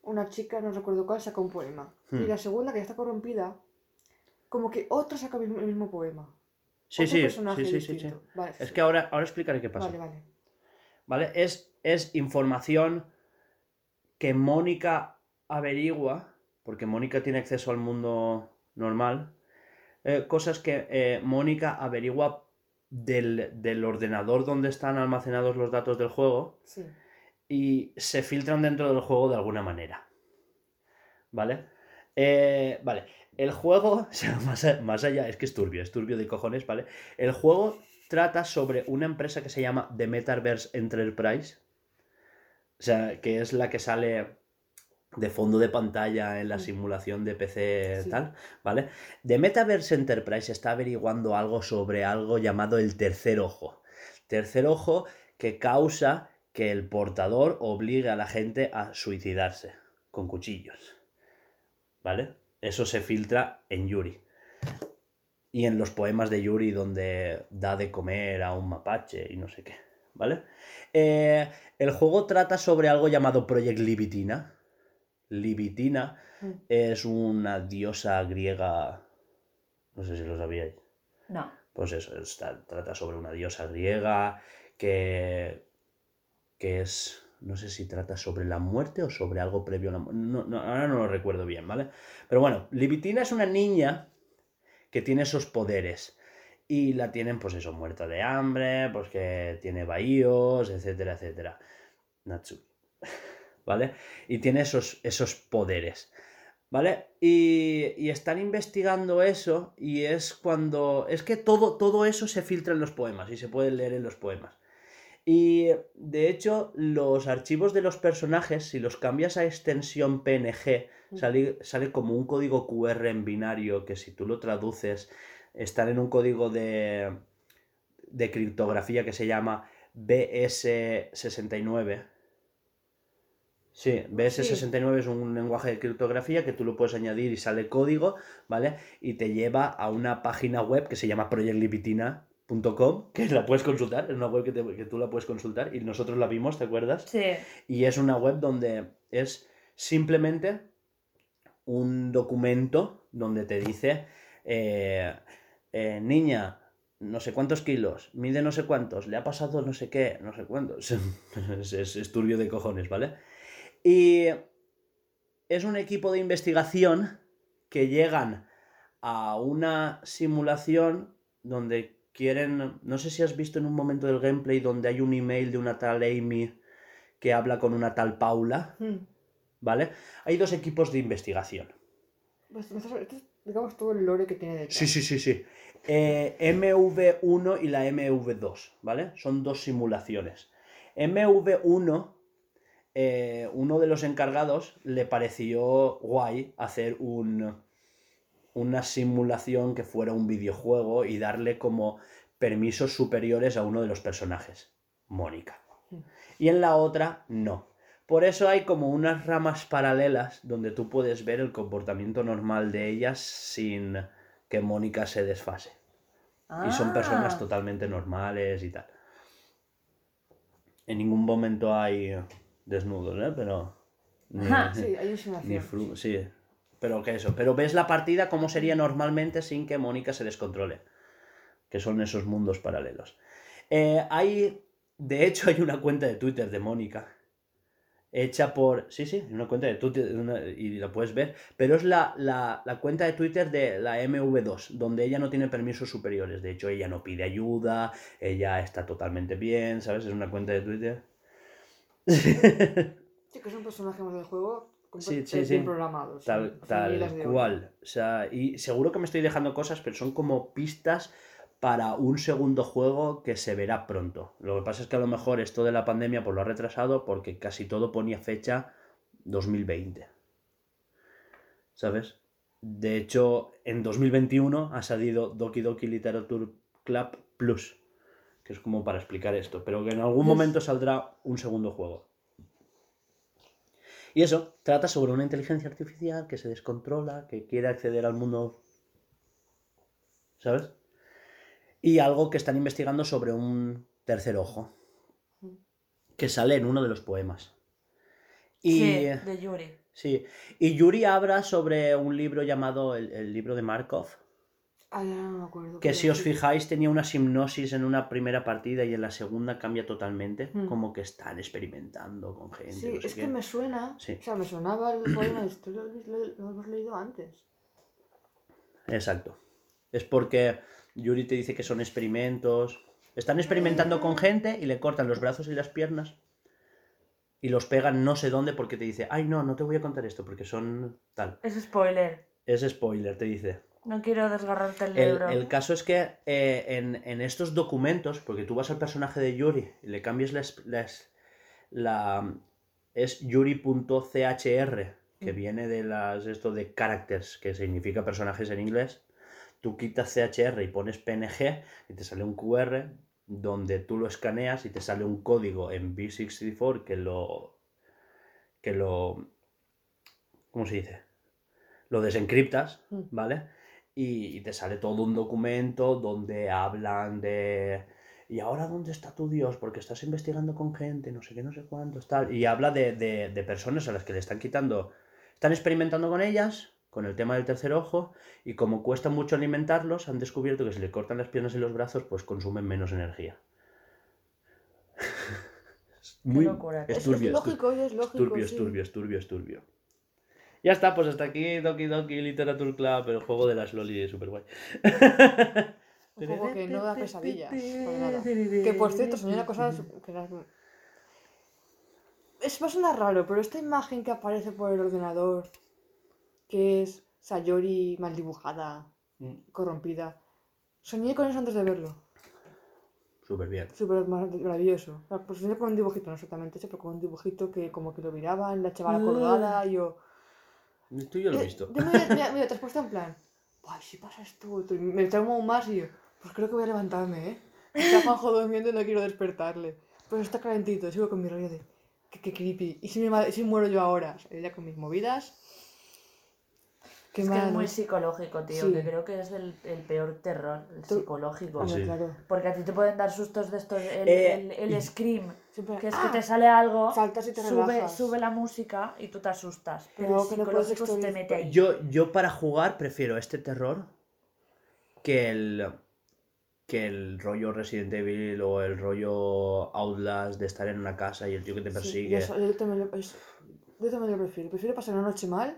una chica, no recuerdo cuál, sacó un poema. Hmm. Y la segunda, que ya está corrompida, como que otra saca el mismo, poema. sí, Otro sí, personaje sí, sí, sí, sí. distinto. Vale, Es que ahora, ahora explicaré qué pasa. Vale, vale. ¿Vale? Es, es información que Mónica averigua, porque Mónica tiene acceso al mundo normal. Eh, cosas que eh, Mónica averigua del, del ordenador donde están almacenados los datos del juego Sí. y se filtran dentro del juego de alguna manera. ¿Vale? Eh, vale. El juego, <laughs> o sea, más, a- más allá, es que es turbio, es turbio de cojones, ¿vale? El juego trata sobre una empresa que se llama The Metaverse Enterprise. O sea, que es la que sale de fondo de pantalla en la simulación de PC Sí. tal, ¿vale? The Metaverse Enterprise está averiguando algo sobre algo llamado el tercer ojo. Tercer ojo que causa que el portador obligue a la gente a suicidarse con cuchillos. ¿Vale? Eso se filtra en Yuri. Y en los poemas de Yuri donde da de comer a un mapache y no sé qué. ¿Vale? Eh, el juego trata sobre algo llamado Project Libitina. Libitina Mm. es una diosa griega. No sé si lo sabíais. No. Pues eso, está- trata sobre una diosa griega que, que es, no sé si trata sobre la muerte o sobre algo previo a la muerte. No, no, ahora no lo recuerdo bien, ¿vale? Pero bueno, Libitina es una niña que tiene esos poderes. Y la tienen, pues eso, muerta de hambre, pues que tiene bahíos, etcétera, etcétera. Natsuki. <laughs> ¿Vale? Y tiene esos, esos poderes. ¿Vale? Y, y están investigando eso y es cuando... Es que todo, todo eso se filtra en los poemas y se puede leer en los poemas. Y de hecho, los archivos de los personajes, si los cambias a extensión PNG, Mm. sale, sale como un código QR en binario que si tú lo traduces, están en un código de, de criptografía que se llama BS69. Sí, BS69 es un lenguaje de criptografía que tú lo puedes añadir y sale código, ¿vale? Y te lleva a una página web que se llama projectlibitina.com, que la puedes consultar, es una web que, te- que tú la puedes consultar y nosotros la vimos, ¿te acuerdas? Sí. Y es una web donde es simplemente un documento donde te dice, eh, eh, niña, no sé cuántos kilos, mide no sé cuántos, le ha pasado no sé qué, no sé cuántos. <laughs> es, es- es turbio de cojones, ¿vale? Y es un equipo de investigación que llegan a una simulación donde quieren, no sé si has visto en un momento del gameplay donde hay un email de una tal Amy que habla con una tal Paula, Mm. ¿vale? Hay dos equipos de investigación. Pues, digamos, todo el lore que tiene detrás. Sí, sí, sí, sí. Eh, MV1 y la MV2, ¿vale? Son dos simulaciones. MV1, eh, uno de los encargados le pareció guay hacer un, una simulación que fuera un videojuego y darle como permisos superiores a uno de los personajes, Mónica. Y en la otra, no. Por eso hay como unas ramas paralelas donde tú puedes ver el comportamiento normal de ellas sin que Mónica se desfase. Y son personas Ah. totalmente normales y tal. En ningún momento hay desnudos, ¿eh? Pero... ni- Ajá, Sí, hay ni flu- sí. Pero que eso. Pero ves la partida como sería normalmente sin que Mónica se descontrole. Que son esos mundos paralelos. Eh, hay. De hecho, hay una cuenta de Twitter de Mónica. Hecha por. Sí, sí, una cuenta de Twitter. una- y la puedes ver. Pero es la, la- la cuenta de Twitter de la MV2. Donde ella no tiene permisos superiores. De hecho, ella no pide ayuda. Ella está totalmente bien. ¿Sabes? Es una cuenta de Twitter. <laughs> Sí, que es un personaje más del juego Sí, sí, sí. bien programado. sí, Tal, tal cual. O sea, y seguro que me estoy dejando cosas, pero son como pistas para un segundo juego que se verá pronto. Lo que pasa es que a lo mejor esto de la pandemia pues lo ha retrasado porque casi todo ponía fecha 2020. ¿Sabes? De hecho, en 2021 ha salido Doki Doki Literature Club Plus, que es como para explicar esto, pero que en algún momento saldrá un segundo juego. Y eso trata sobre una inteligencia artificial que se descontrola, que quiere acceder al mundo. ¿Sabes? Y algo que están investigando sobre un tercer ojo. Que sale en uno de los poemas. Y. Sí, de Yuri. Sí. Y Yuri habla sobre un libro llamado el, el libro de Markov. Ah, ya no me acuerdo. Que si os fijáis tenía una hipnosis en una primera partida y en la segunda cambia totalmente. Hmm. Como que están experimentando con gente. Sí, no sé es qué. que me suena. Sí. O sea, me sonaba el poema. Esto lo, lo- lo hemos leído antes. Exacto. Es porque Yuri te dice que son experimentos. Están experimentando con gente y le cortan los brazos y las piernas y los pegan no sé dónde porque te dice, ay no, no te voy a contar esto porque son tal. Es spoiler. Es spoiler, te dice. No quiero desgarrarte el libro. el caso es que eh, en, en estos documentos, porque tú vas al personaje de Yuri y le cambias la... es- la es- yuri.chr, que viene de las esto de characters, que significa personajes en inglés. Tú quitas CHR y pones PNG y te sale un QR donde tú lo escaneas y te sale un código en B64 que lo que lo ¿cómo se dice? Lo desencriptas, Mm. Y, y te sale todo un documento donde hablan de ¿y ahora dónde está tu Dios? Porque estás investigando con gente, no sé qué, no sé cuántos, tal. Y habla de, de- de personas a las que le están quitando, están experimentando con ellas, con el tema del tercer ojo, y como cuesta mucho alimentarlos, han descubierto que si le cortan las piernas y los brazos, pues consumen menos energía. <laughs> Es muy, es Es, turbio, es lógico, es lógico. turbio, es sí. turbio, es turbio, es turbio. Ya está, pues hasta aquí Doki Doki Literature Club, el juego de las loli super guay. Un <laughs> juego que no da pesadillas. para nada. Que por cierto, soñé cosas que las... Es va a sonar raro, pero esta imagen que aparece por el ordenador, que es Sayori mal dibujada, corrompida, soñé con eso antes de verlo. Súper bien. Súper mar- maravilloso. O sea, pues soñé con un dibujito, no exactamente ese, pero con un dibujito que como que lo miraban, la chavala colgada, y yo... Tú yo lo he Eh, visto. Yo me, mira, <laughs> mira, te has puesto en plan, ay, si pasa esto, y me traumo aún más y yo, pues creo que voy a levantarme, ¿eh? Está <laughs> Juanjo durmiendo y no quiero despertarle. Pues está calentito, sigo con mi rollo de, qué, qué creepy. ¿Y si, me, y si muero yo ahora? Ya con mis movidas. Qué Es que es muy psicológico, tío. Sí. Que creo que es el, el peor terror, el Tú- psicológico. Sí. claro. Porque a ti te pueden dar sustos de estos. El, Eh, el, el y- scream, Siempre- que es ¡Ah! que te sale algo, Saltas y te sube, sube la música y tú te asustas. Pero el no psicológico se te mete ahí. Yo, yo para jugar prefiero este terror que el que el rollo Resident Evil o el rollo Outlast de estar en una casa y el tío que te Sí, persigue. yo, yo también lo, es- yo también lo prefiero. Prefiero pasar una noche mal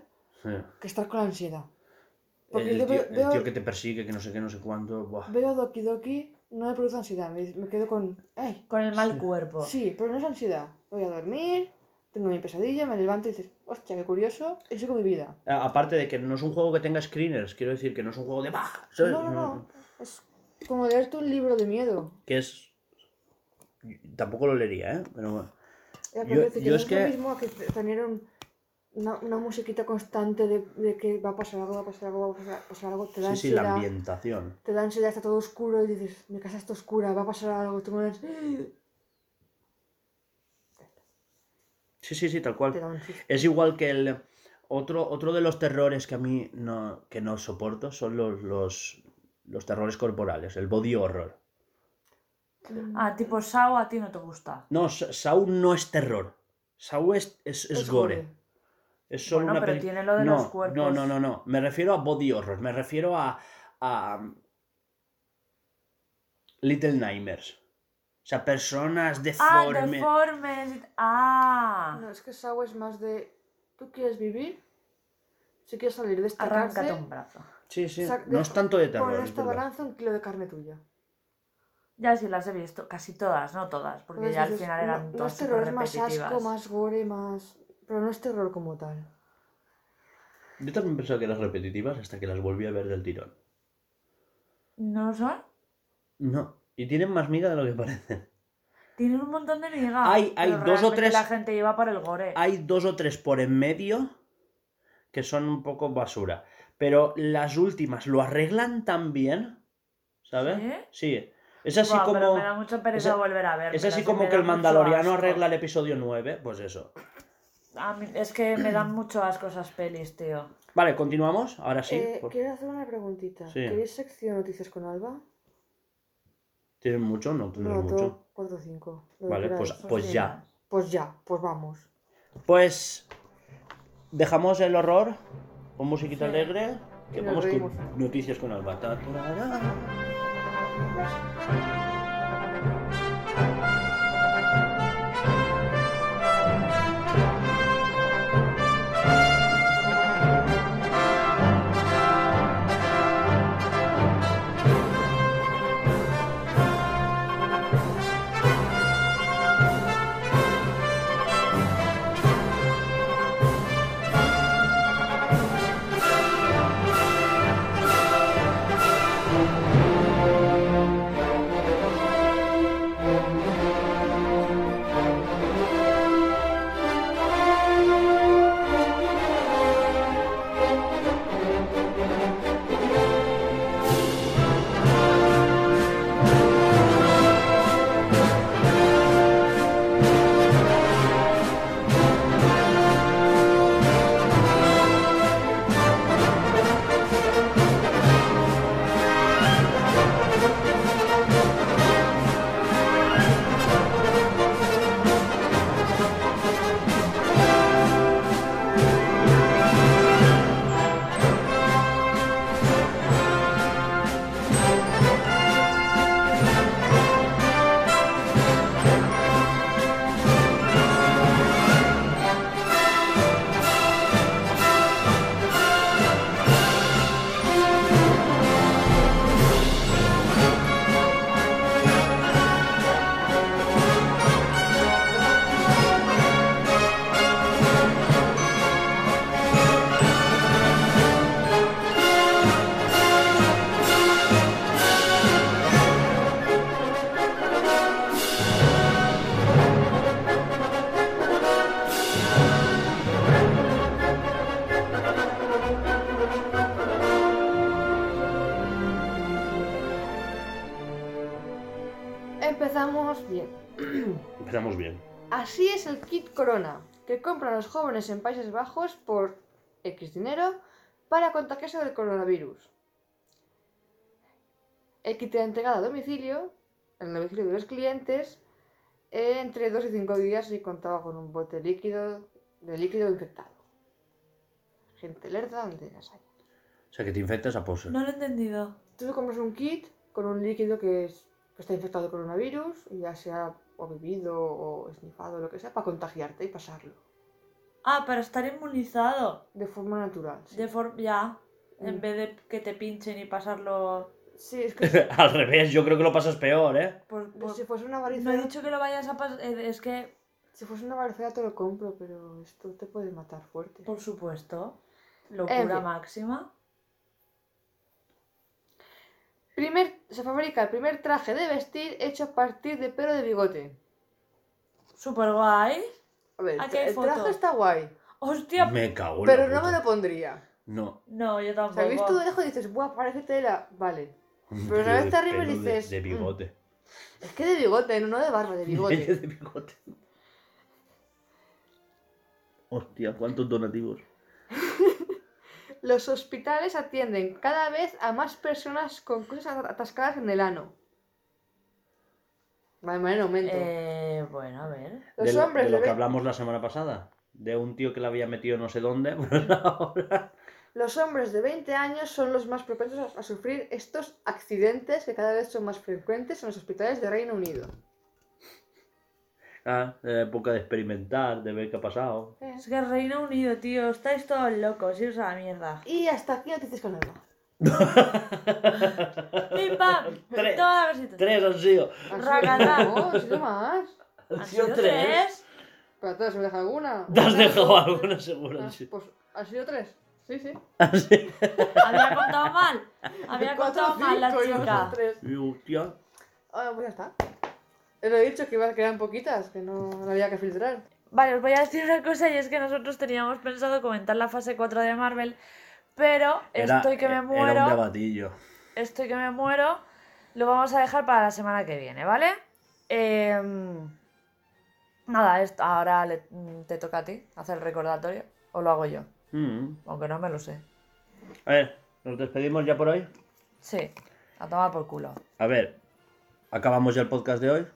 Que estar con ansiedad. Porque El, yo tío, veo, el tío que te persigue, que no sé qué, no sé cuánto. buah. veo Doki Doki, no me produce ansiedad. Me, me quedo con, ¡ay! Con el mal Sí. cuerpo. Sí, pero no es ansiedad. Voy a dormir, tengo mi pesadilla, me levanto y dices, hostia, qué curioso, y sigo mi vida. Aparte de que no es un juego que tenga screeners, quiero decir que no es un juego de ¡bah! ¿sabes? No, no, no. Es como leerte un libro de miedo. Que es. Tampoco lo leería, ¿eh? Pero bueno. Ya, Yo- yo no es es que- lo mismo que te- tener un- una, una musiquita constante de, de que va a pasar algo, va a pasar algo, va a pasar, pasar algo, te da Sí, sí, la ambientación. te da ansiedad, está todo oscuro y dices, mi casa está oscura, va a pasar algo, te mueres. Sí, sí, sí, tal Te cual. da un susto. Es igual que el. Otro, otro de los terrores que a mí no, que no soporto son los, los, los terrores corporales, el body horror. Ah, tipo Sao a ti no te gusta. No, Sa- Saw no es terror. Saw es, es, es Es gore. gore. Es solo Bueno, una pero peli- tiene lo de no, los cuerpos. No, no, no, no. Me refiero a body horror. Me refiero a. a Little Nightmares. O sea, personas Ah, deformes. deformes. Ah. No, es que Sao es más de, tú quieres vivir, si quieres salir de esta Arráncate cárcel, un brazo. sí, sí. sac- No es tanto de pon terror. es esta balanza un kilo de carne tuya. Ya sí las he visto, casi todas, no todas, porque Entonces ya al final no- eran no, todas es terror, es más asco, más gore, más... Pero no es terror como tal. Yo también pensaba que eran repetitivas hasta que las volví a ver del tirón. ¿No son? No. Y tienen más miga de lo que parece. Tienen un montón de miga. Hay- hay dos o tres- La gente lleva por el gore. Hay dos o tres por en medio que son un poco basura. Pero las últimas lo arreglan tan bien. ¿Sabes? Sí. Es así pero como. me da mucha pereza es a- volver a ver. Es así como que el Mandaloriano arregla el episodio 9. Pues eso. Es que me dan <clears throat> mucho asco esas pelis, tío. Vale, continuamos. Ahora sí. Eh, por- Quiero hacer una preguntita. Sí. ¿Queréis sección Noticias con Alba? ¿Tienen mucho? No tendrán No, mucho. todo 4 o 5. Vale, pues, pues ya. Pues ya, pues vamos. Pues. Dejamos el horror con musiquita Sí. alegre. Que vamos con noticias con Alba. Ta, los jóvenes en Países Bajos por X dinero para contagiarse del coronavirus. El kit era entregado a domicilio, en el domicilio de los clientes, entre 2 y 5 días y contaba con un bote líquido de líquido infectado. Gente lerda donde las haya. O sea, que te infectas a poser. No lo he entendido. Tú te compras un kit con un líquido que, es- que está infectado de coronavirus, y ya sea o bebido o esnifado, lo que sea, para contagiarte y pasarlo. Ah, para estar inmunizado. De forma natural. Sí, De forma. Ya. En Mm. vez de que te pinchen y pasarlo. Sí, es <laughs> que Al revés, yo creo que lo pasas peor, ¿eh? Por, por- si fuese una No he varicela, dicho que lo vayas a pasar. Es que, si fuese una varicela te lo compro, pero esto te puede matar fuerte. por supuesto. En Locura fin. máxima. Primer, se fabrica el primer traje de vestir hecho a partir de pelo de bigote. Super guay. A ver, Aquí hay el foto. traje está guay, Hostia. Me cago en la pero no puta. me lo pondría. No. No, yo O tampoco. sea, visto de lejos dices, buah, parece tela. Vale. Un <laughs> Pero una tío vez de te arriba y pelo de- dices, De "Mm". bigote. Es que de bigote, no de barba, de <laughs> bigote. de bigote. Hostia, ¿cuántos donativos? <laughs> Los hospitales atienden cada vez a más personas con cosas atascadas en el ano. Vale, vale, en aumento. Eh, bueno, a ver. Los de lo, hombres de lo le que ven- hablamos la semana pasada. De un tío que le había metido no sé dónde. <laughs> Pues ahora. Los hombres de 20 años son los más propensos a, a sufrir estos accidentes que cada vez son más frecuentes en los hospitales de Reino Unido. Ah, de época de experimentar, de ver qué ha pasado. Eh. Es que Reino Unido, tío, estáis todos locos, iros a la mierda. Y hasta aquí noticias con Alba. ¡Pim pam! <laughs> Tres. Toda la versión. Tres han sido. ¿Han Racatá. <laughs> sido, no, han sido más. Han ¿Han sido sido tres. tres? Pero atrás me deja alguna. Te has dejado alguna tres. seguro. Ah, sí. Pues han sido tres. Sí, sí. Así. Había contado mal. Había Cuatro, contado mal la a chica. Y, hostia. Ah, pues ya está. Te lo he dicho que, iba, que eran poquitas, que no, no había que filtrar. Vale, os voy a decir una cosa y es que nosotros teníamos pensado comentar la fase 4 de Marvel, pero Era, estoy que me Era un muero, debatillo. estoy que me muero, lo vamos a dejar para la semana que viene, ¿vale? Em, nada, esto, ahora le- te toca a ti hacer el recordatorio, o lo hago yo, Mm. aunque no me lo sé. A ver, ¿nos despedimos ya por hoy? Sí, a tomar por culo. A ver, acabamos ya el podcast de hoy.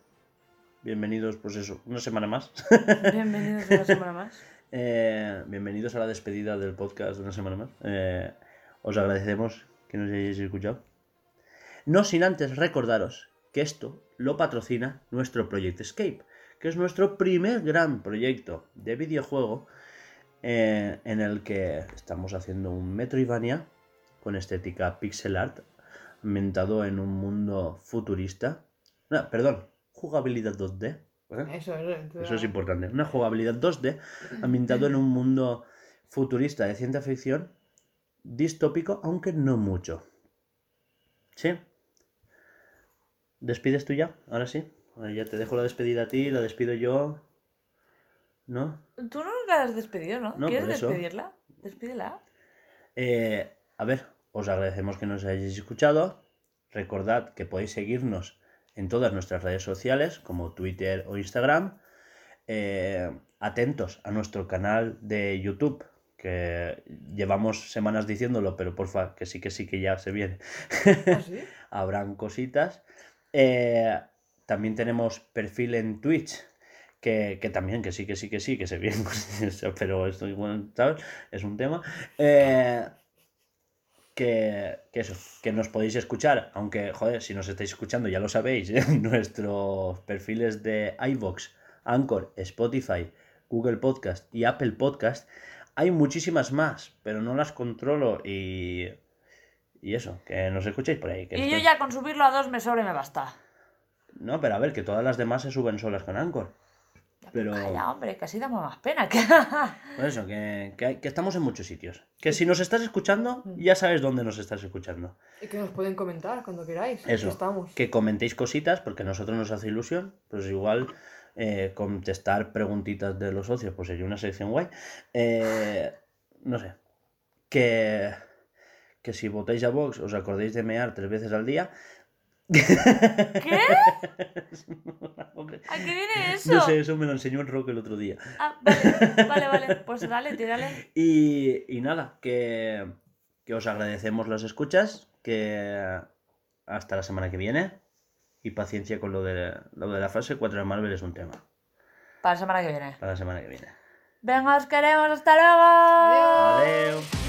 Bienvenidos, pues eso, una semana más. <laughs> Bienvenidos una semana más. Eh, bienvenidos a la despedida del podcast de una semana más. Eh, os agradecemos que nos hayáis escuchado. No sin antes recordaros que esto lo patrocina nuestro Project Escape, que es nuestro primer gran proyecto de videojuego eh, en el que estamos haciendo un Metroidvania con estética pixel art ambientado en un mundo futurista. Perdón, jugabilidad 2D. ¿Eh? Eso, es importante. Una jugabilidad 2D ambientado en un mundo futurista de ciencia ficción, distópico, aunque no mucho. ¿Sí? ¿Despides tú ya? Ahora sí. Ahora ya te dejo la despedida a ti, la despido yo. ¿No? Tú no la has despedido, ¿no? No, ¿Quieres despedirla? Despídela. Eh, a ver, os agradecemos que nos hayáis escuchado. Recordad que podéis seguirnos en todas nuestras redes sociales, como Twitter o Instagram. Eh, atentos a nuestro canal de YouTube, que llevamos semanas diciéndolo, pero porfa, que sí, que sí, que ya se viene. ¿Ah, sí? <laughs> Habrán cositas. Eh, también tenemos perfil en Twitch. Que, que también, que sí, que sí, que sí, que se viene, <laughs> pero esto igual, ¿sabes? Es un tema. Eh, que, que eso, que nos podéis escuchar, aunque, joder, si nos estáis escuchando ya lo sabéis, <laughs> nuestros perfiles de iVoox, Anchor, Spotify, Google Podcast y Apple Podcast, hay muchísimas más, pero no las controlo y... Y eso, que nos escuchéis por ahí. que Y yo ya con subirlo a dos me sobre me basta. No, pero a ver, que todas las demás se suben solas con Anchor. Pero... Calla, hombre, que así damos más pena. que- <laughs> Por eso, que, que, que estamos en muchos sitios. Que si nos estás escuchando, ya sabes dónde nos estás escuchando. Y que nos pueden comentar cuando queráis. Eso. Estamos. Que comentéis cositas, porque a nosotros nos hace ilusión. Pues igual eh, contestar preguntitas de los socios, pues sería una sección guay. Eh, no sé. Que, que si votáis a Vox os acordéis de mear tres veces al día. ¿Qué? <laughs> ¿A qué viene eso? No sé, eso me lo enseñó el rock el otro día. Ah, vale, vale, vale. <laughs> Pues dale, tírale. Y, y nada, que, que os agradecemos las escuchas, que hasta la semana que viene. Y paciencia con lo de, lo de la fase 4 de Marvel es un tema. Para la semana que viene. Para la semana que viene. Venga, os queremos. Hasta luego. Adiós. Adiós.